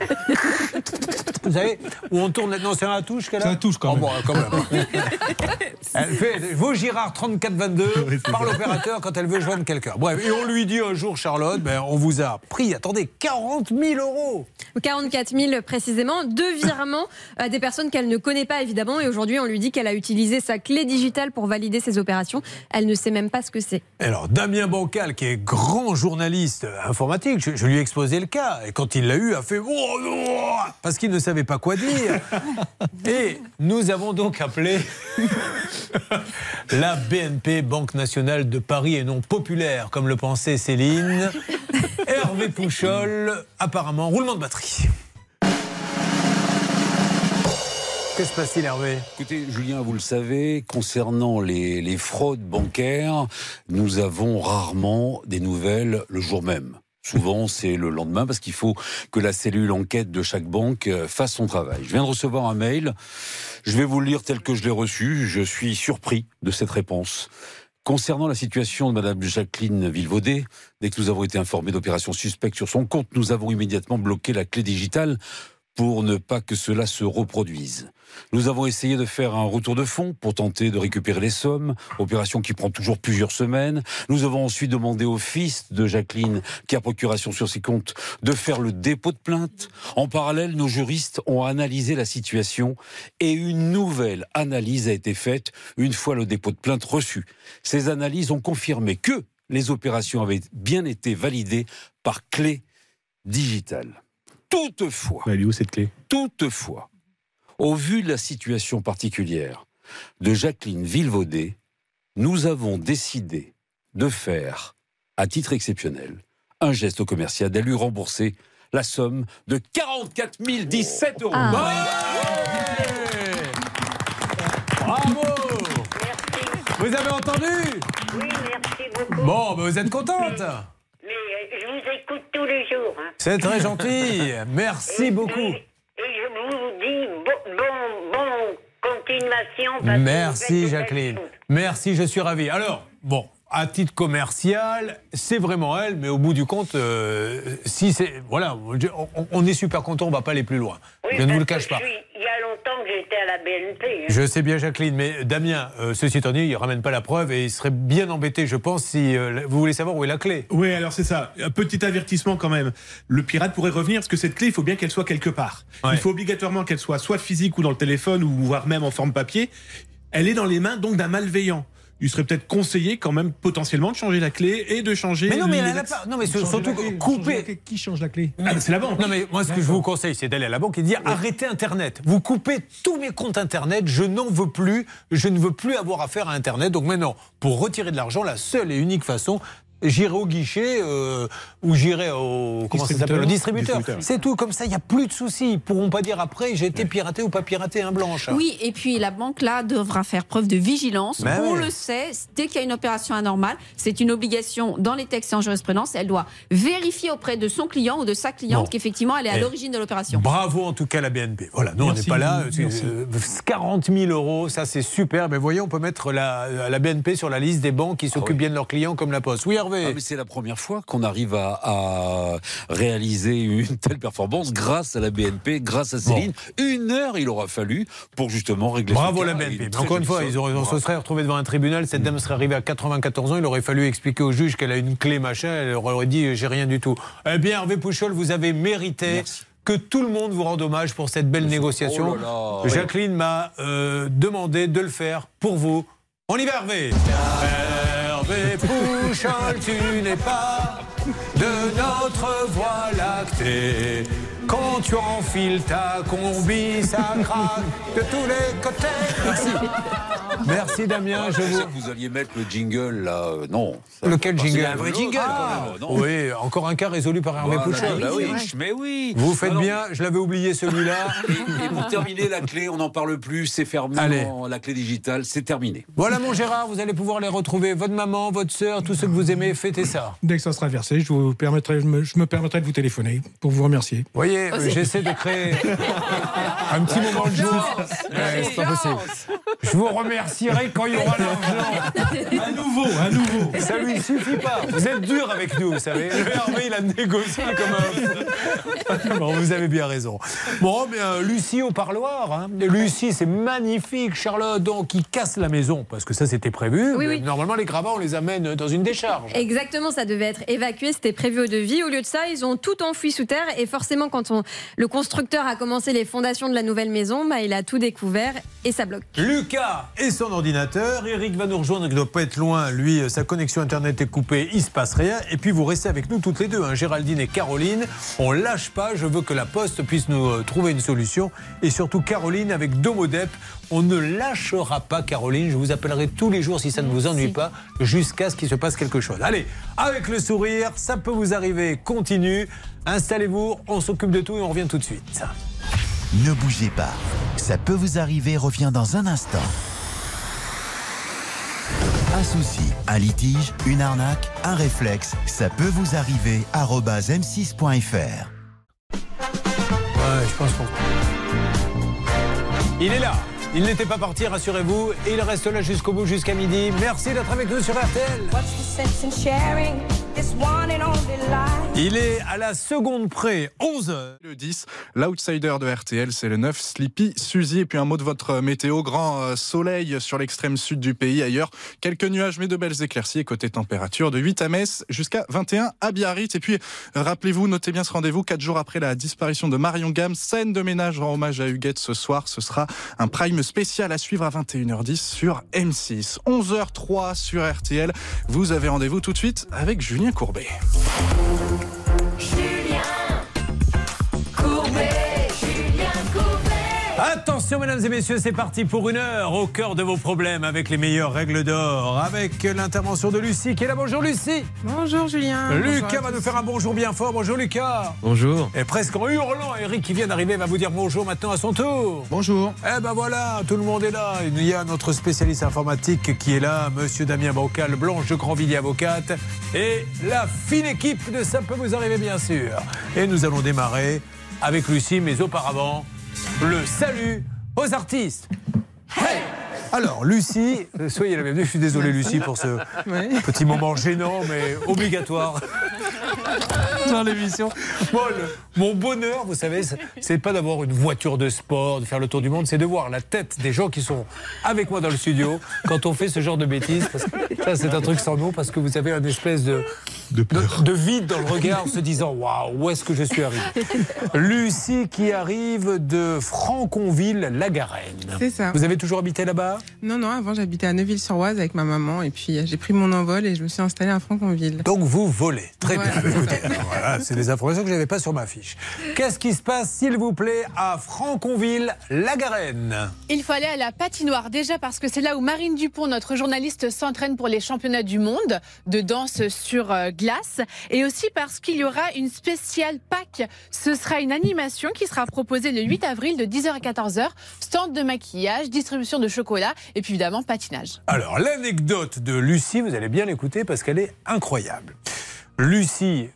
<laughs> vous savez, où on tourne. Non, c'est un touche qu'elle a C'est un touche quand Oh, même. bon, quand même. <laughs> Elle fait vos Girard 3422 <laughs> par l'opérateur quand elle veut joindre quelqu'un. Bref, et on lui dit un jour, Charlotte, ben, on vous a pris, attendez, 40 000 euros. 44 000 précisément, deux virements à des personnes qu'elle ne connaît pas évidemment. Et aujourd'hui, on lui dit qu'elle a utilisé sa clé digitale pour valider ses opérations. Elle ne sait même pas ce que c'est. Alors, Damien Bancal, qui est grand journaliste informatique, je, je lui ai exposé le cas. Et quand il l'a eu, a fait Oh non Parce qu'il ne savait pas quoi dire. <laughs> Et nous avons donc appelé la BNP, Banque Nationale de Paris, et non populaire, comme le pensait Céline. Hervé Pouchol, apparemment, roulement de batterie. Que se passe-t-il, Hervé? Écoutez, Julien, vous le savez, concernant les, les fraudes bancaires, nous avons rarement des nouvelles le jour même. Souvent, c'est le lendemain parce qu'il faut que la cellule enquête de chaque banque euh, fasse son travail. Je viens de recevoir un mail. Je vais vous le lire tel que je l'ai reçu. Je suis surpris de cette réponse. Concernant la situation de Madame Jacqueline Villevaudet, dès que nous avons été informés d'opérations suspectes sur son compte, nous avons immédiatement bloqué la clé digitale pour ne pas que cela se reproduise. Nous avons essayé de faire un retour de fonds pour tenter de récupérer les sommes, opération qui prend toujours plusieurs semaines. Nous avons ensuite demandé au fils de Jacqueline, qui a procuration sur ses comptes, de faire le dépôt de plainte. En parallèle, nos juristes ont analysé la situation et une nouvelle analyse a été faite une fois le dépôt de plainte reçu. Ces analyses ont confirmé que les opérations avaient bien été validées par clé digitale. Toutefois, Elle est où cette clé? toutefois, au vu de la situation particulière de Jacqueline Villevaudet, nous avons décidé de faire, à titre exceptionnel, un geste commercial, d'aller lui rembourser la somme de 44 017 euros. Bravo. Vous avez entendu? Oui, merci beaucoup. Bon, ben vous êtes contente Mais euh, je vous écoute tous les jours. hein. C'est très gentil. Merci beaucoup. Et je vous dis bon, bon, bon continuation. Merci Jacqueline. Merci, je suis ravi. Alors, bon, à titre commercial, c'est vraiment elle, mais au bout du compte, euh, si c'est. Voilà, on, on est super content, on va pas aller plus loin. Oui, je ne vous le cache pas. Il y a longtemps que j'étais à la BNP. hein. Je sais bien, Jacqueline, mais Damien, euh, ceci étant dit, il ramène pas la preuve et il serait bien embêté, je pense, si euh, vous voulez savoir où est la clé. Oui, alors c'est ça. Un petit avertissement quand même. Le pirate pourrait revenir parce que cette clé, il faut bien qu'elle soit quelque part. Ouais. Il faut obligatoirement qu'elle soit soit physique ou dans le téléphone ou voire même en forme papier. Elle est dans les mains donc d'un malveillant. Il serait peut-être conseillé quand même potentiellement de changer la clé et de changer. Mais non, mais les elle a pas. Non, mais surtout clé, couper. clé. Qui change la clé Ah, c'est la banque. Non, mais moi, ce que je vous conseille, c'est d'aller à la banque et de dire arrêtez Internet. Vous coupez tous mes comptes Internet. Je n'en veux plus. Je ne veux plus avoir affaire à Internet. Donc maintenant, pour retirer de l'argent, la seule et unique façon. J'irai au guichet euh, ou j'irai au comment ça s'appelle au distributeur. Distributeur. C'est tout comme ça. Il n'y a plus de soucis. Ils pourront pas dire après j'ai été piraté ou pas piraté un blanche. Oui, et puis la banque là devra faire preuve de vigilance. Ben On oui. le sait, dès qu'il y a une opération anormale, c'est une obligation dans les textes et en jurisprudence. Elle doit vérifier auprès de son client ou de sa cliente Bon. qu'effectivement elle est à Eh. l'origine de l'opération. Bravo en tout cas la BNP. Voilà, nous on n'est pas là. merci. Euh, 40 000 euros, ça c'est super. Mais voyez, on peut mettre la, la BNP sur la liste des banques qui s'occupent bien de leurs clients comme la Poste. Oui Hervé. Ah, mais c'est la première fois qu'on arrive à, à réaliser une telle performance grâce à la BNP, grâce à Céline. Une heure, il aura fallu pour justement régler ce Bravo la BNP. Mais encore une fois, ils auraient, on se serait retrouvé devant un tribunal. Cette dame serait arrivée à 94 ans. Il aurait fallu expliquer au juge qu'elle a une clé machin. Elle aurait dit j'ai rien du tout. Eh bien, Hervé Pouchol, vous avez mérité. Que tout le monde vous rende hommage pour cette belle négociation. Oh là là. Jacqueline m'a euh, demandé de le faire pour vous. On y va, Hervé. Hervé Pouchol, tu n'es pas de notre voie lactée. Quand tu enfiles ta combi, ça <laughs> craque de tous les côtés. Merci. Merci Damien, je Je vous. que vous alliez mettre le jingle là. euh, non. Lequel jingle C'est un vrai jingle Ah, quand même. non Oui, encore un cas résolu par Hervé Voilà, bah oui, mais oui. Vous faites Alors, bien, je l'avais oublié celui-là. Et, et pour terminer, la clé, on n'en parle plus, c'est fermé. Allez. en- La clé digitale, c'est terminé. Voilà mon Gérard, vous allez pouvoir les retrouver. Votre maman, votre sœur, tous ceux que vous aimez, fêtez ça. Dès que ça sera versé, je, vous permettrai, je, me, je me permettrai de vous téléphoner pour vous remercier. Vous voyez, j'essaie de créer <laughs> un petit moment de joie. Ouais, c'est pas possible. Je vous remercie. remercierai quand il y aura l'argent. À nouveau, à nouveau. Ça lui suffit pas. Vous êtes dur avec nous, vous savez. Le Hervé, il a négocié comme un. Bon, vous avez bien raison. Bon, bien, Lucie au parloir. hein. Lucie, c'est magnifique. Charlotte, donc, qui casse la maison, parce que ça, c'était prévu. Oui, Mais oui. Normalement, les gravats, on les amène dans une décharge. Exactement, ça devait être évacué, c'était prévu au devis. Au lieu de ça, ils ont tout enfoui sous terre et forcément, quand on, le constructeur a commencé les fondations de la nouvelle maison, bah, il a tout découvert et ça bloque. Lucas et son ordinateur. Eric va nous rejoindre, il ne doit pas être loin. Lui, euh, sa connexion Internet est coupée, il se passe rien. Et puis vous restez avec nous toutes les deux, hein, Géraldine et Caroline. On lâche pas, je veux que la Poste puisse nous euh, trouver une solution. Et surtout Caroline avec Domodep. On ne lâchera pas Caroline, je vous appellerai tous les jours si ça ne vous ennuie pas, jusqu'à ce qu'il se passe quelque chose. Allez, avec le sourire, ça peut vous arriver, continue. Installez-vous, on s'occupe de tout et on revient tout de suite. Ne bougez pas. Ça peut vous arriver revient dans un instant. Un souci, un litige, une arnaque, un réflexe, ça peut vous arriver. arobase m6.fr. Ouais, je pense qu'on. Il est là. Il n'était pas parti, rassurez-vous. Il reste là jusqu'au bout, jusqu'à midi. Merci d'être avec nous sur RTL. Il est à la seconde près, 11 heures. Le 10, l'outsider de RTL, c'est le 9, Sleepy Suzy. Et puis un mot de votre météo, grand euh, soleil sur l'extrême sud du pays. Ailleurs, quelques nuages, mais de belles éclaircies. Et côté température, de 8 à Metz jusqu'à 21 à Biarritz. Et puis, rappelez-vous, notez bien ce rendez-vous, 4 jours après la disparition de Marion Gamme. Scène de ménage en hommage à Huguette ce soir. Ce sera un prime spécial à suivre à 21h10 sur M6. 11h03 sur RTL. Vous avez rendez-vous tout de suite avec Julien Courbet. Attention, mesdames et messieurs, c'est parti pour une heure au cœur de vos problèmes avec les meilleures règles d'or. Avec l'intervention de Lucie qui est là. Bonjour Lucie. Bonjour Julien. Lucas va nous faire un bonjour bien fort. Bonjour Lucas. Bonjour. Et presque en hurlant, Eric qui vient d'arriver va vous dire bonjour maintenant à son tour. Bonjour. Eh ben voilà, tout le monde est là. Il y a notre spécialiste informatique qui est là, monsieur Damien Bocal, Blanche de Grandvilliers avocate, et la fine équipe de Ça peut vous arriver bien sûr. Et nous allons démarrer avec Lucie, mais auparavant, le salut aux artistes. Hey alors, Lucie, euh, soyez la bienvenue. Je suis désolé, Lucie, pour ce petit moment gênant, mais obligatoire dans l'émission. Mon bonheur, vous savez, c'est- pas d'avoir une voiture de sport, de faire le tour du monde, c'est de voir la tête des gens qui sont avec moi dans le studio quand on fait ce genre de bêtises. Parce que ça, c'est un truc sans nom, parce que vous avez un espèce de, de, de vide dans le regard en se disant Waouh, où est-ce que je suis arrivé? Lucie qui arrive de Franconville-la-Garenne. C'est ça. Vous avez toujours habité là-bas Non, non, avant j'habitais à Neuville-sur-Oise avec ma maman et puis euh, j'ai pris mon envol et je me suis installée à Franconville. Donc vous volez. Très Voilà. bien. Voilà, c'est des informations que je n'avais pas sur ma fiche. Qu'est-ce qui se passe, s'il vous plaît, à Franconville-la-Garenne? Il faut aller à la patinoire déjà parce que c'est là où Marine Dupont, notre journaliste, s'entraîne pour les championnats du monde de danse sur euh, glace et aussi parce qu'il y aura une spéciale Pâques. Ce sera une animation qui sera proposée le 8 avril de 10h à 14h. Stand de maquillage, distribution de chocolat et puis évidemment patinage. Alors, l'anecdote de Lucie, vous allez bien l'écouter parce qu'elle est incroyable. Lucie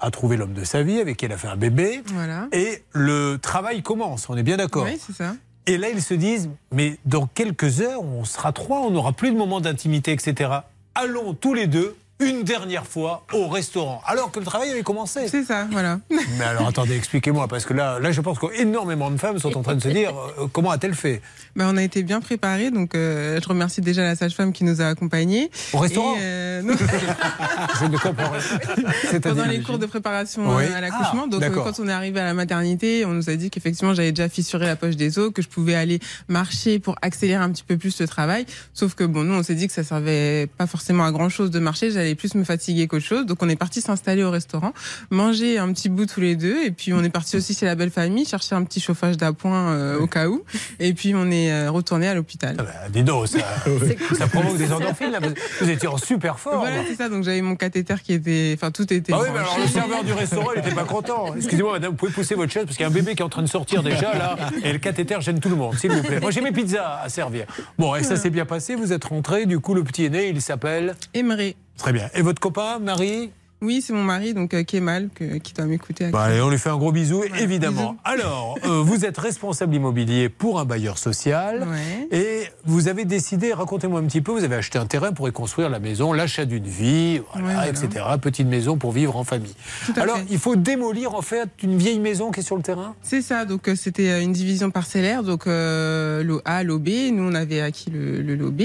a trouvé l'homme de sa vie avec qui elle a fait un bébé. Voilà. Et le travail commence, on est bien d'accord Oui, c'est ça. Et là, ils se disent, mais dans quelques heures, on sera trois, on n'aura plus de moment d'intimité, etc. Allons tous les deux, une dernière fois, au restaurant, alors que le travail avait commencé. C'est ça, voilà. Mais alors attendez, expliquez-moi, parce que là, là je pense qu'énormément de femmes sont en train de se dire, euh, comment a-t-elle fait? Ben, on a été bien préparés, donc euh, je remercie déjà la sage-femme qui nous a accompagnés. Au restaurant euh. <laughs> Je ne comprends rien. Pendant les cours de préparation Oui. euh, à l'accouchement. Ah, donc, quand on est arrivé à la maternité, on nous a dit qu'effectivement, j'avais déjà fissuré la poche des os, que je pouvais aller marcher pour accélérer un petit peu plus le travail. Sauf que, bon, nous, on s'est dit que ça servait pas forcément à grand chose de marcher. J'allais plus me fatiguer qu'autre chose. Donc, on est parti s'installer au restaurant, manger un petit bout tous les deux. Et puis, on est parti aussi chez la belle famille, chercher un petit chauffage d'appoint euh, au cas où. Et puis, on est euh, retourné à l'hôpital. Ah, Dis donc, ça, <laughs> ça provoque des endorphines, là. Vous- Vous étiez en super forme. Voilà, c'est ça. Donc, j'avais mon cathéter qui était, enfin, tout était. Ah oui, mais alors le serveur du restaurant, il n'était pas content. Excusez-moi, madame, vous pouvez pousser votre chaise parce qu'il y a un bébé qui est en train de sortir déjà, là, et le cathéter gêne tout le monde, s'il vous plaît. Moi, j'ai mes pizzas à servir. Bon, et ça s'est bien passé, vous êtes rentré, du coup, le petit aîné, il s'appelle Aimerait. Très bien. Et votre copain, Marie Oui, c'est mon mari, donc euh, Kemal, que- qui doit m'écouter. Bah, allez, on lui fait un gros bisou, évidemment. bisous. Alors, euh, vous êtes responsable immobilier pour un bailleur social Ouais. et vous avez décidé, racontez-moi un petit peu, vous avez acheté un terrain pour y construire la maison, l'achat d'une vie, voilà, Ouais, voilà. etc. Petite maison pour vivre en famille. Alors, fait. il faut démolir en fait une vieille maison qui est sur le terrain? C'est ça, donc euh, c'était euh, une division parcellaire, donc lot A, lot B. Nous, on avait acquis le, le lot B.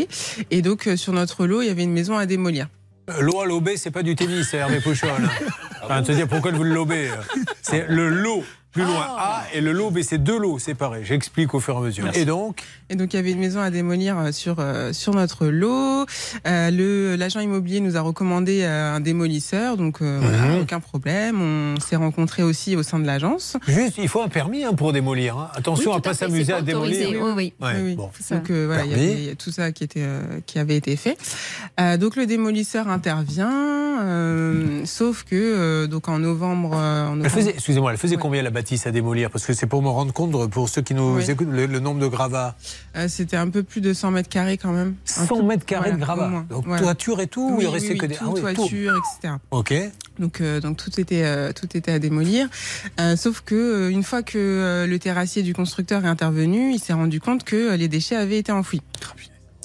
Et donc, sur notre lot, il y avait une maison à démolir. Euh, L'eau à l'OB, c'est pas du tennis, c'est Hervé Pouchol. hein. <laughs> Enfin, de se dire pourquoi vous le lobez. euh. C'est le lot plus loin A et le lot B, c'est deux lots séparés. J'explique au fur et à mesure. Et donc Et donc, il y avait une maison à démolir euh, sur, euh, sur notre lot. Euh, le L'agent immobilier nous a recommandé euh, un démolisseur, donc euh, voilà, Mhm. aucun problème. On s'est rencontrés aussi au sein de l'agence. Juste, il faut un permis hein, pour démolir. hein. Attention Oui, à à pas s'amuser c'est à démolir. oui, oui. Ouais, Oui, oui. bon. Donc euh, voilà, il y a tout ça qui, était, euh, qui avait été fait. Euh, donc le démolisseur intervient, euh, sauf que donc donc en novembre. euh, en Elle faisait, excusez-moi, elle faisait combien la bâtisse à démolir Parce que c'est pour me rendre compte, pour ceux qui nous Oui. écoutent, le, le nombre de gravats. Euh, C'était un peu plus de 100 mètres carrés quand même. Un 100 tout- mètres carrés de gravats. Donc Voilà. toiture et tout, ou Oui, il restait oui, que des. tout, Ah tout. etc. Ok. Donc, euh, donc tout était euh, tout était à démolir. Sauf que une fois que le terrassier du constructeur est intervenu, il s'est rendu compte que les déchets avaient été enfouis.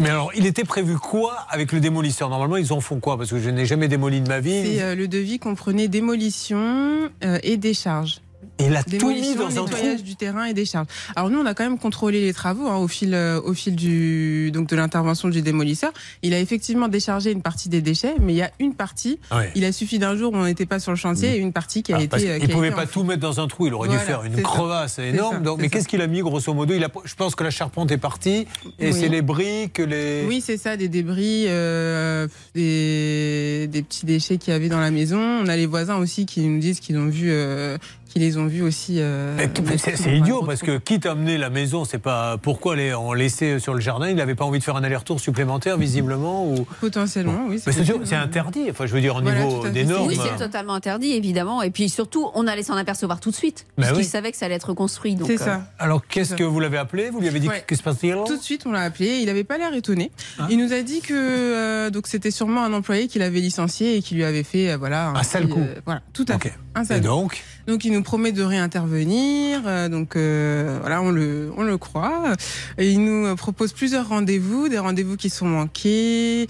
Mais alors, il était prévu quoi avec le démolisseur? Normalement, ils en font quoi? Parce que je n'ai jamais démoli de ma vie. Euh, le devis comprenait démolition euh, et décharge. Et il a tout mis Démolition, dans un trou. du terrain et décharge. Alors nous, on a quand même contrôlé les travaux hein, au fil euh, au fil du donc de l'intervention du démolisseur. Il a effectivement déchargé une partie des déchets, mais il y a une partie. Ouais. Il a suffi d'un jour où on n'était pas sur le chantier et une partie qui a Ah, été. euh, a ne pouvait été pas tout mettre dans un trou, il aurait Voilà, dû faire une ça. crevasse énorme. ça, Donc, c'est mais qu'est-ce qu'il a mis grosso modo? Il a, Je pense que la charpente est partie et Oui. c'est les briques, les. Oui, c'est ça, des débris, euh, des, des petits déchets qu'il y avait dans la maison. On a les voisins aussi qui nous disent qu'ils ont vu, euh, qu'ils les ont vus aussi. euh, C'est un idiot parce que quitte à amener la maison, c'est pas pourquoi les, on laissait sur le jardin. Il n'avait pas envie de faire un aller-retour supplémentaire visiblement ou. Potentiellement, oui. C'est c'est interdit. Enfin, je veux dire au Voilà, niveau des normes. Oui, c'est totalement interdit, évidemment. Et puis surtout, on allait s'en apercevoir tout de suite. Bah parce oui. qu'ils savaient que ça allait être reconstruit. donc, C'est euh, ça. Alors, qu'est-ce que vous l'avez appelé? Vous lui avez dit Ouais. que se passe-t-il Tout de suite, on l'a appelé. Il n'avait pas l'air étonné. Il nous a dit que euh, donc c'était sûrement un employé qui l'avait licencié et qui lui avait fait voilà Un sale petit, coup. euh, voilà, tout à fait. Un sale Et coup. Donc il nous promet de réintervenir, euh, donc euh, voilà, on le, on le croit. Et il nous euh, propose plusieurs rendez-vous, des rendez-vous qui sont manqués.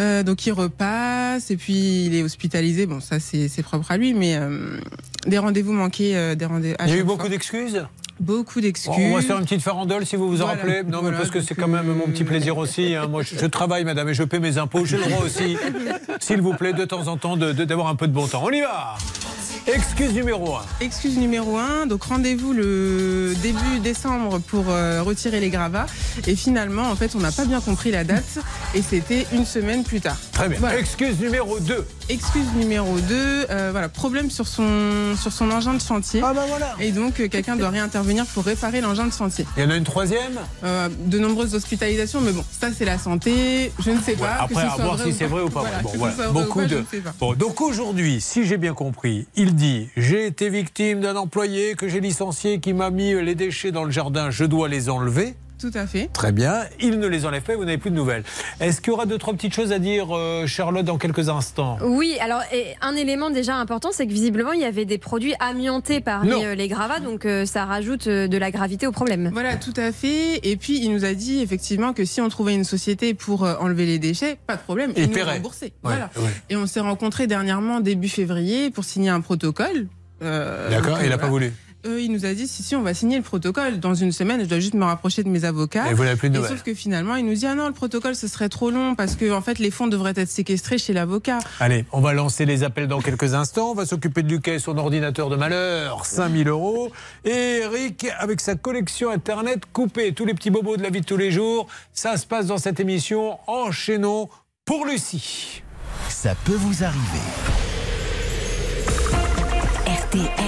Euh, donc il repasse et puis il est hospitalisé. Bon, ça c'est propre à lui, mais des rendez-vous manqués, des rendez Il y a eu beaucoup d'excuses? Beaucoup d'excuses. On va faire une petite farandole si vous vous en Voilà. rappelez. Non, mais parce que c'est quand même mon petit plaisir aussi. hein. Moi, je, je travaille, madame, et je paie mes impôts. J'ai le droit aussi, <laughs> s'il vous plaît, de temps en temps, de- de- d'avoir un peu de bon temps. On y va Excuse numéro 1. Excuse numéro 1, donc rendez-vous le début décembre pour euh, retirer les gravats. Et finalement, en fait, on n'a pas bien compris la date et c'était une semaine plus tard. Très bien. Voilà. Excuse numéro 2. Excuse numéro 2, euh, voilà, problème sur son, sur son engin de chantier. Ah bah voilà. Et donc, euh, quelqu'un doit réintervenir pour réparer l'engin de chantier. Il y en a une troisième? De nombreuses hospitalisations, mais bon, ça c'est la santé, je ne sais Ouais, pas. que Après, ce à soit voir si c'est vrai ou pas. Voilà, Bon, voilà. Beaucoup pas, de. Bon, donc aujourd'hui, si j'ai bien compris, il dit j'ai été victime d'un employé que j'ai licencié qui m'a mis les déchets dans le jardin, je dois les enlever. Tout à fait. Très bien. Il ne les enlève pas et vous n'avez plus de nouvelles. Est-ce qu'il y aura deux, trois petites choses à dire, euh, Charlotte, dans quelques instants? Oui, alors et un élément déjà important, c'est que visiblement il y avait des produits amiantés parmi Non. euh, les gravats, donc euh, ça rajoute de la gravité au problème. Voilà, tout à fait. Et puis, il nous a dit effectivement que si on trouvait une société pour enlever les déchets, pas de problème, Il il nous paierait. remboursait. Ouais, Voilà. ouais. Et on s'est rencontrés dernièrement, début février, pour signer un protocole. Euh, D'accord, il n'a pas voulu. Euh, il nous a dit si si on va signer le protocole dans une semaine je dois juste me rapprocher de mes avocats Et vous n'avez plus de Et nouvelles. sauf que finalement il nous dit ah non le protocole ce serait trop long parce que en fait les fonds devraient être séquestrés chez l'avocat Allez, on va lancer les appels dans quelques instants. On va s'occuper de Lucas et son ordinateur de malheur, 5000 euros. Et Eric, avec sa collection Internet coupée, tous les petits bobos de la vie de tous les jours. Ça se passe dans cette émission. Enchaînons pour Lucie. Ça peut vous arriver. RTL.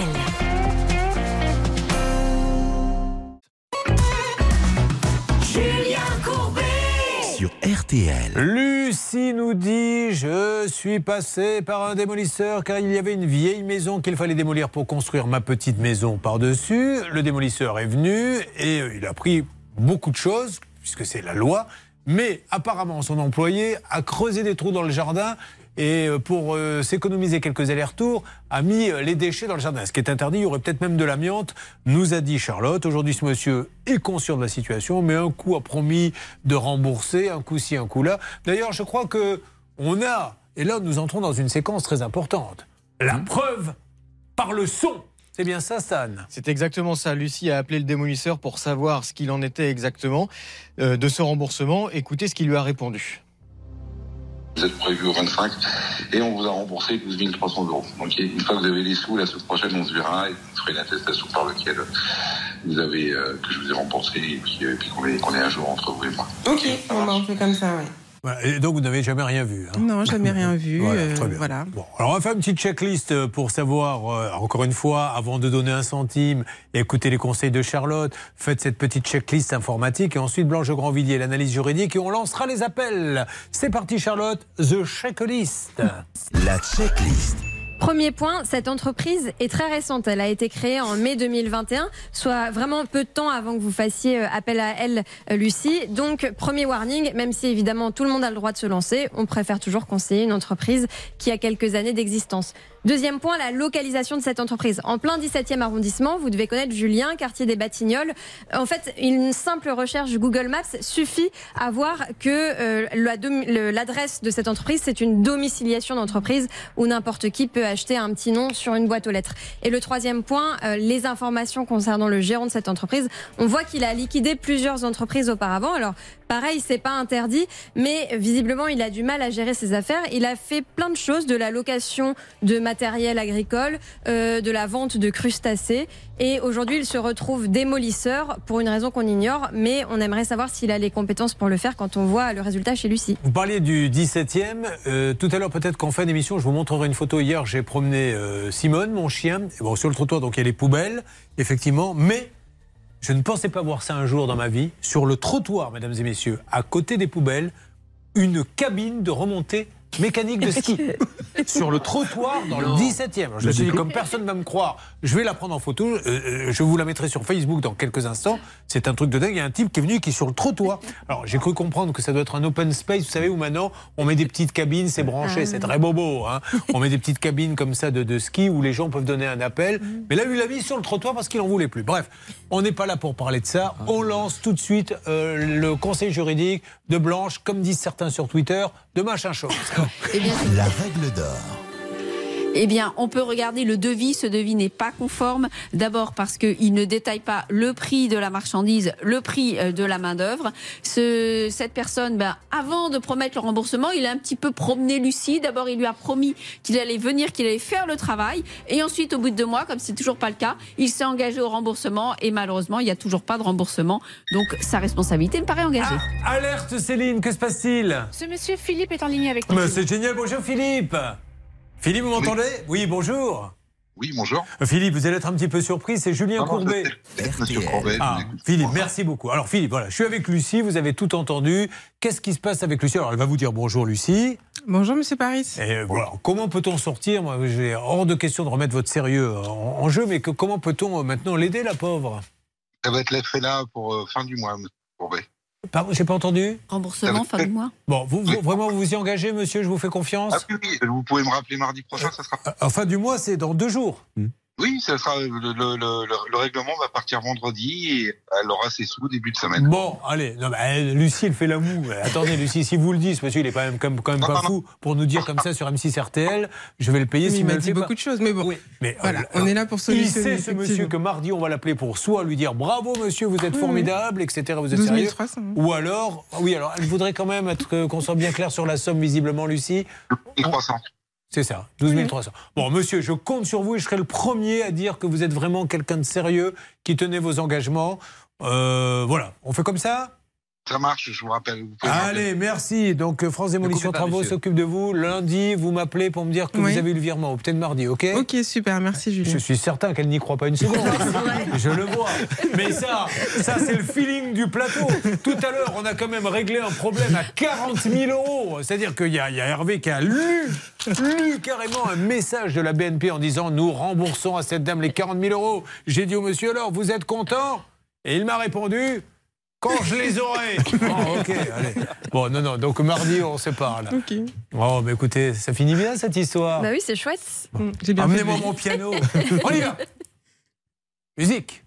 Sur RTL. Lucie nous dit Je suis passé par un démolisseur car il y avait une vieille maison qu'il fallait démolir pour construire ma petite maison par-dessus. Le démolisseur est venu et euh, il a pris beaucoup de choses, puisque c'est la loi. Mais apparemment, son employé a creusé des trous dans le jardin et euh, pour euh, s'économiser quelques allers-retours, a mis euh, les déchets dans le jardin. Ce qui est interdit, il y aurait peut-être même de l'amiante, nous a dit Charlotte. Aujourd'hui, ce monsieur est conscient de la situation, mais un coup a promis de rembourser, un coup ci, un coup là. D'ailleurs, je crois que on a, et là nous entrons dans une séquence très importante, la preuve par le son. C'est bien ça, Stan C'est exactement ça. Lucie a appelé le démolisseur pour savoir ce qu'il en était exactement euh, de ce remboursement. Écoutez ce qu'il lui a répondu. Vous êtes prévu au 25 et on vous a remboursé 12 300 euros. Donc une fois que vous avez les sous, la semaine prochaine on se verra et vous ferez une attestation par laquelle vous avez euh, que je vous ai remboursé et puis, euh, puis qu'on est, qu'on est un jour entre vous et moi. Ok, bah, on fait comme ça, ouais. Voilà, et donc vous n'avez jamais rien vu hein Non, jamais rien <laughs> vu. Voilà, euh, très bien. voilà. Bon, alors on va faire une petite checklist euh, pour savoir, euh, encore une fois, avant de donner un centime, écoutez les conseils de Charlotte, faites cette petite checklist informatique et ensuite Blanche Grandvilliers, l'analyse juridique et on lancera les appels. C'est parti Charlotte, The Checklist. La checklist. Premier point, cette entreprise est très récente. Elle a été créée en mai 2021, soit vraiment peu de temps avant que vous fassiez euh, appel à elle, euh, Lucie. Donc, premier warning, même si évidemment tout le monde a le droit de se lancer, on préfère toujours conseiller une entreprise qui a quelques années d'existence. Deuxième point, la localisation de cette entreprise. En plein 17e arrondissement, vous devez connaître Julien, quartier des Batignolles. En fait, une simple recherche Google Maps suffit à voir que euh, l'adresse de cette entreprise, c'est une domiciliation d'entreprise où n'importe qui peut acheter un petit nom sur une boîte aux lettres. Et le troisième point, euh, les informations concernant le gérant de cette entreprise. On voit qu'il a liquidé plusieurs entreprises auparavant. Alors, pareil, c'est pas interdit, mais visiblement, il a du mal à gérer ses affaires. Il a fait plein de choses, de la location de matériel agricole, euh, de la vente de crustacés. Et aujourd'hui, il se retrouve démolisseur pour une raison qu'on ignore, mais on aimerait savoir s'il a les compétences pour le faire quand on voit le résultat chez Lucie. Vous parliez du 17e. euh, tout à l'heure, peut-être qu'en fin d'émission, je vous montrerai une photo. Hier, j'ai promené euh, Simone, mon chien. Bon, sur le trottoir, donc il y a les poubelles, effectivement. Mais je ne pensais pas voir ça un jour dans ma vie. Sur le trottoir, mesdames et messieurs, à côté des poubelles, une cabine de remontée mécanique de ski. <laughs> sur le trottoir dans le 17e. Alors, je me suis dit, comme personne ne va me croire, je vais la prendre en photo. euh, euh, je vous la mettrai sur Facebook dans quelques instants. C'est un truc de dingue. Il y a un type qui est venu qui est sur le trottoir. Alors, j'ai cru comprendre que ça doit être un open space, vous savez, où maintenant on met des petites cabines, c'est branché, c'est très bobo. Hein. On met des petites cabines comme ça de, de ski où les gens peuvent donner un appel. Mais là, lui, il l'a mis sur le trottoir parce qu'il en voulait plus. Bref, on n'est pas là pour parler de ça. On lance tout de suite euh, le conseil juridique de Blanche, comme disent certains sur Twitter, de machin chose. <laughs> La règle d'or. Eh bien, on peut regarder le devis. Ce devis n'est pas conforme. D'abord parce qu'il ne détaille pas le prix de la marchandise, le prix euh, de la main-d'œuvre. Ce, cette personne, ben, avant de promettre le remboursement, il a un petit peu promené Lucie. D'abord, il lui a promis qu'il allait venir, qu'il allait faire le travail. Et ensuite, au bout de deux mois, comme c'est toujours pas le cas, il s'est engagé au remboursement. Et malheureusement, il n'y a toujours pas de remboursement. Donc, sa responsabilité me paraît engagée. Alerte Céline, que se passe-t-il? Ce monsieur Philippe est en ligne avec nous. Mais C'est génial, bonjour Philippe Philippe, vous m'entendez? Oui, bonjour Oui, bonjour. Euh, Philippe, vous allez être un petit peu surpris, c'est Julien Non, Courbet. Monsieur Courbet, Ah. Philippe, merci beaucoup. Alors Philippe, voilà, je suis avec Lucie, vous avez tout entendu. Qu'est-ce qui se passe avec Lucie? Alors elle va vous dire bonjour Lucie. Bonjour Monsieur Paris. Et voilà, comment peut-on sortir? Moi, j'ai hors de question de remettre votre sérieux en, en jeu, mais que, comment peut-on euh, maintenant l'aider, la pauvre? Ça va être l'effet là pour euh, fin du mois, Monsieur Courbet. Pardon, j'ai pas entendu Remboursement fin du mois. Bon, vous, vous- vraiment, vous vous y engagez, monsieur Je vous fais confiance Ah oui, oui, vous pouvez me rappeler mardi prochain, ça sera. En fin du mois, c'est dans deux jours. Oui, ça sera le, le, le, le- le règlement va partir vendredi et elle aura ses sous début de semaine. Bon, allez, non, mais, euh, Lucie, elle fait la moue. Euh, Attendez, Lucie, si vous le dites, ce monsieur, il est quand même, quand même, pas fou pour nous dire comme ça sur M6 RTL, je vais le payer Oui, s'il il me m'a dit beaucoup de choses, mais bon. Mais Voilà, euh, on est là pour Il solutionner. sait, ce monsieur, que mardi, on va l'appeler pour soit lui dire bravo, monsieur, vous êtes Oui, formidable, etc. Vous êtes 12 sérieux 300. Ou alors, oui, alors, elle voudrait quand même être, euh, qu'on soit bien clair sur la somme, visiblement, Lucie. 300. C'est ça, 12 300. Bon, monsieur, je compte sur vous et je serai le premier à dire que vous êtes vraiment quelqu'un de sérieux, qui tenait vos engagements. Euh, voilà, on fait comme ça? Ça marche, je vous rappelle. Vous. Allez, merci. Donc, euh, France Démolition Travaux s'occupe de vous. Lundi, vous m'appelez pour me dire que Oui. vous avez eu le virement, ou peut-être mardi, ok Ok, super, merci Julien. Je suis certain qu'elle n'y croit pas une seconde. <laughs> Je le vois. Mais ça, ça c'est le feeling du plateau. Tout à l'heure, on a quand même réglé un problème à 40 000 euros. C'est-à-dire qu'il y, y a Hervé qui a lu, lu carrément un message de la BNP en disant nous remboursons à cette dame les 40 000 euros. J'ai dit au monsieur alors, vous êtes content? Et il m'a répondu quand je les aurai. <laughs> Oh, ok, allez. Bon, non, non, donc mardi, on se parle. Ok. Oh, mais écoutez, ça finit bien cette histoire. Bah oui, c'est chouette. J'ai bien Amenez-moi fait. mon piano. <laughs> On y va. Musique.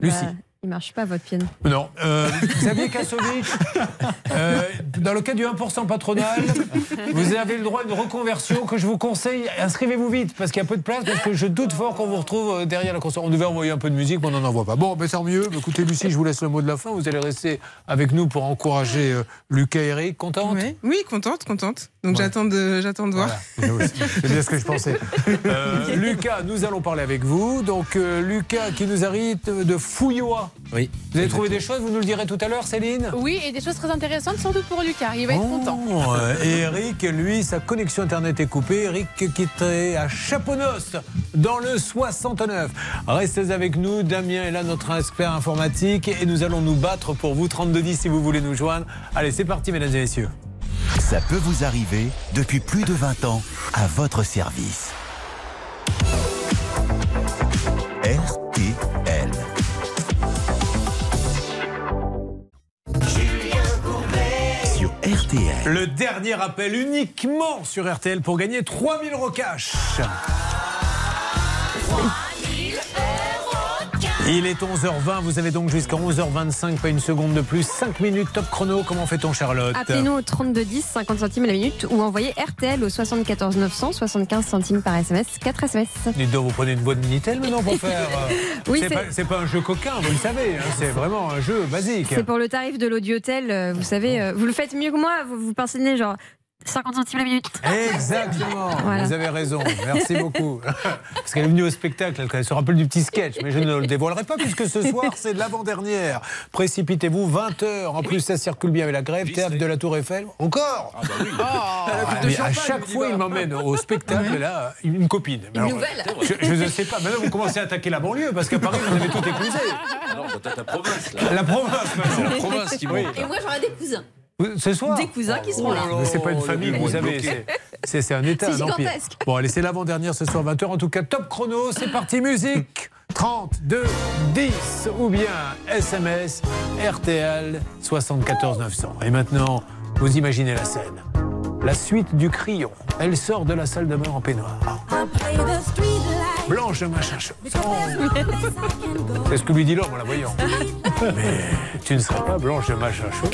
Lucie. Bah, il marche pas votre piano. Non. Euh, <laughs> Xavier Kasovic, euh, dans le cas du 1% patronal, vous avez le droit à une reconversion que je vous conseille. Inscrivez-vous vite parce qu'il y a peu de place, parce que je doute fort qu'on vous retrouve euh, derrière la console. On devait envoyer un peu de musique, mais on n'en envoie pas. Bon, mais tant mieux. Écoutez, Lucie, je vous laisse le mot de la fin. Vous allez rester avec nous pour encourager euh, Lucas et Eric. Contente? Oui, contente, contente. Donc Ouais. j'attends de, j'attends de voir. Voilà. C'est bien ce que je pensais. <laughs> Euh, Lucas, nous allons parler avec vous. Donc, euh, Lucas qui nous arrive de Fouillois. Oui. Vous avez trouvé des choses, vous nous le direz tout à l'heure, Céline? Oui, et des choses très intéressantes, surtout pour Lucas. Il va être content. Bon, euh, Et Eric, lui, sa connexion Internet est coupée. Eric quitterait à Chaponos, dans le 69. Restez avec nous. Damien est là, notre expert informatique. Et nous allons nous battre pour vous. 3210 si vous voulez nous joindre. Allez, c'est parti, mesdames et messieurs. Ça peut vous arriver depuis plus de 20 ans à votre service. RTL. Sur RTL. Le dernier appel uniquement sur RTL pour gagner 3000 euros cash. Il est 11h20, vous avez donc jusqu'à 11h25, pas une seconde de plus. 5 minutes top chrono, comment fait-on Charlotte Appelez-nous au 3210, 50 centimes la minute, ou envoyez RTL au 74 900, 75 centimes par SMS, 4 SMS. Dites donc, vous prenez une boîte Minitel maintenant pour faire. euh, <laughs> Oui, c'est pas, pas un jeu coquin, vous le savez. hein, c'est vraiment un jeu basique. C'est pour le tarif de l'audiotel, euh, vous savez, euh, vous le faites mieux que moi, vous, vous pensez né, genre 50 centimes la minute. Exactement, <laughs> Voilà. vous avez raison. Merci beaucoup. <laughs> Parce qu'elle est venue au spectacle, elle se rappelle du petit sketch, mais je ne le dévoilerai pas puisque ce soir c'est l'avant-dernière. Précipitez-vous, 20h. En plus, ça circule bien avec la grève. Théâtre de la Tour Eiffel. Encore Ah, mais à chaque fois, il m'emmène au spectacle, là, une copine. Mais alors, nouvelle. Je ne sais pas. Maintenant, vous commencez à attaquer la banlieue parce qu'à Paris, vous avez tout éclusé. Non, t'as ta province, là. La province. C'est la province qui Oui. Et moi, j'aurai des cousins. Ce soir Des cousins qui seront Oh là. Mais c'est pas une Oh, famille, le vous bloqué. c'est- un état, C'est un empire. gigantesque. Bon, allez, c'est l'avant-dernière ce soir, 20h. En tout cas, top chrono, c'est parti, musique 32 10 ou bien SMS RTL 74 900. Et maintenant, vous imaginez la scène. La suite du crayon. Elle sort de la salle de bain en peignoir. Blanche de machin chaud. C'est ce que lui dit l'homme en la voyant. Mais tu ne serais pas blanche de machin chaud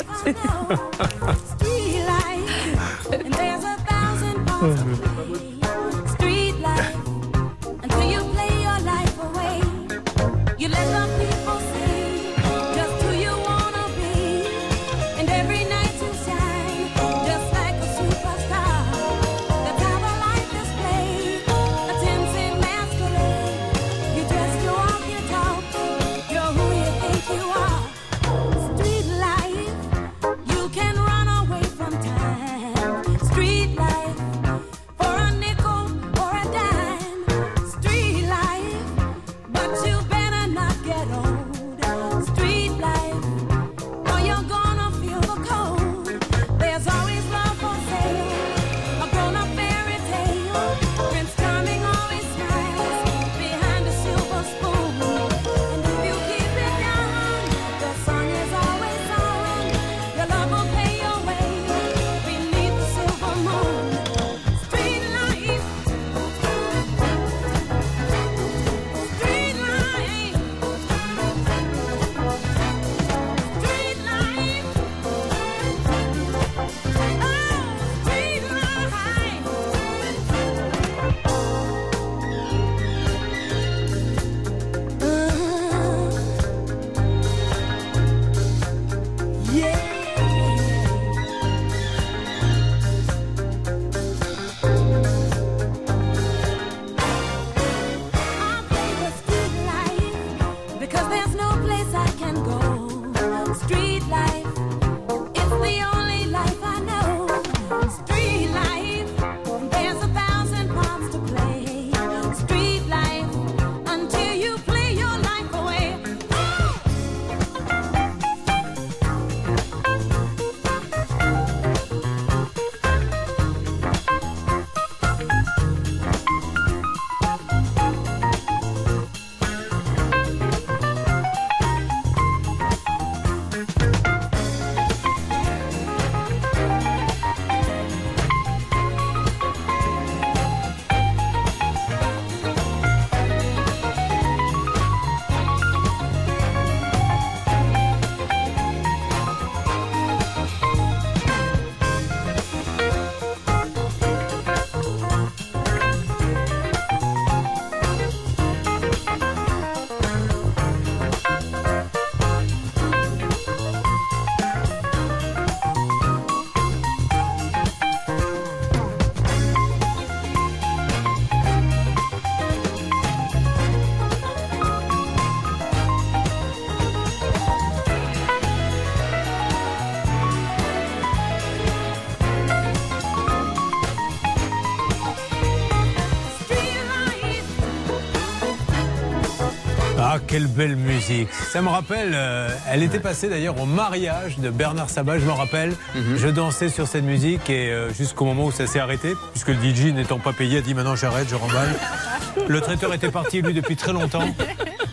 quelle belle musique. Ça me rappelle, euh, elle était passée d'ailleurs au mariage de Bernard Sabat, je m'en rappelle. Je dansais sur cette musique et euh, jusqu'au moment où ça s'est arrêté, puisque le DJ n'étant pas payé a dit maintenant j'arrête, je remballe. <laughs> Le traiteur était parti lui depuis très longtemps,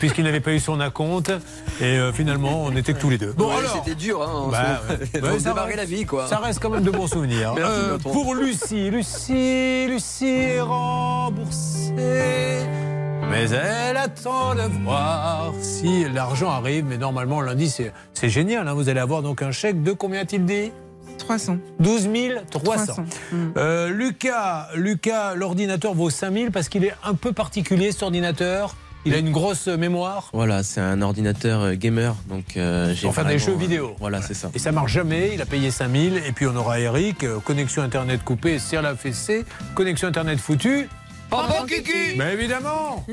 puisqu'il n'avait pas eu son acompte. Et euh, finalement, on était que tous les deux. Bon Ouais, alors. C'était dur, hein. on Bah, se- se <laughs> ça reste- la vie, quoi. Ça reste quand même de bons souvenirs. <laughs> Merci, Euh, pour Lucie, Lucie, Lucie est remboursée. Mais elle attend de voir si l'argent arrive. Mais normalement, lundi, c'est c'est génial. hein. Vous allez avoir donc un chèque de combien a-t-il dit? 300. 12 300. 300. Euh, Lucas, Lucas l'ordinateur vaut 5000 parce qu'il est un peu particulier, cet ordinateur. Il a une grosse mémoire. Voilà, c'est un ordinateur euh, gamer, donc euh, j'ai Pour faire des jeux euh, vidéo. Voilà, c'est ça. Et ça marche jamais, il a payé 5000. Et puis on aura Eric, euh, connexion internet coupée, serre la fessée, connexion internet foutue. Papa Cucu Mais évidemment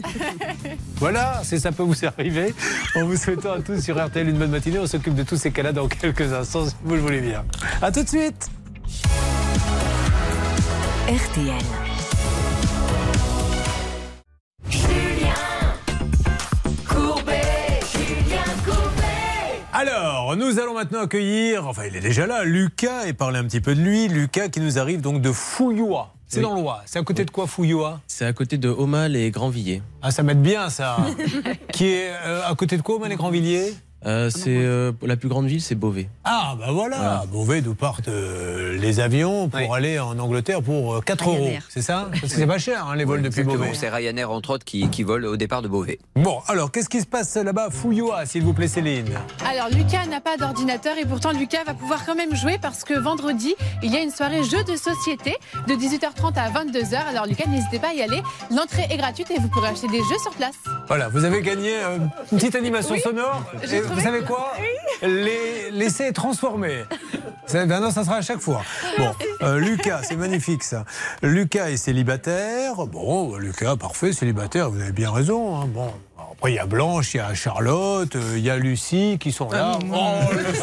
<laughs> Voilà, c'est ça peut vous arriver. En vous souhaitant à tous sur RTL une bonne matinée, on s'occupe de tous ces cas-là dans quelques instants, si vous le voulez bien. A tout de suite RTL. Alors, nous allons maintenant accueillir, enfin il est déjà là, Lucas, et parler un petit peu de lui. Lucas qui nous arrive donc de Fouillois. C'est Oui. dans l'Oise. C'est à côté de quoi Fouillois? C'est à côté de Aumale et Grandvilliers. Ah, ça m'aide bien ça. <laughs> qui est euh, à côté de quoi, Aumale et Grandvilliers? Euh, c'est euh, la plus grande ville, c'est Beauvais. Ah, bah voilà, Voilà. Beauvais, d'où partent euh, les avions pour aller en Angleterre pour euh, 4 euros. C'est ça? Parce que c'est pas cher, hein, les vols depuis Beauvais. C'est Ryanair, entre autres, qui, qui vole au départ de Beauvais. Bon, alors, qu'est-ce qui se passe là-bas à Fouillois, s'il vous plaît, Céline? Alors Lucas n'a pas d'ordinateur et pourtant Lucas va pouvoir quand même jouer parce que vendredi il y a une soirée jeux de société de 18h30 à 22h. Alors Lucas n'hésitez pas à y aller. L'entrée est gratuite et vous pourrez acheter des jeux sur place. Voilà, vous avez gagné euh, une petite animation Oui, sonore. Et. Vous savez quoi Les- L'essai est transformé. Ça, maintenant, ça sera à chaque fois. Bon, euh, Lucas, c'est magnifique ça. Lucas est célibataire. Bon, Lucas, parfait, célibataire, vous avez bien raison. hein. Bon. Après, il y a Blanche, il y a Charlotte, euh, il y a Lucie qui sont là. Oh, Lucie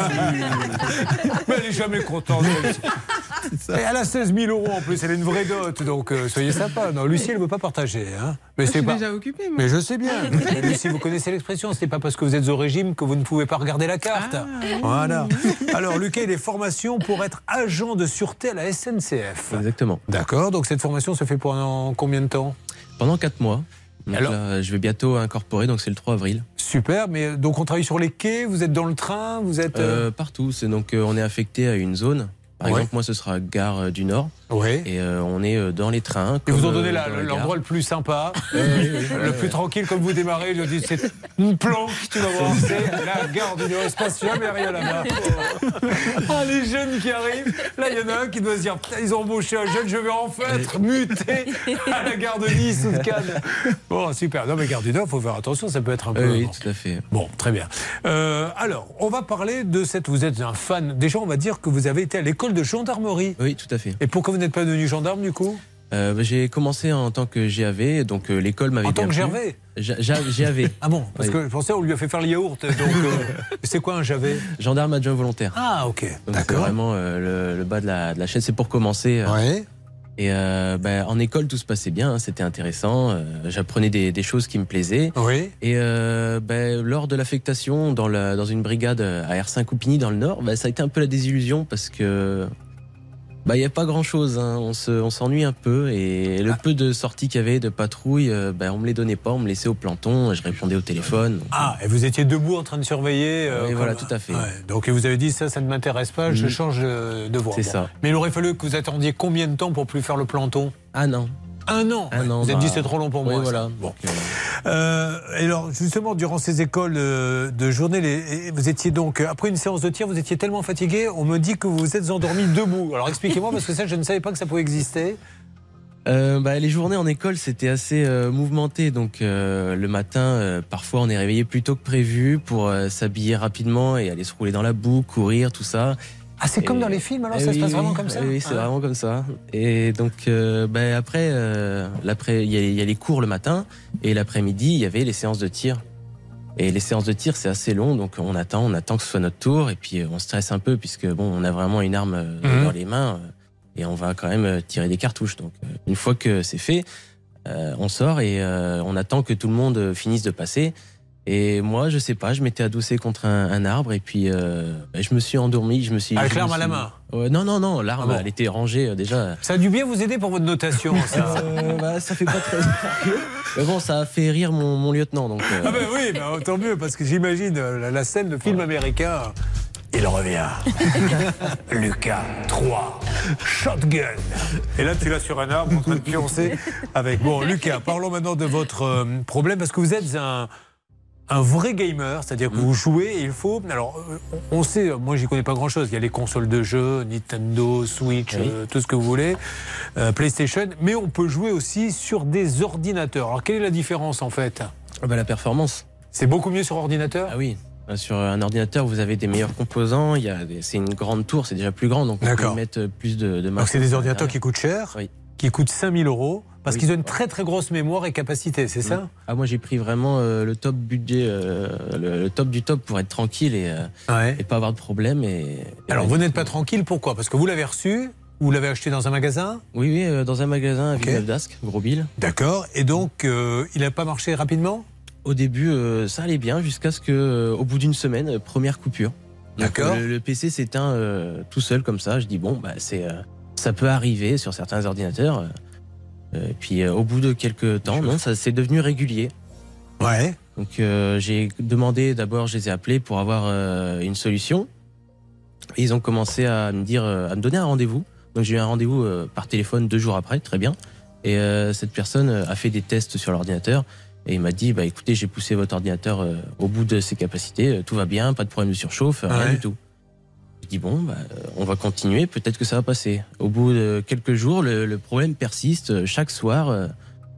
Mais elle est jamais contente. <laughs> Et elle a 16 000 euros en plus, elle est une vraie dot, donc euh, soyez sympa. Non, Lucie, elle ne veut pas partager. Hein. Mais Ah, je c'est suis pas... déjà occupée, moi. Mais je sais bien. <laughs> Mais Lucie, vous connaissez l'expression, ce n'est pas parce que vous êtes au régime que vous ne pouvez pas regarder la carte. Ah, Voilà. Alors, Lucas, il est formation pour être agent de sûreté à la SNCF. Exactement. D'accord, donc cette formation se fait pendant combien de temps? Pendant 4 mois. Donc Alors là, je vais bientôt incorporer, donc c'est le 3 avril. Super, mais donc on travaille sur les quais, vous êtes dans le train, vous êtes... euh, Euh, partout, c'est donc euh, on est affecté à une zone. Par Ouais. exemple, moi, ce sera gare euh, du Nord. Ouais. Et euh, on est euh, dans les trains. Ils vous ont donné l'endroit le plus sympa, <laughs> le plus tranquille comme vous démarrez. Ils ont dit c'est une planque, tu vas voir, c'est la gare du Nord. Il se passe jamais rien là-bas. <laughs> Ah, les jeunes qui arrivent. Là, il y en a un qui doit se dire ils ont embauché un jeune, je vais enfin être muté à la gare de Nice ou de Cannes. Bon, super. Non, mais gare du Nord, il faut faire attention, ça peut être un peu. Oui, tout à fait. Bon, très bien. Euh, alors, on va parler de cette. Vous êtes un fan. Déjà, on va dire que vous avez été à l'école de gendarmerie. Oui, tout à fait. Et pourquoi vous n'êtes pas devenu gendarme du coup? Euh, bah, j'ai commencé en tant que GAV, donc euh, l'école m'avait En tant bien que. Gervais <laughs> GAV. Ah bon? Parce Oui. que je pensais on lui a fait faire le yaourt. Donc, euh, <laughs> c'est quoi un javet Gendarme adjoint volontaire. Ah, ok. Donc c'est D'accord. vraiment le, le bas de la, de la chaîne. C'est pour commencer. Ouais. Et euh, bah, en école, tout se passait bien, hein, c'était intéressant. euh, J'apprenais des, des choses qui me plaisaient. Oui. Et euh, bah, lors de l'affectation dans, la- dans une brigade à R5 Coupigny dans le Nord, bah, ça a été un peu la désillusion parce que bah, il n'y a pas grand chose. On se- on s'ennuie un peu. Et le peu de sorties qu'il y avait, de patrouilles, euh, bah, on me les donnait pas, on me laissait au planton, je répondais au téléphone. Donc, Ah, et vous étiez debout en train de surveiller. euh, Oui, comme- voilà, tout à fait. Ouais, Donc vous avez dit ça, ça ne m'intéresse pas, je Mhm. change de voie. C'est Bon. ça. Mais il aurait fallu que vous attendiez combien de temps pour plus faire le planton? Un an. Un an. Un Ouais. an, Vous avez bah, dit c'est trop long pour oui, moi. voilà. Bon. Euh, Euh, et alors justement, durant ces écoles euh, de journée, les- vous étiez donc après une séance de tir, vous étiez tellement fatigué, on me dit que vous vous êtes endormi debout. Alors expliquez-moi parce que ça, je ne savais pas que ça pouvait exister. Euh, bah, les journées en école, c'était assez euh, mouvementé. Donc, euh, le matin, euh, parfois, on est réveillé plus tôt que prévu pour euh, s'habiller rapidement et aller se rouler dans la boue, courir, tout ça. Ah, c'est comme dans les films, alors Eh ça se passe vraiment comme ça Oui, c'est Ah. vraiment comme ça. Et donc, euh, bah, après, euh, l'après, il y, a- il y a les cours le matin et l'après-midi, il y avait les séances de tir. Et les séances de tir, c'est assez long, donc on attend, on attend que ce soit notre tour, et puis euh, on stresse un peu puisque bon, on a vraiment une arme euh, Mhm. dans les mains euh, et on va quand même tirer des cartouches. Donc, une fois que c'est fait, euh, on sort et euh, on attend que tout le monde finisse de passer. Et moi, je sais pas, je m'étais adossé contre un, un arbre et puis euh, bah, je me suis endormi. Je me suis. Avec me l'arme à la main Ouais, Non, non, non, l'arme, Ah bon elle était rangée euh, déjà. Ça a dû bien vous aider pour votre notation, <laughs> ça. Euh, bah, ça fait pas très. Mais bon, ça a fait rire mon, mon lieutenant, donc. euh, Ah ben oui, bah, tant mieux, parce que j'imagine euh, la, scène de film américain. Il revient. <laughs> Lucas 3. Shotgun. Et là, tu l'as sur un arbre en train de pioncer avec. Bon, Lucas, parlons maintenant de votre euh, problème, parce que vous êtes un. Un vrai gamer, c'est-à-dire que vous jouez et il faut. Alors, euh, on sait, moi j'y connais pas grand-chose. Il y a les consoles de jeux, Nintendo, Switch, Oui. euh, tout ce que vous voulez, euh, PlayStation, mais on peut jouer aussi sur des ordinateurs. Alors, quelle est la différence en fait? Ah bah, la performance. C'est beaucoup mieux sur ordinateur? Ah oui. Sur un ordinateur, vous avez des meilleurs composants. Il y a c'est une grande tour, c'est déjà plus grand, donc on peut mettre plus de, de Donc c'est des ordinateurs qui coûtent cher, Oui. Qui coûtent 5000 euros, parce Oui. qu'ils ont une très très grosse mémoire et capacité, c'est ça Ah moi j'ai pris vraiment euh, le top budget, euh, le, le top du top pour être tranquille et, euh, Ouais. et pas avoir de problème. Et, et Alors vous n'êtes pas tranquille, pourquoi? Parce que vous l'avez reçu, vous l'avez acheté dans un magasin? Oui, oui, euh, dans un magasin à Ok. Villeneuve d'Ascq, Gros Bill. D'accord, et donc il n'a pas marché rapidement? Au début, ça allait bien jusqu'à ce que, au bout d'une semaine, première coupure. D'accord. Le, le PC s'éteint tout seul comme ça. Je dis bon, bah c'est, ça peut arriver sur certains ordinateurs. Euh, et puis euh, au bout de quelques temps, non, ça c'est devenu régulier. Ouais. Donc euh, j'ai demandé d'abord, je les ai appelés pour avoir euh, une solution. Et ils ont commencé à me dire, euh, à me donner un rendez-vous. Donc j'ai eu un rendez-vous euh, par téléphone deux jours après, très bien. Et euh, cette personne euh, a fait des tests sur l'ordinateur et il m'a dit, bah écoutez, j'ai poussé votre ordinateur euh, au bout de ses capacités, euh, tout va bien, pas de problème de surchauffe, rien du tout. Dis bon, bah, on va continuer, peut-être que ça va passer. Au bout de quelques jours, le, le problème persiste. Chaque soir, euh,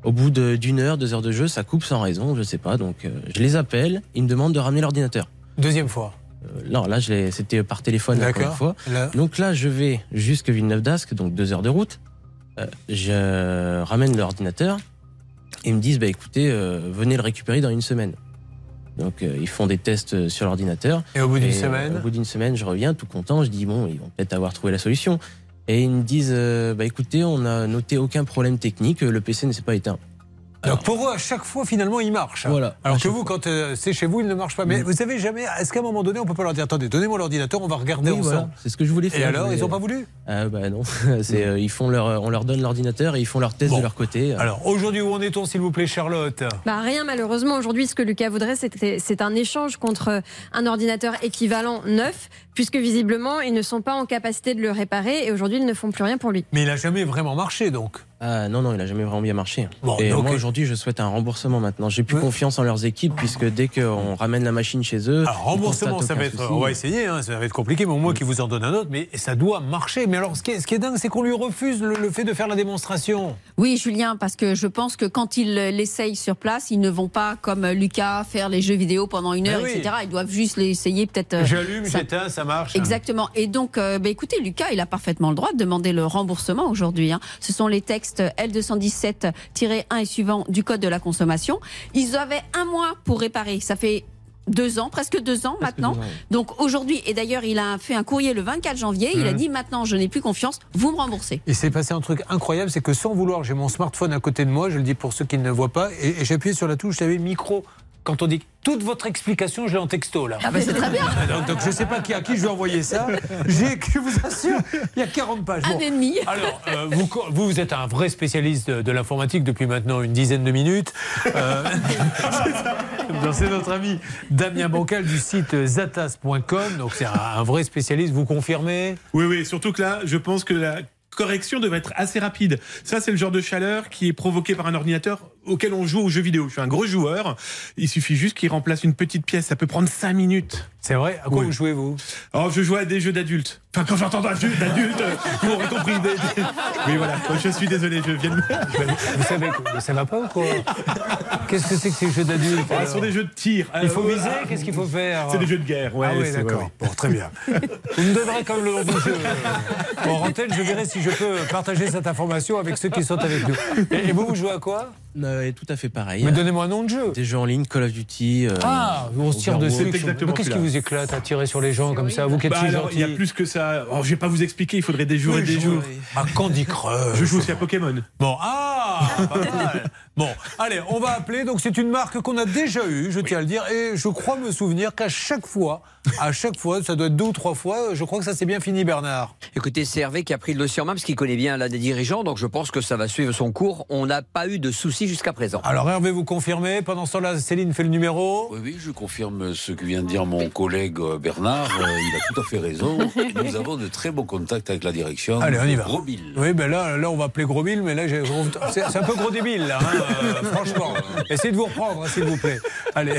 au bout de- d'une heure, deux heures de jeu, ça coupe sans raison, je sais pas. Donc euh, je les appelle, ils me demandent de ramener l'ordinateur. Deuxième fois. Euh, non, là, c'était par téléphone la première fois. Là- Donc là, je vais jusque Villeneuve d'Ascq, donc deux heures de route. Euh, je ramène l'ordinateur. Ils me disent, bah écoutez, euh, venez le récupérer dans une semaine. Donc euh, ils font des tests euh, sur l'ordinateur. Et au bout d'une euh, semaine Au bout d'une semaine, je reviens tout content. Je dis bon, ils vont peut-être avoir trouvé la solution. Et ils me disent, euh, bah écoutez, on n'a noté aucun problème technique. Le PC ne s'est pas éteint. Donc pour eux, à chaque fois, finalement, il marche. Voilà. Alors que vous, quand euh, c'est chez vous, il ne marche pas. Mais vous savez jamais, est-ce qu'à un moment donné, on peut pas leur dire, attendez, donnez-moi l'ordinateur, on va regarder Oui, ensemble voilà. C'est ce que je voulais faire. Et alors, ils n'ont pas voulu Ah bah non. <laughs> C'est, euh, ils font leur, on leur donne l'ordinateur et ils font leurs tests Bon. de leur côté. Alors aujourd'hui, où en est-on, s'il vous plaît, Charlotte? Bah rien malheureusement aujourd'hui ce que Lucas voudrait c'est un échange contre un ordinateur équivalent neuf puisque visiblement ils ne sont pas en capacité de le réparer et aujourd'hui ils ne font plus rien pour lui. Mais il n'a jamais vraiment marché, donc. Ah non, non, il a jamais vraiment bien marché. Bon, et donc- moi aujourd'hui, je souhaite un remboursement maintenant. J'ai plus Ouais. confiance en leurs équipes puisque dès qu'on ramène la machine chez eux. Alors, remboursement, ça va être. souci. On va essayer, hein, ça va être compliqué, mais au moins qu'il vous en donne un autre. Mais ça doit marcher. Mais alors, ce qui est, ce qui est dingue, c'est qu'on lui refuse le, le fait de faire la démonstration. Oui, Julien, parce que je pense que quand ils l'essayent sur place, ils ne vont pas, comme Lucas, faire les jeux vidéo pendant une heure, oui. etc. Ils doivent juste l'essayer peut-être. euh, J'allume, ça- j'éteins, ça marche. Exactement. Et donc, euh, bah, écoutez, Lucas, il a parfaitement le droit de demander le remboursement aujourd'hui. hein. Ce sont les textes L217-1 et suivant du Code de la consommation. Ils avaient un mois pour réparer. Ça fait deux ans, presque deux ans maintenant. deux ans, oui. Donc aujourd'hui, et d'ailleurs, il a fait un courrier le 24 janvier. Il a dit maintenant, je n'ai plus confiance. Vous me remboursez. Il s'est passé un truc incroyable, c'est que sans vouloir, j'ai mon smartphone à côté de moi, je le dis pour ceux qui ne le voient pas, et, et j'ai appuyé sur la touche, savez, micro. Quand on dit toute votre explication, je l'ai en texto là. Ah ben, c'est très bien. <laughs> Donc, donc, je ne sais pas qui, à qui je vais envoyer ça. J'ai, je vous assure, il y a 40 pages. Un ennemi. Alors, euh, vous, vous, vous êtes un vrai spécialiste de, de l'informatique depuis maintenant une dizaine de minutes. Euh, <laughs> c'est notre ami Damien Bancal du site zatas.com. Donc, c'est un, un vrai spécialiste. Vous confirmez? Oui, oui, surtout que là, je pense que la correction devrait être assez rapide. Ça, c'est le genre de chaleur qui est provoqué par un ordinateur auquel on joue aux jeux vidéo. Je suis un gros joueur. Il suffit juste qu'il remplace une petite pièce. Ça peut prendre 5 minutes. C'est vrai? À quoi Oui. vous jouez, vous? Oh, je joue à des jeux d'adultes. Enfin, quand j'entends d'adultes, d'adultes, euh, vous aurez compris. Des- des- Oui, voilà. Je suis désolé, je viens de... Vous savez, ça va pas ou quoi? Qu'est-ce que c'est que ces jeux d'adultes Ah, ce sont des jeux de tir. Il faut Euh, viser? Ah, Qu'est-ce qu'il faut faire? C'est des jeux de guerre, ouais. ah oui, d'accord. Bon, très bien. <laughs> Vous me donnerez quand même le nom du jeu. euh, En antenne, je verrai si je peux partager cette information avec ceux qui sont avec nous. Et vous, vous jouez à quoi? Euh, tout à fait pareil. Mais donnez-moi un nom de jeu. Des jeux en ligne, Call of Duty. euh, Ah, on se tire dessus. Qu'est-ce qui vous éclate à tirer sur les gens comme ça Vous qui êtes Bah si alors, il y a gentil. plus que ça. Oh, je vais pas vous expliquer, il faudrait des jours Oui, et des jours. À Candy Crush. Je joue aussi à Pokémon. Bon, ah Ah, pas mal. Bon, allez, on va appeler. Donc, c'est une marque qu'on a déjà eue, je tiens à le dire. Et je crois me souvenir qu'à chaque fois, à chaque fois, ça doit être deux ou trois fois, je crois que ça s'est bien fini, Bernard. Écoutez, c'est Hervé qui a pris le dossier en main parce qu'il connaît bien l'un des dirigeants, donc je pense que ça va suivre son cours. On n'a pas eu de soucis jusqu'à présent. Alors, Hervé, vous confirmez? Pendant ce temps-là, Céline fait le numéro? Oui, oui, je confirme ce que vient de dire mon collègue euh, Bernard. Euh, il a tout à fait raison. <laughs> Nous avons de très bons contacts avec la direction. Allez, on y va. Gros Bill. Oui, ben là, là, on va appeler Gros Bill, mais là, j'ai- c'est un peu gros débile, là, hein, euh, <laughs> franchement. Essayez de vous reprendre, hein, s'il vous plaît. Allez.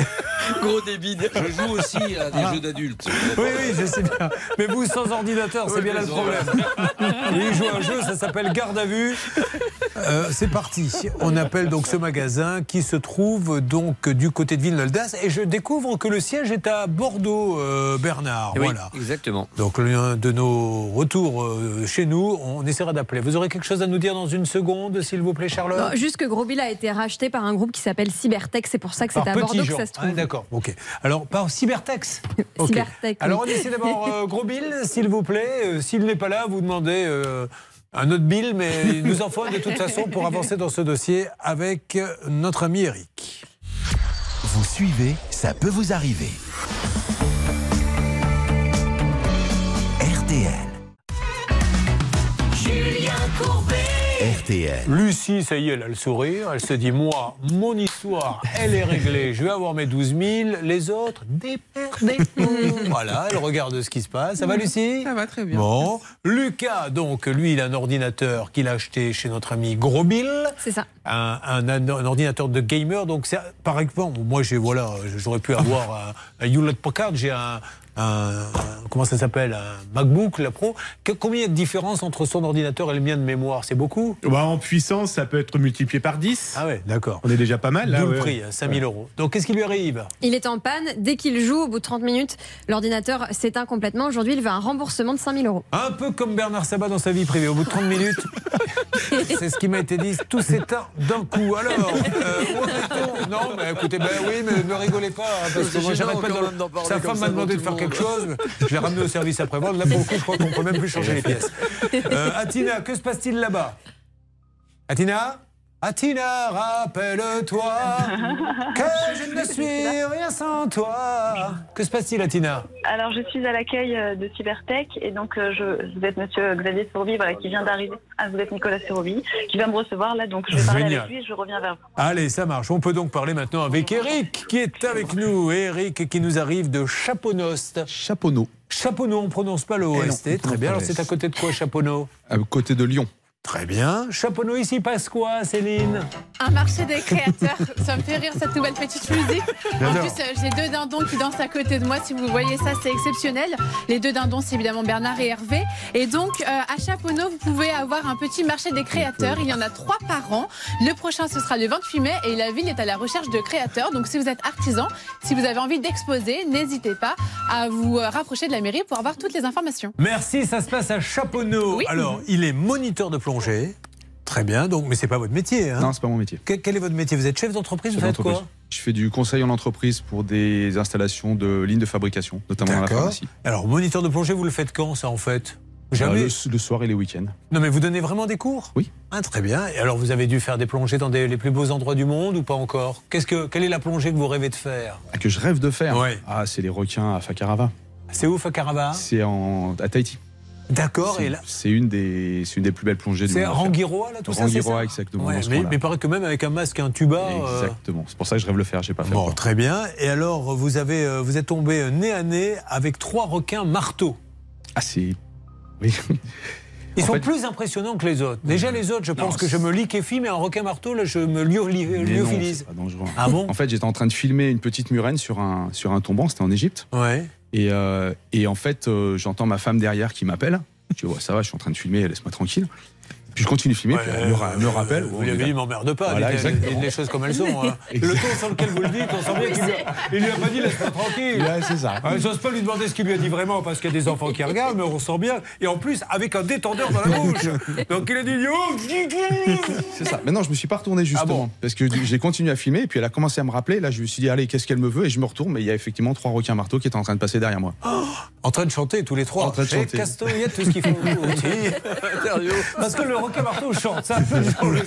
Gros débile. Je joue aussi à des Ah. jeux d'adultes. Oui, oui, je sais bien. Mais vous, sans ordinateur, c'est Oui, bien là le problème. Il joue à un jeu, ça s'appelle Garde à vue. Euh, c'est parti. On appelle donc ce magasin qui se trouve donc du côté de Villeneuve-d'Ascq. Et je découvre que le siège est à Bordeaux, euh, Bernard. Oui, voilà. exactement. Donc, l'un de nos retours euh, chez nous, on essaiera d'appeler. Vous aurez quelque chose à nous dire dans une seconde, s'il vous plaît, Charlotte Non, juste que Grosville a été racheté par un groupe qui s'appelle Cybertech, c'est pour ça que c'est à Bordeaux que ça se Ah, trouve. D'accord, ok. Alors, par Cybertex <laughs> Ok. Cybertech, Alors, on essaie d'abord euh, Gros Bill, s'il vous plaît. Euh, s'il n'est pas là, vous demandez euh, un autre Bill, mais il nous en faut de toute façon pour avancer dans ce dossier avec euh, notre ami Eric. Vous suivez, ça peut vous arriver. RTL. Julien Courbet. RTL. Lucie, ça y est, elle a le sourire. Elle se dit Moi, mon histoire, elle est réglée. Je vais avoir mes 12 000. Les autres, démerdez-vous. <laughs> voilà, elle regarde ce qui se passe. Ça va, Lucie Ça va très bien. Bon. Lucas, donc, lui, il a un ordinateur qu'il a acheté chez notre ami Gros Bill. C'est ça. Un, un- un ordinateur de gamer. Donc, c'est- par exemple, moi, j'ai, voilà, j'aurais pu avoir un, un Hewlett Packard. J'ai un. Un- un- comment ça s'appelle Un MacBook, la Pro. Que- combien il y a de différence entre son ordinateur et le mien de mémoire? C'est beaucoup? Bah, en puissance, ça peut être multiplié par 10. Ah ouais, d'accord. On est déjà pas mal là. D'où le ouais. prix, hein, 5000 euros. Donc, qu'est-ce qui lui arrive? Il est en panne. Dès qu'il joue, au bout de 30 minutes, l'ordinateur s'éteint complètement. Aujourd'hui, il veut un remboursement de 5000 euros. Un peu comme Bernard Sabat dans sa vie privée. Au bout de 30 minutes, <laughs> c'est ce qui m'a été dit, tout s'éteint d'un coup. Alors, euh, où en est-on? Non, mais écoutez, ben oui, mais ne rigolez pas. hein, parce que moi, j'arrête pas de- Sa femme m'a demandé de faire quelque chose. Je l'ai ramené au service après-vente. Là, pour le coup, je crois qu'on peut même plus changer les pièces. Euh, Atina, que se passe-t-il là-bas? Atina Atina, rappelle-toi <laughs> que je ne suis rien sans toi. Que se passe-t-il, Atina Alors, je suis à l'accueil euh, de Cybertech et donc euh, je, vous êtes Monsieur Xavier Sourobi, voilà, qui vient d'arriver. Ah, vous êtes Nicolas Sourobi, qui vient me recevoir là, donc je vais parler Génial. avec lui et je reviens vers vous. Allez, ça marche. On peut donc parler maintenant avec Eric qui est avec nous. Eric qui nous arrive de Chaponost. Chaponneau. Chaponneau, on ne prononce pas le Eh OST. on Très bien. Alors c'est à côté de quoi Chaponneau? À côté de Lyon. Très bien. Chaponneau, ici passe quoi, Céline Un marché des créateurs. Ça me fait rire cette nouvelle petite musique. En plus, euh, j'ai deux dindons qui dansent à côté de moi. Si vous voyez ça, c'est exceptionnel. Les deux dindons, c'est évidemment Bernard et Hervé. Et donc, euh, à Chaponneau, vous pouvez avoir un petit marché des créateurs. Il y en a trois par an. Le prochain, ce sera le 28 mai. Et la ville est à la recherche de créateurs. Donc, si vous êtes artisan, si vous avez envie d'exposer, n'hésitez pas à vous euh, rapprocher de la mairie pour avoir toutes les informations. Merci, ça se passe à Chaponneau. Alors, il est moniteur de Très bien, donc, mais c'est pas votre métier. Hein Non, c'est pas mon métier. Que- quel est votre métier? Vous êtes chef d'entreprise Vous faites quoi? Je fais du conseil en entreprise pour des installations de lignes de fabrication, notamment dans la D'accord. pharmacie. Alors, moniteur de plongée, vous le faites quand, ça, en fait? Euh, Jamais le, le soir et les week-ends. Non, mais vous donnez vraiment des cours? Oui. Ah, très bien. Et alors, vous avez dû faire des plongées dans des- les plus beaux endroits du monde ou pas encore? Qu'est-ce que, Quelle est la plongée que vous rêvez de faire? Ah, que je rêve de faire? Ouais. Ah, c'est les requins à Fakarava. C'est où, Fakarava? C'est à Tahiti. D'accord, C'est- et là C'est une des, c'est une des plus belles plongées du C'est monde. faire. Rangiroa, là, tout ça, c'est Rangiroa, ça exactement. Ouais, mais, mais paraît que même avec un masque et un tuba. euh, Exactement. C'est pour ça que je rêve de le faire. J'ai pas fait. Bon, très bien. Et alors, vous, avez, euh, vous êtes tombé nez à nez avec trois requins marteaux. Ah, c'est. Oui. <laughs> Ils En sont fait- plus impressionnants que les autres. Déjà, les autres, je pense Non, que je me liquéfie, mais un requin marteau, là, je me non, lyophilise. c'est pas dangereux. Ah bon En fait, j'étais en train de filmer une petite murène sur un, sur un tombant, c'était en Égypte. Ouais. Et, euh, et en fait, euh, j'entends ma femme derrière qui m'appelle. Je dis, ça va, je suis en train de filmer, laisse-moi tranquille. Puis je continue de filmer, puis elle me, ra- me rappelle. Vous lui avez dit, m'emmerde pas, Voilà, dites- exactement. dites les choses comme elles sont. hein. Le ton sur lequel vous le dites, on sent bien qu'il lui a- il lui a pas dit laisse-moi tranquille. Ouais, c'est ça. Ah, J'ose pas lui demander ce qu'il lui a dit vraiment parce qu'il y a des enfants qui regardent, mais on sent bien. Et en plus, avec un détendeur dans la bouche. Donc il a dit Yo C'est ça. Mais non, je me suis pas retourné justement. parce que j'ai continué à filmer, et puis elle a commencé à me rappeler. Là, je me suis dit, allez, qu'est-ce qu'elle me veut Et je me retourne, mais il y a effectivement trois requins marteaux qui étaient en train de passer derrière moi. En train de chanter tous les trois. En train de chanter. Castoyette, tout ce qu'il faut. <laughs> Parce que le Marteau chante. C'est un peu genre le-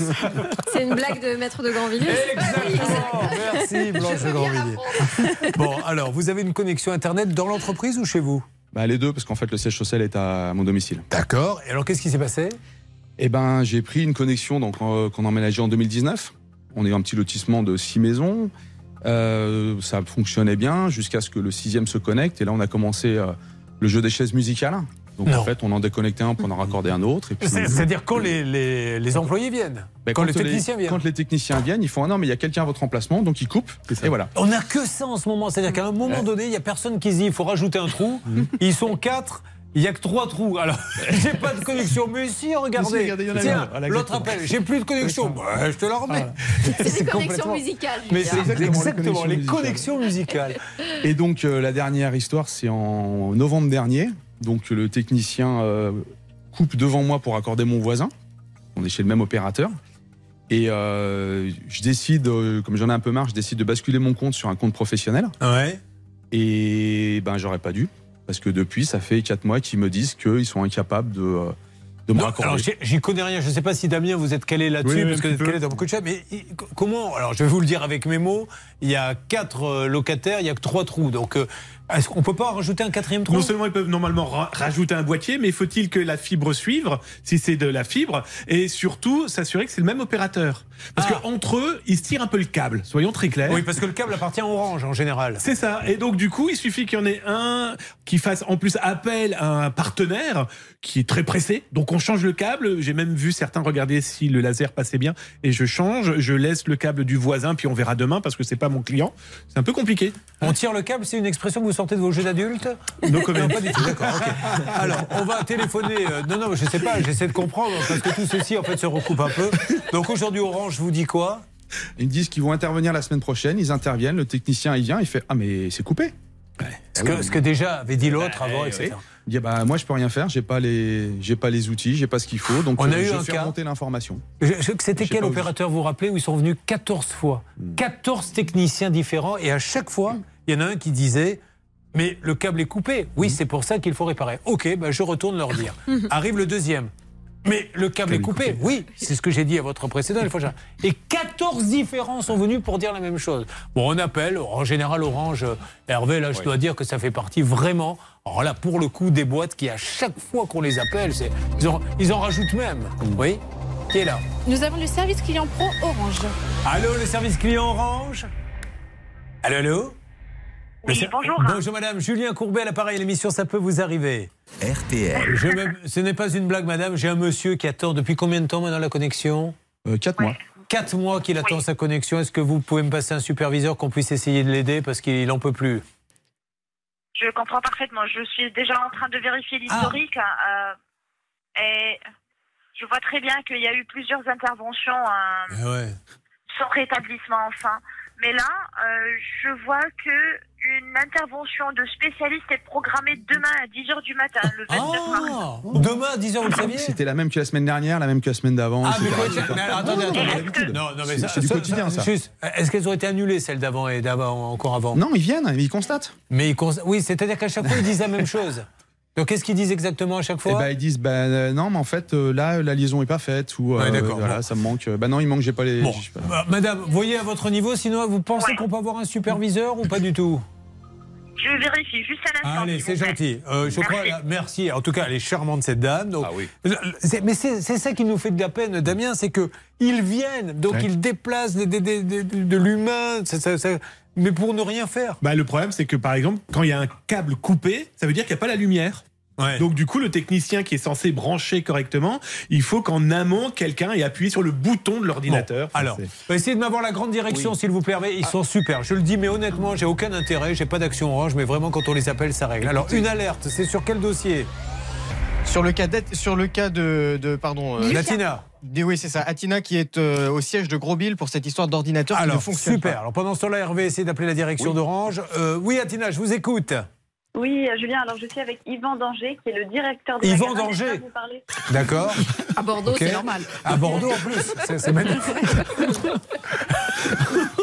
C'est une blague de maître de Grandvilliers. Exactement. Merci Blanche de Grandvilliers. Bon, alors, vous avez une connexion Internet dans l'entreprise ou chez vous? Bah, les deux, parce qu'en fait, le siège social est à mon domicile. D'accord. Et alors, qu'est-ce qui s'est passé? Eh ben, j'ai pris une connexion donc, euh, qu'on a emménagé en 2019. On est un petit lotissement de six maisons. Euh, ça fonctionnait bien jusqu'à ce que le sixième se connecte. Et là, on a commencé euh, le jeu des chaises musicales. Donc, Non. en fait, on en déconnectait un pour en raccorder un autre. et puis- C'est- C'est-à-dire quand les, les- les employés viennent Ben, Quand les techniciens les, viennent Quand les techniciens viennent, ils font ah non, mais il y a quelqu'un à votre emplacement, donc ils coupent. Et voilà. On n'a que ça en ce moment. C'est-à-dire qu'à un moment donné, il n'y a personne qui se dit il faut rajouter un trou. Ils sont quatre. Il n'y a que trois trous. Alors, <laughs> j'ai pas de connexion. Mais si, regardez. Mais si, regardez, il y en a Tiens, l'autre appelle. J'ai plus de connexion. Ouais, je te la remets. <laughs> C'est des connexions musicales. Mais c'est exactement, exactement les connexions musicales. Et donc euh, la dernière histoire, c'est en novembre dernier. Donc le technicien euh, coupe devant moi pour accorder mon voisin. On est chez le même opérateur. Et euh, je décide, euh, comme j'en ai un peu marre, je décide de basculer mon compte sur un compte professionnel. Ouais. Et ben j'aurais pas dû. Parce que depuis, ça fait 4 mois qu'ils me disent qu'ils sont incapables de, de me raccorder. alors, j'y- connais rien. Je ne sais pas si Damien, vous êtes calé là-dessus, Oui, parce que vous êtes calé dans beaucoup de choses. Mais i- comment Alors, je vais vous le dire avec mes mots. Il y a quatre euh, locataires, il y a que trois trous. Donc, euh, est-ce qu'on peut pas en rajouter un quatrième trou? Non seulement ils peuvent normalement ra- rajouter un boîtier, mais faut-il que la fibre suive, si c'est de la fibre, et surtout s'assurer que c'est le même opérateur? Parce Ah. qu'entre eux, ils se tirent un peu le câble, soyons très clairs. Oui, parce que le câble appartient à Orange en général. C'est ça. Et donc, du coup, il suffit qu'il y en ait un qui fasse en plus appel à un partenaire qui est très pressé. Donc, on change le câble. J'ai même vu certains regarder si le laser passait bien. Et je change, je laisse le câble du voisin, puis on verra demain parce que c'est pas mon client. C'est un peu compliqué. On tire le câble, c'est une expression que vous sortez de vos jeux d'adultes. Non, pas du tout, d'accord. Alors, on va téléphoner. euh, non, non, je sais pas, j'essaie de comprendre, parce que tout ceci, en fait, se recoupe un peu. Donc, aujourd'hui, Orange vous dit quoi? Ils me disent qu'ils vont intervenir la semaine prochaine. Ils interviennent. Le technicien, il vient. Il fait ah mais c'est coupé. ce que, ce que déjà avait dit l'autre avant, etc. Il dit bah moi je peux rien faire. J'ai pas les j'ai pas les outils. J'ai pas ce qu'il faut. Donc On a euh, eu je un cas. remonter l'information. Je- je- C'était quel opérateur vous vous rappelez où ils sont venus 14 fois Hmm. 14 techniciens différents et à chaque fois, il y en a un qui disait Mais le câble est coupé. Oui, c'est pour ça qu'il faut réparer. Ok, ben je retourne leur dire. <laughs> Arrive le deuxième. Mais le câble est coupé. Oui, c'est ce que j'ai dit à votre précédent. il faut Et 14 différents sont venus pour dire la même chose. Bon, on appelle. En général, Orange, Hervé, là, je dois dire que ça fait partie vraiment, alors là, pour le coup, des boîtes qui, à chaque fois qu'on les appelle, c'est- ils, en, ils en rajoutent même. Oui Qui est là? Nous avons le service client pro Orange. Allô, le service client Orange? Allô, allô? Oui, Le ser- bonjour. Bonjour madame, Julien Courbet à l'appareil, l'émission Ça peut vous arriver. RTL. Je me- Ce n'est pas une blague madame, j'ai un monsieur qui attend depuis combien de temps maintenant la connexion? 4 mois. 4 mois qu'il attend sa connexion. Est-ce que vous pouvez me passer un superviseur qu'on puisse essayer de l'aider parce qu'il en peut plus? Je comprends parfaitement. Je suis déjà en train de vérifier l'historique. euh, et je vois très bien qu'il y a eu plusieurs interventions euh, Ouais. sans rétablissement enfin. Mais là, euh, je vois que une intervention de spécialiste est programmée demain à 10h du matin, le 29 mars. Demain à 10h, vous le saviez C'était la même que la semaine dernière, la même que la semaine d'avant. Ah, etc., mais, quoi, etc. mais alors, attendez, Non, attendez. c'est l'habitude. Non, non, mais C'est- ça- c'est du ça- quotidien, ça. juste, Est-ce qu'elles ont été annulées, celles d'avant et d'avant, encore avant? Non, ils viennent, ils constatent. Mais ils cons- oui, c'est-à-dire qu'à chaque fois, ils disent la même chose. <laughs> Donc, qu'est-ce qu'ils disent exactement à chaque Et fois bah, ils disent bah, euh, non, mais en fait euh, là la liaison est pas faite ou euh, Ouais, voilà, ça me manque. Bah non, il manque, j'ai pas les. Bon, j'ai pas- bah, madame, voyez à votre niveau, sinon vous pensez qu'on peut avoir un superviseur ou pas du tout Je vérifie juste à l'instant. Allez, c'est gentil. Euh, je crois, là, merci. En tout cas, elle est charmante cette dame. Donc, Ah oui. mais c'est c'est ça qui nous fait de la peine, Damien, c'est que ils viennent, donc Ouais. ils déplacent des- des- des- des- de l'humain, mais pour ne rien faire. Bah, le problème, c'est que par exemple, quand il y a un câble coupé, ça veut dire qu'il n'y a pas la lumière. Donc du coup, le technicien qui est censé brancher correctement, il faut qu'en amont, quelqu'un ait appuyé sur le bouton de l'ordinateur. Alors, c'est- essayez de m'avoir la grande direction, s'il vous plaît. Ils sont super. Je le dis, mais honnêtement, j'ai aucun intérêt. J'ai pas d'action orange, mais vraiment, quand on les appelle, ça règle. Alors, une alerte, c'est sur quel dossier? Sur le cas, sur le cas de, de pardon, euh, Latina. Oui, c'est ça. Atina qui est euh, au siège de Grosville pour cette histoire d'ordinateur qui ne Alors, fonctionne super. pas. Alors, pendant ce temps-là, Hervé essaie d'appeler la direction d'Orange. Euh, oui, Atina, je vous écoute. Oui, euh, Julien, alors je suis avec Yvan Danger, qui est le directeur des Yvan. Danger D'accord. À Bordeaux, c'est normal. À Bordeaux, en plus. C'est- magnifique. <laughs>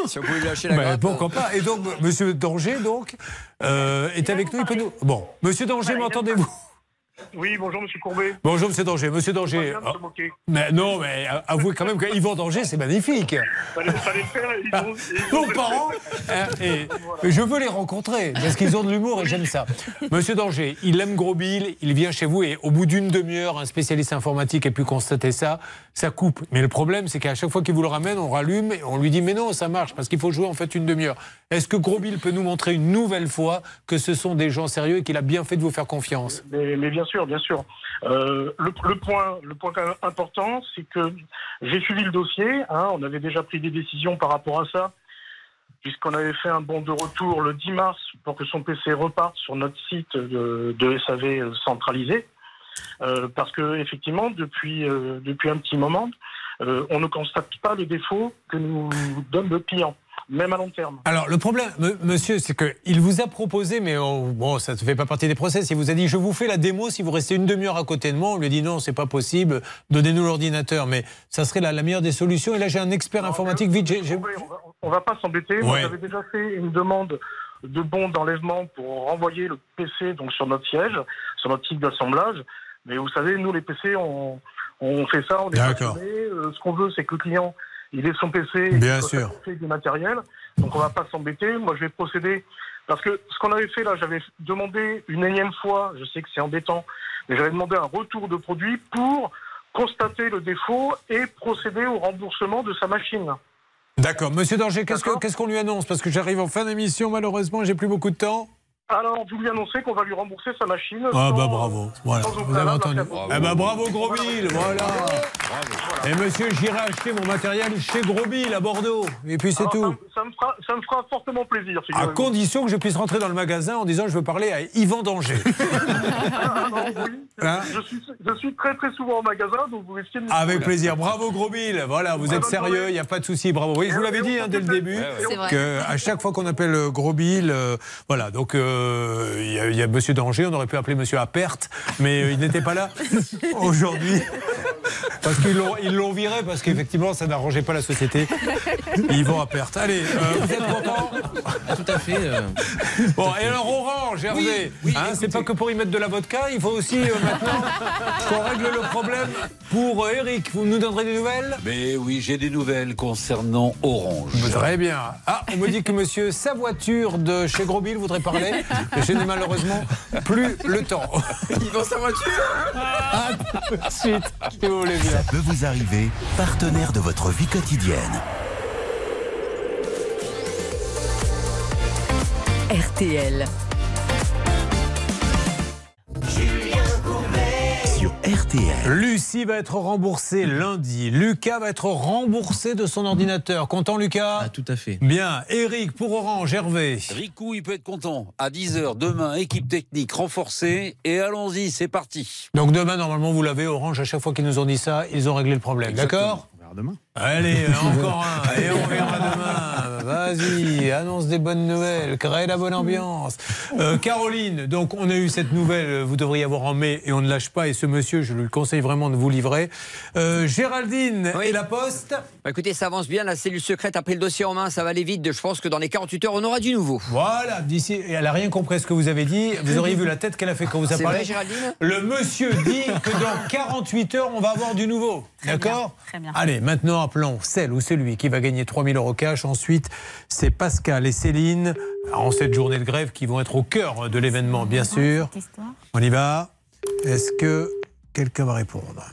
Si on pouvait lui lâcher la Ben, grappe. pourquoi pas Et donc, Monsieur Danger, donc, euh, est avec nous. Il peut nous. Bon, Monsieur Danger, m'entendez-vous? Oui, bonjour Monsieur Courbet. Bonjour, monsieur Danger. Monsieur Danger. Pas bien de se moquer. Mais non, mais avouez quand même qu'Yvan Danger, c'est magnifique. Fallait, fallait le faire. Ils ont, ils ont Vos parents, hein, et je veux les rencontrer parce qu'ils ont de l'humour et j'aime ça. Monsieur Danger, il aime Gros Bill, il vient chez vous et au bout d'une demi-heure, un spécialiste informatique a pu constater ça, ça coupe. Mais le problème, c'est qu'à chaque fois qu'il vous le ramène, on rallume et on lui dit mais non, ça marche parce qu'il faut jouer en fait une demi-heure. Est-ce que Gros Bill peut nous montrer une nouvelle fois que ce sont des gens sérieux et qu'il a bien fait de vous faire confiance? Mais, bien sûr, bien sûr. Euh, le, le point, le point important, c'est que j'ai suivi le dossier. hein, on avait déjà pris des décisions par rapport à ça, puisqu'on avait fait un bon de retour le 10 mars pour que son PC reparte sur notre site de SAV centralisé. Euh, parce que effectivement, depuis, euh, depuis un petit moment, euh, on ne constate pas les défauts que nous donne le client, même à long terme. Alors le problème, me- monsieur, c'est qu'il vous a proposé, mais on- bon, ça ne fait pas partie des process. Il vous a dit, je vous fais la démo si vous restez une demi-heure à côté de moi. On lui a dit non, c'est pas possible. Donnez-nous l'ordinateur, mais ça serait la, la meilleure des solutions. Et là, j'ai un expert informatique. Vite, On va pas s'embêter. Ouais. j'avais déjà fait une demande de bon d'enlèvement pour renvoyer le PC donc sur notre siège, sur notre site d'assemblage. Mais vous savez, nous les PC, on, on fait ça, on est D'accord. passionnés. Euh, ce qu'on veut, c'est que le client, il ait son PC, Bien il sûr. satisfait du matériel. Donc on va pas s'embêter. Moi, je vais procéder parce que ce qu'on avait fait là, j'avais demandé une énième fois. Je sais que c'est embêtant, mais j'avais demandé un retour de produit pour constater le défaut et procéder au remboursement de sa machine. D'accord. Monsieur Danger, qu'est-ce que- qu'est-ce qu'on lui annonce? Parce que j'arrive en fin d'émission, malheureusement, j'ai plus beaucoup de temps. Alors, vous lui annoncez qu'on va lui rembourser sa machine. Ah sans- bah bravo, voilà, vous avez entendu. vous. Eh ben bravo Gros Bill, voilà. Et monsieur, j'irai acheter mon matériel chez Gros Bill à Bordeaux. Et puis c'est tout. Ça, ça me fera, ça me fera fortement plaisir. À condition que je puisse rentrer dans le magasin en disant je veux parler à Yvan Danger. <laughs> Ah, non, oui. Hein je, suis, je suis très très souvent au magasin, donc vous risquez de me Avec plaisir. Bravo Gros Bill. Voilà, vous êtes sérieux, il n'y a pas de souci. Bravo. Oui, je vous l'avais dit hein, dès le début C'est vrai. que à chaque fois qu'on appelle euh, Gros Bill, euh, voilà. Donc euh, il y, a- il y a Monsieur Danger, on aurait pu appeler Monsieur Apert, mais euh, il n'était pas là <laughs> aujourd'hui. Parce qu'ils l'ont, ils l'ont viré parce qu'effectivement ça n'arrangeait pas la société. Ils vont à perte. Allez, euh, vous êtes content Tout à fait. euh. Bon, et alors Orange, Hervé, hein, c'est pas que pour y mettre de la vodka, il faut aussi euh, maintenant qu'on règle le problème pour euh, Eric. Vous nous donnerez des nouvelles? Mais oui, j'ai des nouvelles concernant Orange. Très bien. Ah, on me dit que monsieur sa voiture de chez Grosville voudrait parler. mais Je n'ai malheureusement plus le temps. <laughs> Il vend sa voiture de suite, si vous voulez bien. Ça peut vous arriver, partenaire de votre vie quotidienne. RTL. RTL. Lucie va être remboursée lundi. Lucas va être remboursé de son ordinateur. Content, Lucas Ah, tout à fait. Bien. Eric pour Orange, Hervé. Ricou, il peut être content. À 10h, demain, équipe technique renforcée. Et allons-y, c'est parti. Donc demain, normalement, vous l'avez, Orange, à chaque fois qu'ils nous ont dit ça, ils ont réglé le problème. D'accord On verra demain. Allez, <laughs> encore un, et on verra demain. Vas-y, annonce des bonnes nouvelles, crée la bonne ambiance. Euh, Caroline, donc on a eu cette nouvelle, vous devriez avoir en mai, et on ne lâche pas, et ce monsieur, je lui conseille vraiment de vous livrer. Euh, Géraldine et la Poste Bah, écoutez, ça avance bien. La cellule secrète a pris le dossier en main. Ça va aller vite. Je pense que dans les 48 heures, on aura du nouveau. Voilà, d'ici, et elle a rien compris à ce que vous avez dit. Vous auriez vu la tête qu'elle a fait quand vous a parlé. vrai, Géraldine Le monsieur dit que dans 48 heures, on va avoir du nouveau. D'accord très bien. Allez, maintenant appelons celle ou celui qui va gagner 3000 euros cash. Ensuite, c'est Pascal et Céline en cette journée de grève qui vont être au cœur de l'événement, bien sûr. On y va. Est-ce que quelqu'un va répondre?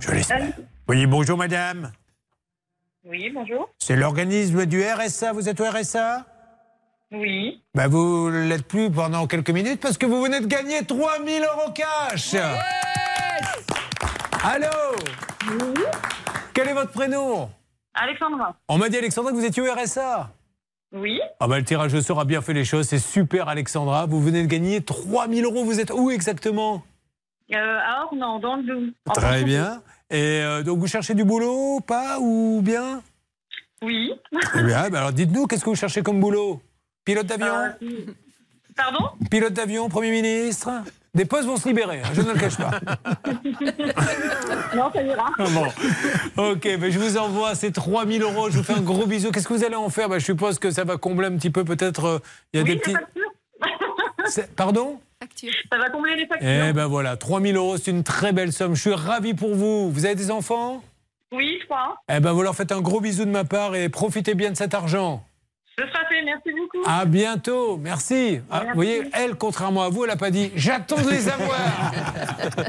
Je l'espère. Oui, bonjour madame. Oui, bonjour. C'est l'organisme du RSA. Vous êtes au RSA Oui. bah vous ne l'êtes plus pendant quelques minutes parce que vous venez de gagner 3000 euros cash. Allô? Quel est votre prénom Alexandra. On m'a dit Alexandra que vous étiez au RSA. Oui. Ah bah le tirage au sort a bien fait les choses, c'est super Alexandra. Vous venez de gagner 3000 euros, vous êtes où exactement Euh, à Ornans, dans le Doubs. Très bien. Et euh, donc vous cherchez du boulot, pas ou bien Oui. Très bien, bah alors dites-nous, qu'est-ce que vous cherchez comme boulot? Pilote d'avion? Euh, Pardon? Pilote d'avion, Premier ministre? Des postes vont se libérer, hein, je ne le cache pas. <laughs> Non, ça ira. Bon, ok, mais je vous envoie ces 3000 euros. Je vous fais un gros bisou. Qu'est-ce que vous allez en faire? Bah, Je suppose que ça va combler un petit peu, peut-être. euh, Il y a des petits. Pardon? Ça va combler les factures? Eh ben voilà, 3000 euros, c'est une très belle somme. Je suis ravi pour vous. Vous avez des enfants? Oui, trois. Eh ben vous leur faites un gros bisou de ma part et profitez bien de cet argent. Ce sera fait, merci beaucoup. À bientôt, merci. Ah, vous voyez, elle, contrairement à vous, elle n'a pas dit j'attends de les avoir. <laughs>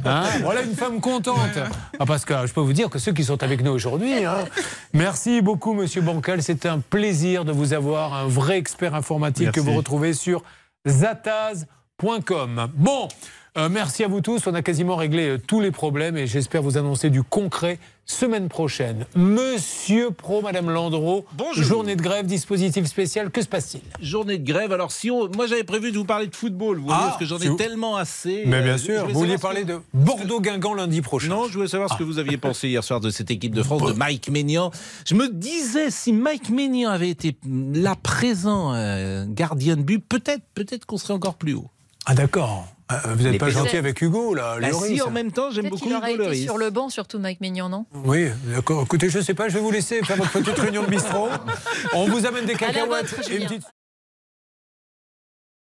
Hein, voilà une femme contente. Ah, parce que je peux vous dire que ceux qui sont avec nous aujourd'hui, hein, merci beaucoup, Monsieur Bancal. C'est un plaisir de vous avoir, un vrai expert informatique que vous retrouvez sur zataz.com. Bon. Euh, merci à vous tous. On a quasiment réglé euh, tous les problèmes et j'espère vous annoncer du concret semaine prochaine. Monsieur Pro, Madame Landreau, journée de grève, dispositif spécial, que se passe-t-il? Journée de grève. Alors, si on... moi j'avais prévu de vous parler de football, vous voyez, Ah, parce que j'en ai tellement assez. Mais Euh, bien je sûr, vous vouliez parler que- de Bordeaux-Guingamp lundi prochain. Non, je voulais savoir ce que vous aviez pensé hier soir de cette équipe de France, de Mike Maignan. Je me disais, si Mike Maignan avait été là présent, euh, gardien de but, peut-être peut-être qu'on serait encore plus haut. Ah d'accord. Euh, vous Les n'êtes pas gentil avec Hugo, là, Bah si, en même temps, j'aime Peut-être beaucoup aurait Hugo été sur le banc, surtout Mike Maignan, non? Oui, d'accord. Écoutez, je sais pas, je vais vous laisser faire votre petite réunion de bistrot. <laughs> On vous amène des cacahuètes vôtre, et une Julien. petite...